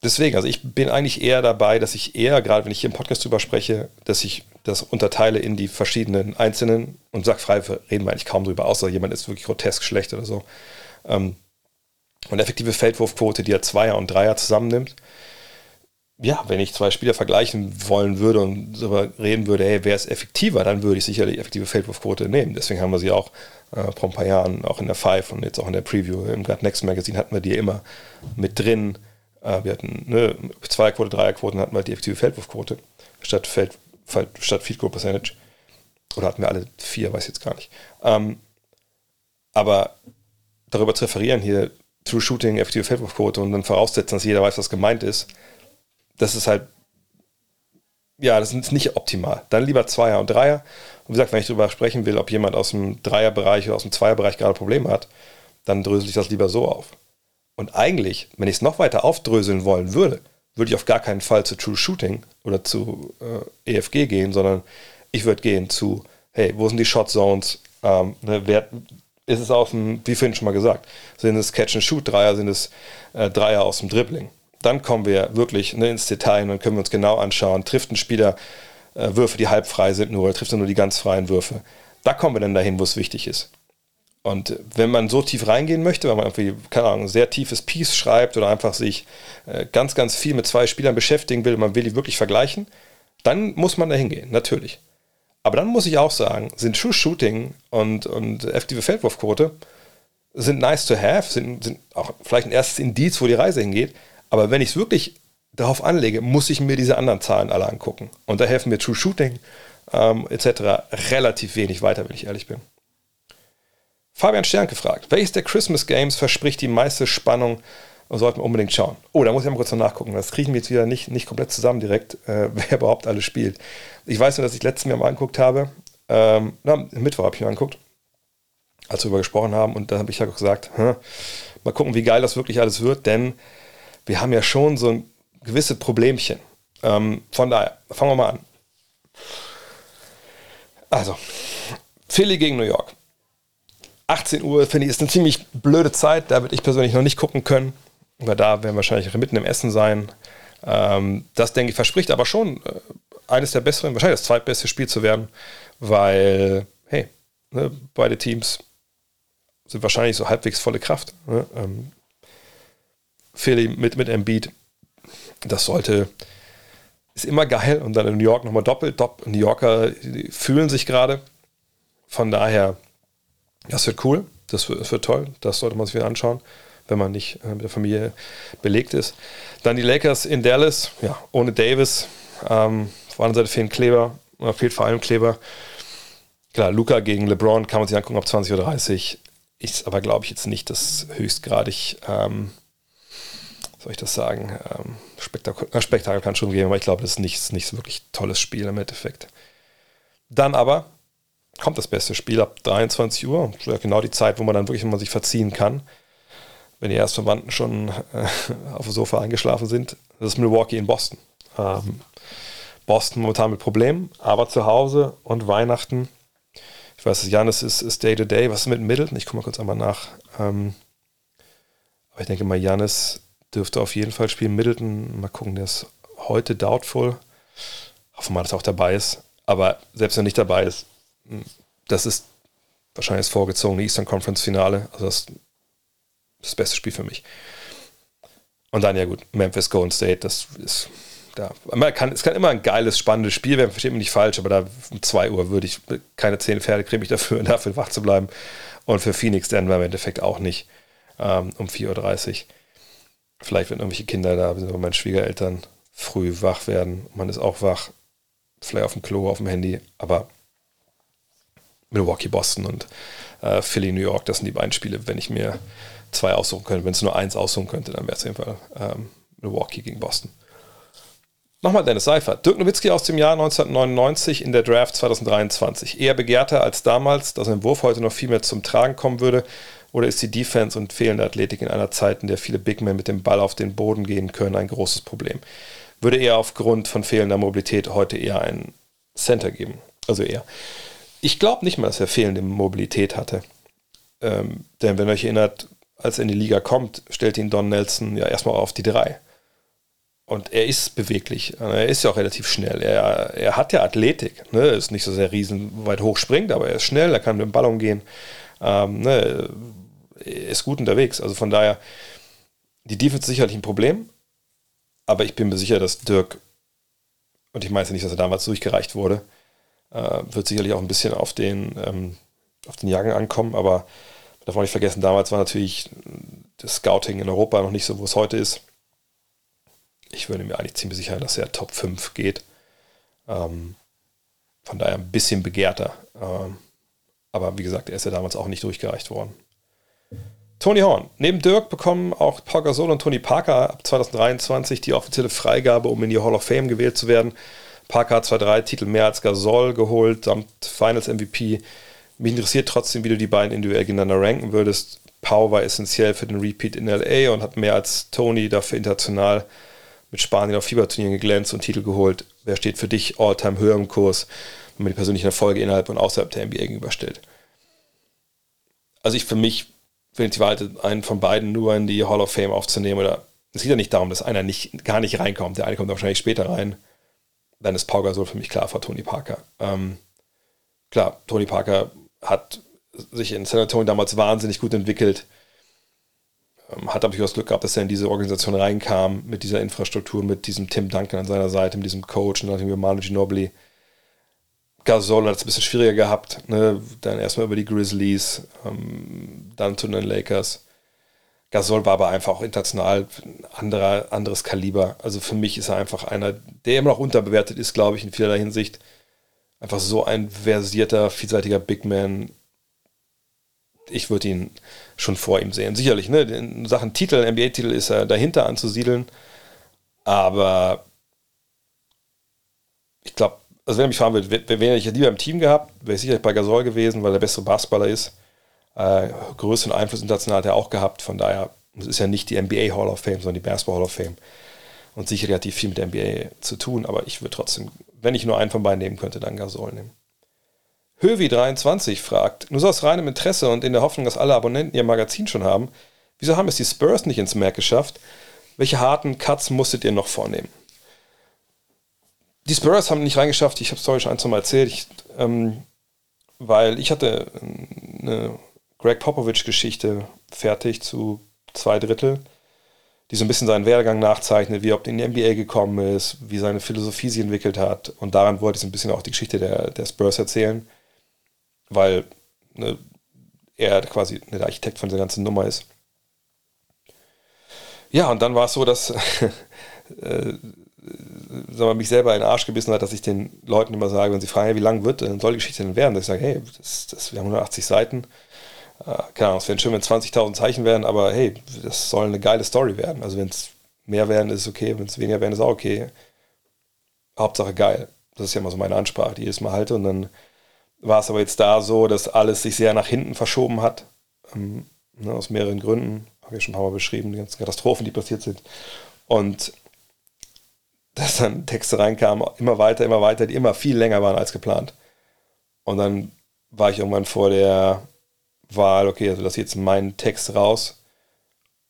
Deswegen, also ich bin eigentlich eher dabei, dass ich eher, gerade wenn ich hier im Podcast drüber spreche, dass ich das unterteile in die verschiedenen einzelnen und Freiwürfe reden wir eigentlich kaum drüber, außer jemand ist wirklich grotesk schlecht oder so. Ähm, und effektive Feldwurfquote, die er Zweier und Dreier zusammennimmt, ja, wenn ich zwei Spieler vergleichen wollen würde und darüber reden würde, hey, wer ist effektiver, dann würde ich sicherlich effektive Feldwurfquote nehmen. Deswegen haben wir sie auch äh, vor ein paar Jahren auch in der Five und jetzt auch in der Preview im God Next Magazine hatten wir die immer mit drin. Äh, wir hatten ne, Zweierquote, Dreierquoten hatten wir die effektive Feldwurfquote statt, Feld, statt Field Goal Percentage. Oder hatten wir alle vier, weiß ich jetzt gar nicht. Ähm, aber darüber zu referieren, hier True Shooting, effektive Feldwurfquote und dann voraussetzen, dass jeder weiß, was gemeint ist, das ist halt, ja, das ist nicht optimal. Dann lieber Zweier und Dreier. Und wie gesagt, wenn ich darüber sprechen will, ob jemand aus dem Dreierbereich oder aus dem Zweierbereich gerade Probleme hat, dann drösel ich das lieber so auf. Und eigentlich, wenn ich es noch weiter aufdröseln wollen würde, würde ich auf gar keinen Fall zu True Shooting oder zu äh, EFG gehen, sondern ich würde gehen zu, hey, wo sind die Shot Zones? Ähm, ne, wer, ist es aus dem, wie vorhin schon mal gesagt, sind es Catch-and-Shoot-Dreier, sind es äh, Dreier aus dem Dribbling? Dann kommen wir wirklich ne, ins Detail und dann können wir uns genau anschauen, trifft ein Spieler äh, Würfe, die halb frei sind nur, oder trifft er nur die ganz freien Würfe? Da kommen wir dann dahin, wo es wichtig ist. Und wenn man so tief reingehen möchte, wenn man irgendwie, keine Ahnung, ein sehr tiefes Piece schreibt oder einfach sich äh, ganz, ganz viel mit zwei Spielern beschäftigen will, man will die wirklich vergleichen, dann muss man da hingehen, natürlich. Aber dann muss ich auch sagen, sind True Shooting und, und effektive Feldwurfquote sind nice to have, sind, sind auch vielleicht ein erstes Indiz, wo die Reise hingeht. Aber wenn ich es wirklich darauf anlege, muss ich mir diese anderen Zahlen alle angucken. Und da helfen mir True Shooting ähm, etc. relativ wenig weiter, wenn ich ehrlich bin. Fabian Stern gefragt, welches der Christmas Games verspricht die meiste Spannung und sollten wir unbedingt schauen? Oh, da muss ich mal kurz noch nachgucken. Das kriegen wir jetzt wieder nicht, nicht komplett zusammen direkt, äh, wer überhaupt alles spielt. Ich weiß nur, dass ich letztes Jahr mal angeguckt habe. Ähm, na, Mittwoch habe ich mir angeguckt, als wir darüber gesprochen haben. Und da habe ich ja gesagt, hm, mal gucken, wie geil das wirklich alles wird, denn wir haben ja schon so ein gewisse Problemchen. Ähm, von daher, fangen wir mal an. Also, Philly gegen New York. 18 Uhr, finde ich, ist eine ziemlich blöde Zeit. Da würde ich persönlich noch nicht gucken können, weil da werden wir wahrscheinlich mitten im Essen sein. Ähm, das, denke ich, verspricht aber schon äh, eines der besseren, wahrscheinlich das zweitbeste Spiel zu werden, weil, hey, ne, beide Teams sind wahrscheinlich so halbwegs volle Kraft. Ne? Ähm, Philly mit, mit Embiid, das sollte, ist immer geil und dann in New York nochmal doppelt. Dopp, New Yorker fühlen sich gerade. Von daher, das wird cool, das wird, das wird, toll, das sollte man sich wieder anschauen, wenn man nicht äh, mit der Familie belegt ist. Dann die Lakers in Dallas, ja, ohne Davis. Ähm, auf der anderen Seite fehlen Kleber, oder fehlt vor allem Kleber. Klar, Luca gegen LeBron kann man sich angucken ab 20 oder 30. Ist aber, glaube ich, jetzt nicht das höchstgradig, ähm, soll ich das sagen, ähm, Spektakel, äh, Spektakel kann schon geben, aber ich glaube, das ist nicht, nicht so wirklich tolles Spiel im Endeffekt. Dann aber kommt das beste Spiel ab 23 Uhr, genau die Zeit, wo man dann wirklich mal sich verziehen kann, wenn die Erstverwandten schon äh, auf dem Sofa eingeschlafen sind. Das ist Milwaukee in Boston. Ähm, Boston momentan mit Problemen, aber zu Hause und Weihnachten. Ich weiß, Janis ist, ist Day to Day. Was ist mit Middleton? Ich komme mal kurz einmal nach. Ähm, aber ich denke mal, Janis dürfte auf jeden Fall spielen. Middleton, mal gucken, der ist heute doubtful. Hoffen wir mal, dass er auch dabei ist. Aber selbst wenn er nicht dabei ist, das ist wahrscheinlich das vorgezogene Eastern Conference Finale. Also das, das beste Spiel für mich. Und dann ja gut, Memphis Golden State, das ist da. Man kann, es kann immer ein geiles, spannendes Spiel werden, versteht mich nicht falsch, aber da um 2 Uhr würde ich keine 10 Pferde kriege ich dafür, dafür wach zu bleiben. Und für Phoenix dann im Endeffekt auch nicht ähm, um 4.30 Uhr. Vielleicht, wenn irgendwelche Kinder da sind, meine Schwiegereltern früh wach werden. Man ist auch wach, vielleicht auf dem Klo, auf dem Handy, aber Milwaukee, Boston und äh, Philly, New York, das sind die beiden Spiele, wenn ich mir zwei aussuchen könnte. Wenn es nur eins aussuchen könnte, dann wäre es auf jeden Fall ähm, Milwaukee gegen Boston. Nochmal Dennis Seifert. Dirk Nowitzki aus dem Jahr 1999 in der Draft 2023. Eher begehrter als damals, dass ein Wurf heute noch viel mehr zum Tragen kommen würde? Oder ist die Defense und fehlende Athletik in einer Zeit, in der viele Big Men mit dem Ball auf den Boden gehen können, ein großes Problem? Würde er aufgrund von fehlender Mobilität heute eher einen Center geben? Also eher. Ich glaube nicht mal, dass er fehlende Mobilität hatte. Ähm, denn wenn ihr euch erinnert, als er in die Liga kommt, stellt ihn Don Nelson ja erstmal auf die drei. Und er ist beweglich. Er ist ja auch relativ schnell. Er, er hat ja Athletik. Ne? Ist nicht so sehr riesen weit hoch springt, aber er ist schnell, er kann mit dem Ball umgehen. Ähm, ne? Er ist gut unterwegs. Also von daher, die Defense ist sicherlich ein Problem. Aber ich bin mir sicher, dass Dirk, und ich meine nicht, dass er damals durchgereicht wurde, äh, wird sicherlich auch ein bisschen auf den, ähm, auf den Jagen ankommen. Aber darf man nicht vergessen, damals war natürlich das Scouting in Europa noch nicht so, wo es heute ist ich würde mir eigentlich ziemlich sicher, dass er Top 5 geht. Ähm, von daher ein bisschen begehrter. Ähm, aber wie gesagt, er ist ja damals auch nicht durchgereicht worden. Tony Horn. Neben Dirk bekommen auch Paul Gasol und Tony Parker ab 2023 die offizielle Freigabe, um in die Hall of Fame gewählt zu werden. Parker hat zwar drei Titel mehr als Gasol geholt, samt Finals MVP. Mich interessiert trotzdem, wie du die beiden individuell gegeneinander ranken würdest. Pau war essentiell für den Repeat in LA und hat mehr als Tony dafür international mit Spanien auf Fieberturnieren geglänzt und Titel geholt. Wer steht für dich all-time höher im Kurs, wenn man die persönlichen Erfolge innerhalb und außerhalb der NBA gegenüberstellt? Also ich für mich finde ich die Wahl, einen von beiden nur in die Hall of Fame aufzunehmen. Oder es geht ja nicht darum, dass einer nicht, gar nicht reinkommt. Der eine kommt wahrscheinlich später rein. Dann ist Pau Gasol für mich klar vor Tony Parker. Ähm, klar, Tony Parker hat sich in San Antonio damals wahnsinnig gut entwickelt. Ähm, hat natürlich das Glück gehabt, dass er in diese Organisation reinkam, mit dieser Infrastruktur, mit diesem Tim Duncan an seiner Seite, mit diesem Coach und dann Manu Ginobili. Gasol hat es ein bisschen schwieriger gehabt. Ne? Dann erstmal über die Grizzlies, ähm, dann zu den Lakers. Gasol war aber einfach auch international ein anderer, anderes Kaliber. Also für mich ist er einfach einer, der immer noch unterbewertet ist, glaube ich, in vielerlei Hinsicht. Einfach so ein versierter, vielseitiger Big Man. Ich würde ihn schon vor ihm sehen. Sicherlich, ne? In Sachen Titel, NBA-Titel ist er dahinter anzusiedeln. Aber ich glaube, also wenn er mich fragen würde, wäre ich lieber im Team gehabt, wäre ich sicherlich bei Gasol gewesen, weil er bessere Basketballer ist. Äh, größeren Einfluss international hat er auch gehabt. Von daher, es ist ja nicht die NBA Hall of Fame, sondern die Basketball Hall of Fame. Und sicherlich hat die viel mit der NBA zu tun, aber ich würde trotzdem, wenn ich nur einen von beiden nehmen könnte, dann Gasol nehmen. Hövi23 fragt, nur so aus reinem Interesse und in der Hoffnung, dass alle Abonnenten ihr Magazin schon haben, wieso haben es die Spurs nicht ins Merk geschafft? Welche harten Cuts musstet ihr noch vornehmen? Die Spurs haben nicht reingeschafft, ich habe es euch ein, zwei Mal erzählt, ich, ähm, weil ich hatte eine Greg Popovich-Geschichte fertig zu zwei Drittel, die so ein bisschen seinen Werdegang nachzeichnet, wie er in die NBA gekommen ist, wie seine Philosophie sich entwickelt hat. Und daran wollte ich so ein bisschen auch die Geschichte der, der Spurs erzählen, weil ne, er quasi ne, der Architekt von der ganzen Nummer ist. Ja, und dann war es so, dass äh, mich selber in den Arsch gebissen hat, dass ich den Leuten immer sage, wenn sie fragen, wie lang wird denn, soll die Geschichte denn werden, dass ich sage, hey, das, das, wir haben 180 Seiten, keine Ahnung, es wäre schön, wenn 20.000 Zeichen werden, aber hey, das soll eine geile Story werden. Also wenn es mehr werden, ist es okay, wenn es weniger werden, ist auch okay. Hauptsache geil. Das ist ja immer so meine Ansprache, die ich jedes Mal halte. Und dann war es aber jetzt da so, dass alles sich sehr nach hinten verschoben hat. Ähm, ne, aus mehreren Gründen. Habe ich schon ein paar Mal beschrieben, die ganzen Katastrophen, die passiert sind. Und dass dann Texte reinkamen, immer weiter, immer weiter, die immer viel länger waren als geplant. Und dann war ich irgendwann vor der Wahl, okay, also lasse ich jetzt meinen Text raus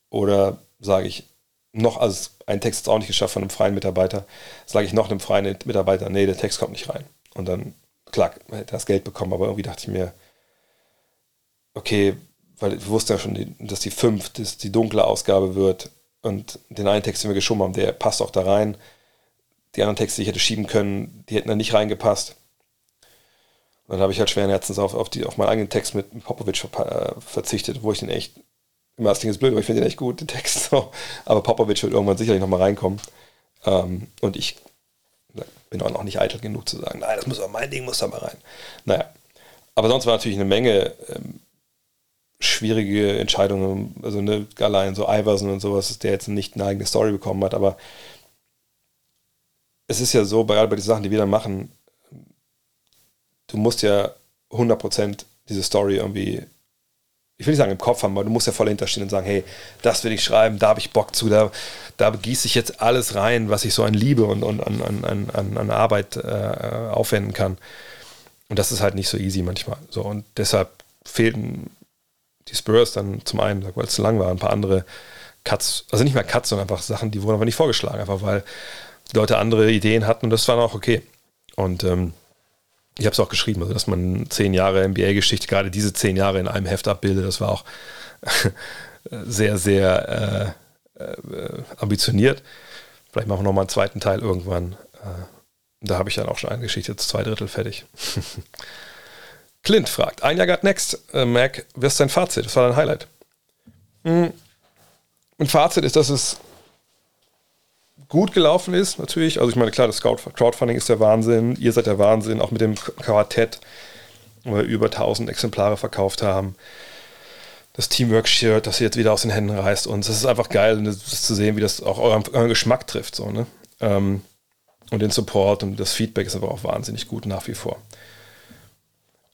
oder sage ich noch, also ein Text ist auch nicht geschafft von einem freien Mitarbeiter, sage ich noch einem freien Mitarbeiter, nee, der Text kommt nicht rein. Und dann, klar, hätte das Geld bekommen, aber irgendwie dachte ich mir, okay, weil ich wusste ja schon, dass die 5 die dunkle Ausgabe wird und den einen Text, den wir geschoben haben, der passt auch da rein. Die anderen Texte, die ich hätte schieben können, die hätten da nicht reingepasst. Und dann habe ich halt schweren Herzens auf, auf, die, auf meinen eigenen Text mit Popovic äh, verzichtet, wo ich den echt, immer das Ding ist blöd, aber ich finde den echt gut, den Text. So. Aber Popovic wird irgendwann sicherlich nochmal reinkommen. Ähm, und ich bin auch noch nicht eitel genug zu sagen, nein, das muss aber mein Ding, muss da mal rein. Naja, aber sonst war natürlich eine Menge ähm, schwierige Entscheidungen, also ne, allein so Iverson und sowas, der jetzt nicht eine eigene Story bekommen hat, aber es ist ja so, gerade bei den Sachen, die wir dann machen, du musst ja 100% diese Story irgendwie, ich will nicht sagen im Kopf haben, aber du musst ja voll hinterstehen und sagen, hey, das will ich schreiben, da habe ich Bock zu, da, da gieße ich jetzt alles rein, was ich so an Liebe und, und an, an, an, an Arbeit äh, aufwenden kann. Und das ist halt nicht so easy manchmal. So, und deshalb fehlten die Spurs dann zum einen, weil es zu lang war, ein paar andere Cuts, also nicht mehr Cuts, sondern einfach Sachen, die wurden aber nicht vorgeschlagen, einfach weil die Leute andere Ideen hatten und das war auch okay. Und ähm, ich habe es auch geschrieben, also dass man zehn Jahre NBA-Geschichte, gerade diese zehn Jahre in einem Heft abbildet, das war auch sehr, sehr äh, äh, ambitioniert. Vielleicht machen wir nochmal einen zweiten Teil irgendwann. Äh, da habe ich dann auch schon eine Geschichte, jetzt zwei Drittel fertig. Clint fragt, ein Jahr got next, äh, Mac, was ist dein Fazit? Was war dein Highlight? Hm. Mein Fazit ist, dass es gut gelaufen ist, natürlich. Also ich meine, klar, das Crowdfunding ist der Wahnsinn. Ihr seid der Wahnsinn, auch mit dem Quartett, wo wir über 1000 Exemplare verkauft haben. Das Teamwork-Shirt, das ihr jetzt wieder aus den Händen reißt. Und es ist einfach geil, das zu sehen, wie das auch euren, euren Geschmack trifft. So, ne? Ähm, und den Support und das Feedback ist aber auch wahnsinnig gut nach wie vor.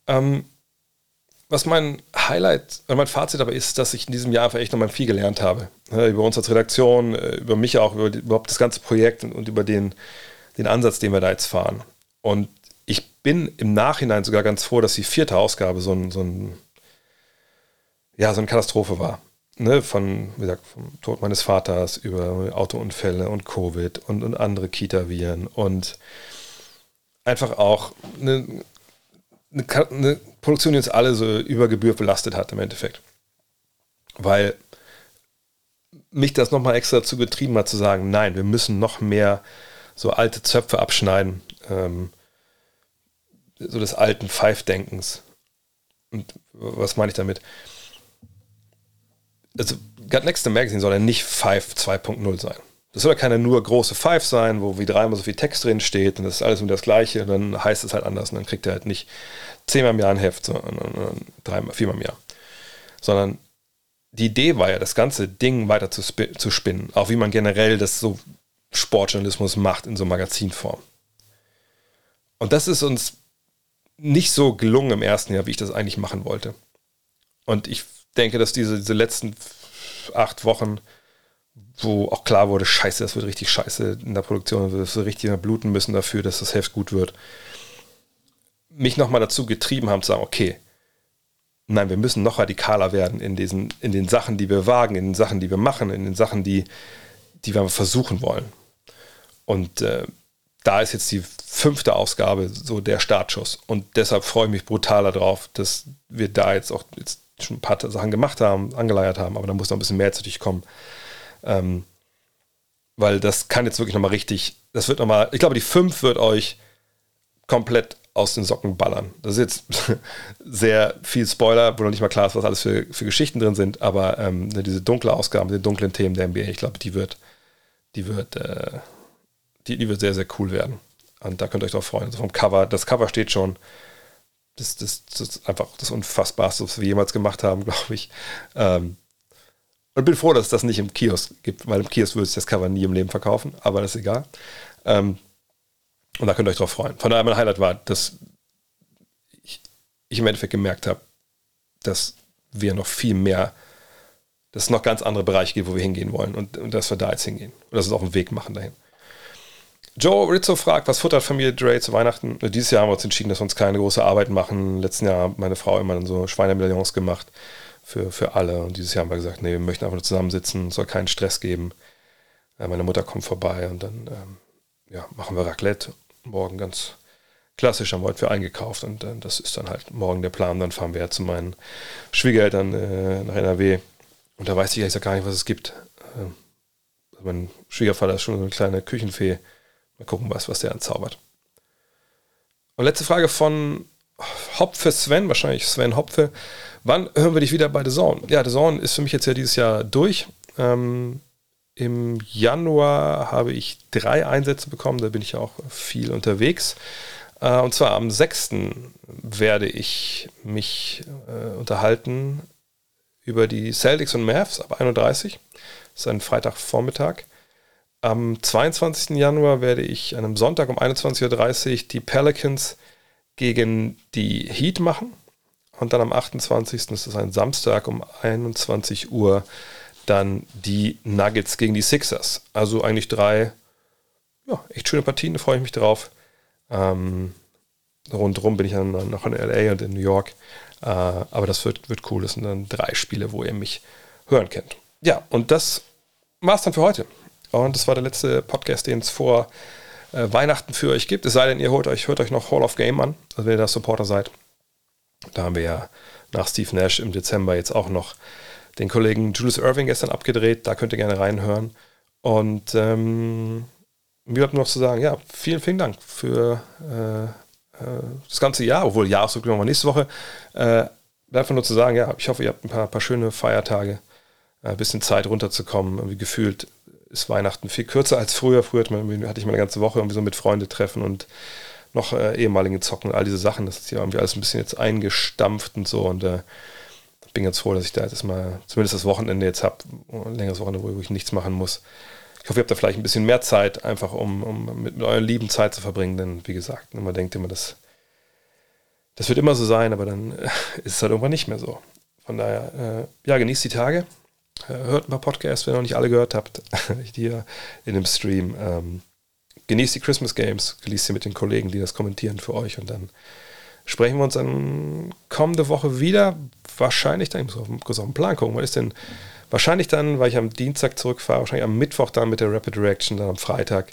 Ähm, was mein Highlight, mein Fazit aber ist, dass ich in diesem Jahr einfach echt nochmal viel gelernt habe. über uns als Redaktion, äh, über mich auch, über überhaupt das ganze Projekt und, und über den, den Ansatz, den wir da jetzt fahren. Und ich bin im Nachhinein sogar ganz froh, dass die vierte Ausgabe so ein, so ein ja, so eine Katastrophe war. Ne, von, wie gesagt, vom Tod meines Vaters über Autounfälle und Covid und, und andere Kita-Viren und einfach auch eine, eine, eine Produktion, die uns alle so über Gebühr belastet hat im Endeffekt. Weil mich das nochmal extra dazu getrieben hat zu sagen, nein, wir müssen noch mehr so alte Zöpfe abschneiden, ähm, so des alten Five-Denkens. Und was meine ich damit? Also, Gut Next Magazine soll ja nicht Five 2.0 sein. Das soll ja keine nur große Five sein, wo wie dreimal so viel Text drin steht und das ist alles immer das Gleiche und dann heißt es halt anders und dann kriegt er halt nicht zehnmal im Jahr ein Heft, sondern dreimal, viermal im Jahr. Sondern die Idee war ja, das ganze Ding weiter zu, zu spinnen, auch wie man generell das so Sportjournalismus macht in so Magazinform. Und das ist uns nicht so gelungen im ersten Jahr, wie ich das eigentlich machen wollte. Und ich denke, dass diese, diese letzten acht Wochen wo auch klar wurde, scheiße, das wird richtig scheiße in der Produktion, wir so richtig bluten müssen dafür, dass das Heft gut wird, mich nochmal dazu getrieben haben zu sagen, okay, nein, wir müssen noch radikaler werden in, diesen, in den Sachen, die wir wagen, in den Sachen, die wir machen, in den Sachen, die, die wir versuchen wollen. Und äh, da ist jetzt die fünfte Ausgabe so der Startschuss. Und deshalb freue ich mich brutal darauf, dass wir da jetzt auch jetzt schon ein paar Sachen gemacht haben, angeleiert haben, aber da muss noch ein bisschen mehr zu dich kommen. Ähm, weil das kann jetzt wirklich nochmal richtig, das wird nochmal, ich glaube, die 5 wird euch komplett aus den Socken ballern. Das ist jetzt sehr viel Spoiler, wo noch nicht mal klar ist, was alles für, für Geschichten drin sind, aber ähm, ne, diese dunkle Ausgabe, die dunklen Themen der NBA, ich glaube, die wird, die wird, äh, die, die wird sehr, sehr cool werden. Und da könnt ihr euch drauf freuen. Also vom Cover, das Cover steht schon. Das, das, das ist einfach das Unfassbarste, was wir jemals gemacht haben, glaube ich. Ähm, und bin froh, dass es das nicht im Kiosk gibt, weil im Kiosk würde ich das Cover nie im Leben verkaufen, aber das ist egal. Ähm, und da könnt ihr euch drauf freuen. Von daher mein Highlight war, dass ich, ich im Endeffekt gemerkt habe, dass wir noch viel mehr, dass es noch ganz andere Bereiche gibt, wo wir hingehen wollen und, und dass wir da jetzt hingehen. Und dass wir auch einen Weg machen dahin. Joe Rizzo fragt, was futtert Familie Dre zu Weihnachten? Dieses Jahr haben wir uns entschieden, dass wir uns keine große Arbeit machen. Letzten Jahr hat meine Frau immer so Schweinemedaillons gemacht für, für alle. Und dieses Jahr haben wir gesagt, nee, wir möchten einfach nur zusammensitzen, soll keinen Stress geben. Äh, meine Mutter kommt vorbei und dann ähm, ja, machen wir Raclette. Morgen ganz klassisch, haben wir heute für eingekauft und äh, das ist dann halt morgen der Plan. Dann fahren wir zu meinen Schwiegereltern äh, nach NRW und da weiß ich ja gar nicht, was es gibt. Ähm, mein Schwiegervater ist schon so eine kleine Küchenfee. Mal gucken, was, was der anzaubert. Und letzte Frage von Hopfe Sven, wahrscheinlich Sven Hopfe. Wann hören wir dich wieder bei The Zone? Ja, The Zone ist für mich jetzt ja dieses Jahr durch. Ähm, Im Januar habe ich drei Einsätze bekommen, da bin ich auch viel unterwegs. Äh, und zwar am 6. werde ich mich äh, unterhalten über die Celtics und Mavs ab 31. Das ist ein Freitagvormittag. Am 22. Januar werde ich an einem Sonntag um 21.30 Uhr die Pelicans gegen die Heat machen. Und dann am 28. das ist ein Samstag um 21 Uhr dann die Nuggets gegen die Sixers. Also eigentlich drei ja, echt schöne Partien, da freue ich mich drauf. Ähm, rundherum bin ich dann noch in LA und in New York. Äh, aber das wird, wird cool. Das sind dann drei Spiele, wo ihr mich hören könnt. Ja, und das war's dann für heute. Und das war der letzte Podcast, den es vor Weihnachten für euch gibt. Es sei denn, ihr holt euch, hört euch noch Hall of Game an, also wenn ihr da Supporter seid. Da haben wir ja nach Steve Nash im Dezember jetzt auch noch den Kollegen Julius Irving gestern abgedreht. Da könnt ihr gerne reinhören. Und ähm, mir bleibt nur noch zu sagen, ja, vielen, vielen Dank für äh, äh, das ganze Jahr, obwohl Jahresrückblick noch nächste Woche. Äh, einfach nur zu sagen, ja, ich hoffe, ihr habt ein paar, paar schöne Feiertage, ein bisschen Zeit runterzukommen, irgendwie gefühlt ist Weihnachten viel kürzer als früher. Früher hatte, ich mal eine ganze Woche irgendwie so mit Freunde treffen und noch äh, ehemaligen Zocken und all diese Sachen. Das ist ja irgendwie alles ein bisschen jetzt eingestampft und so. Und äh, bin ganz froh, dass ich da jetzt mal zumindest das Wochenende jetzt habe, ein längeres Wochenende, wo ich nichts machen muss. Ich hoffe, ihr habt da vielleicht ein bisschen mehr Zeit, einfach um, um mit, mit euren Lieben Zeit zu verbringen. Denn wie gesagt, man denkt immer, das, das wird immer so sein, aber dann äh, ist es halt irgendwann nicht mehr so. Von daher, äh, ja, genießt die Tage. Hört ein paar Podcasts, wenn ihr noch nicht alle gehört habt, hier in dem Stream. Ähm, genießt die Christmas Games, genießt sie mit den Kollegen, die das kommentieren für euch und dann sprechen wir uns dann kommende Woche wieder. Wahrscheinlich dann, ich muss auf, muss auf den Plan gucken, was ist denn? Wahrscheinlich dann, weil ich am Dienstag zurückfahre, wahrscheinlich am Mittwoch dann mit der Rapid Reaction, dann am Freitag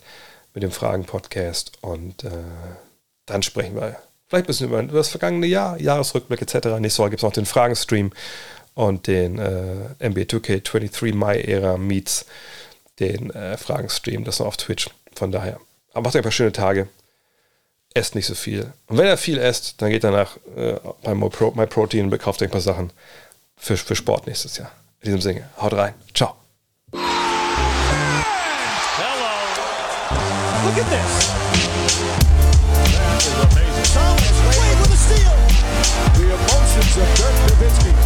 mit dem Fragen-Podcast und äh, dann sprechen wir vielleicht ein bisschen über das vergangene Jahr, Jahresrückblick etc. Nächste Woche gibt es noch den Fragenstream und den äh, MB2K23 My-Ära Meets den äh, Fragenstream, das noch auf Twitch. Von daher, aber macht ein paar schöne Tage esst nicht so viel. Und wenn er viel esst, dann geht danach äh, bei MyProtein und kauft ein paar Sachen für, für Sport nächstes Jahr. In diesem Sinne, haut rein. Ciao. Hello. Look at this. That is amazing. Thomas Wade with a steal. The emotions of Dirk Nowitzki.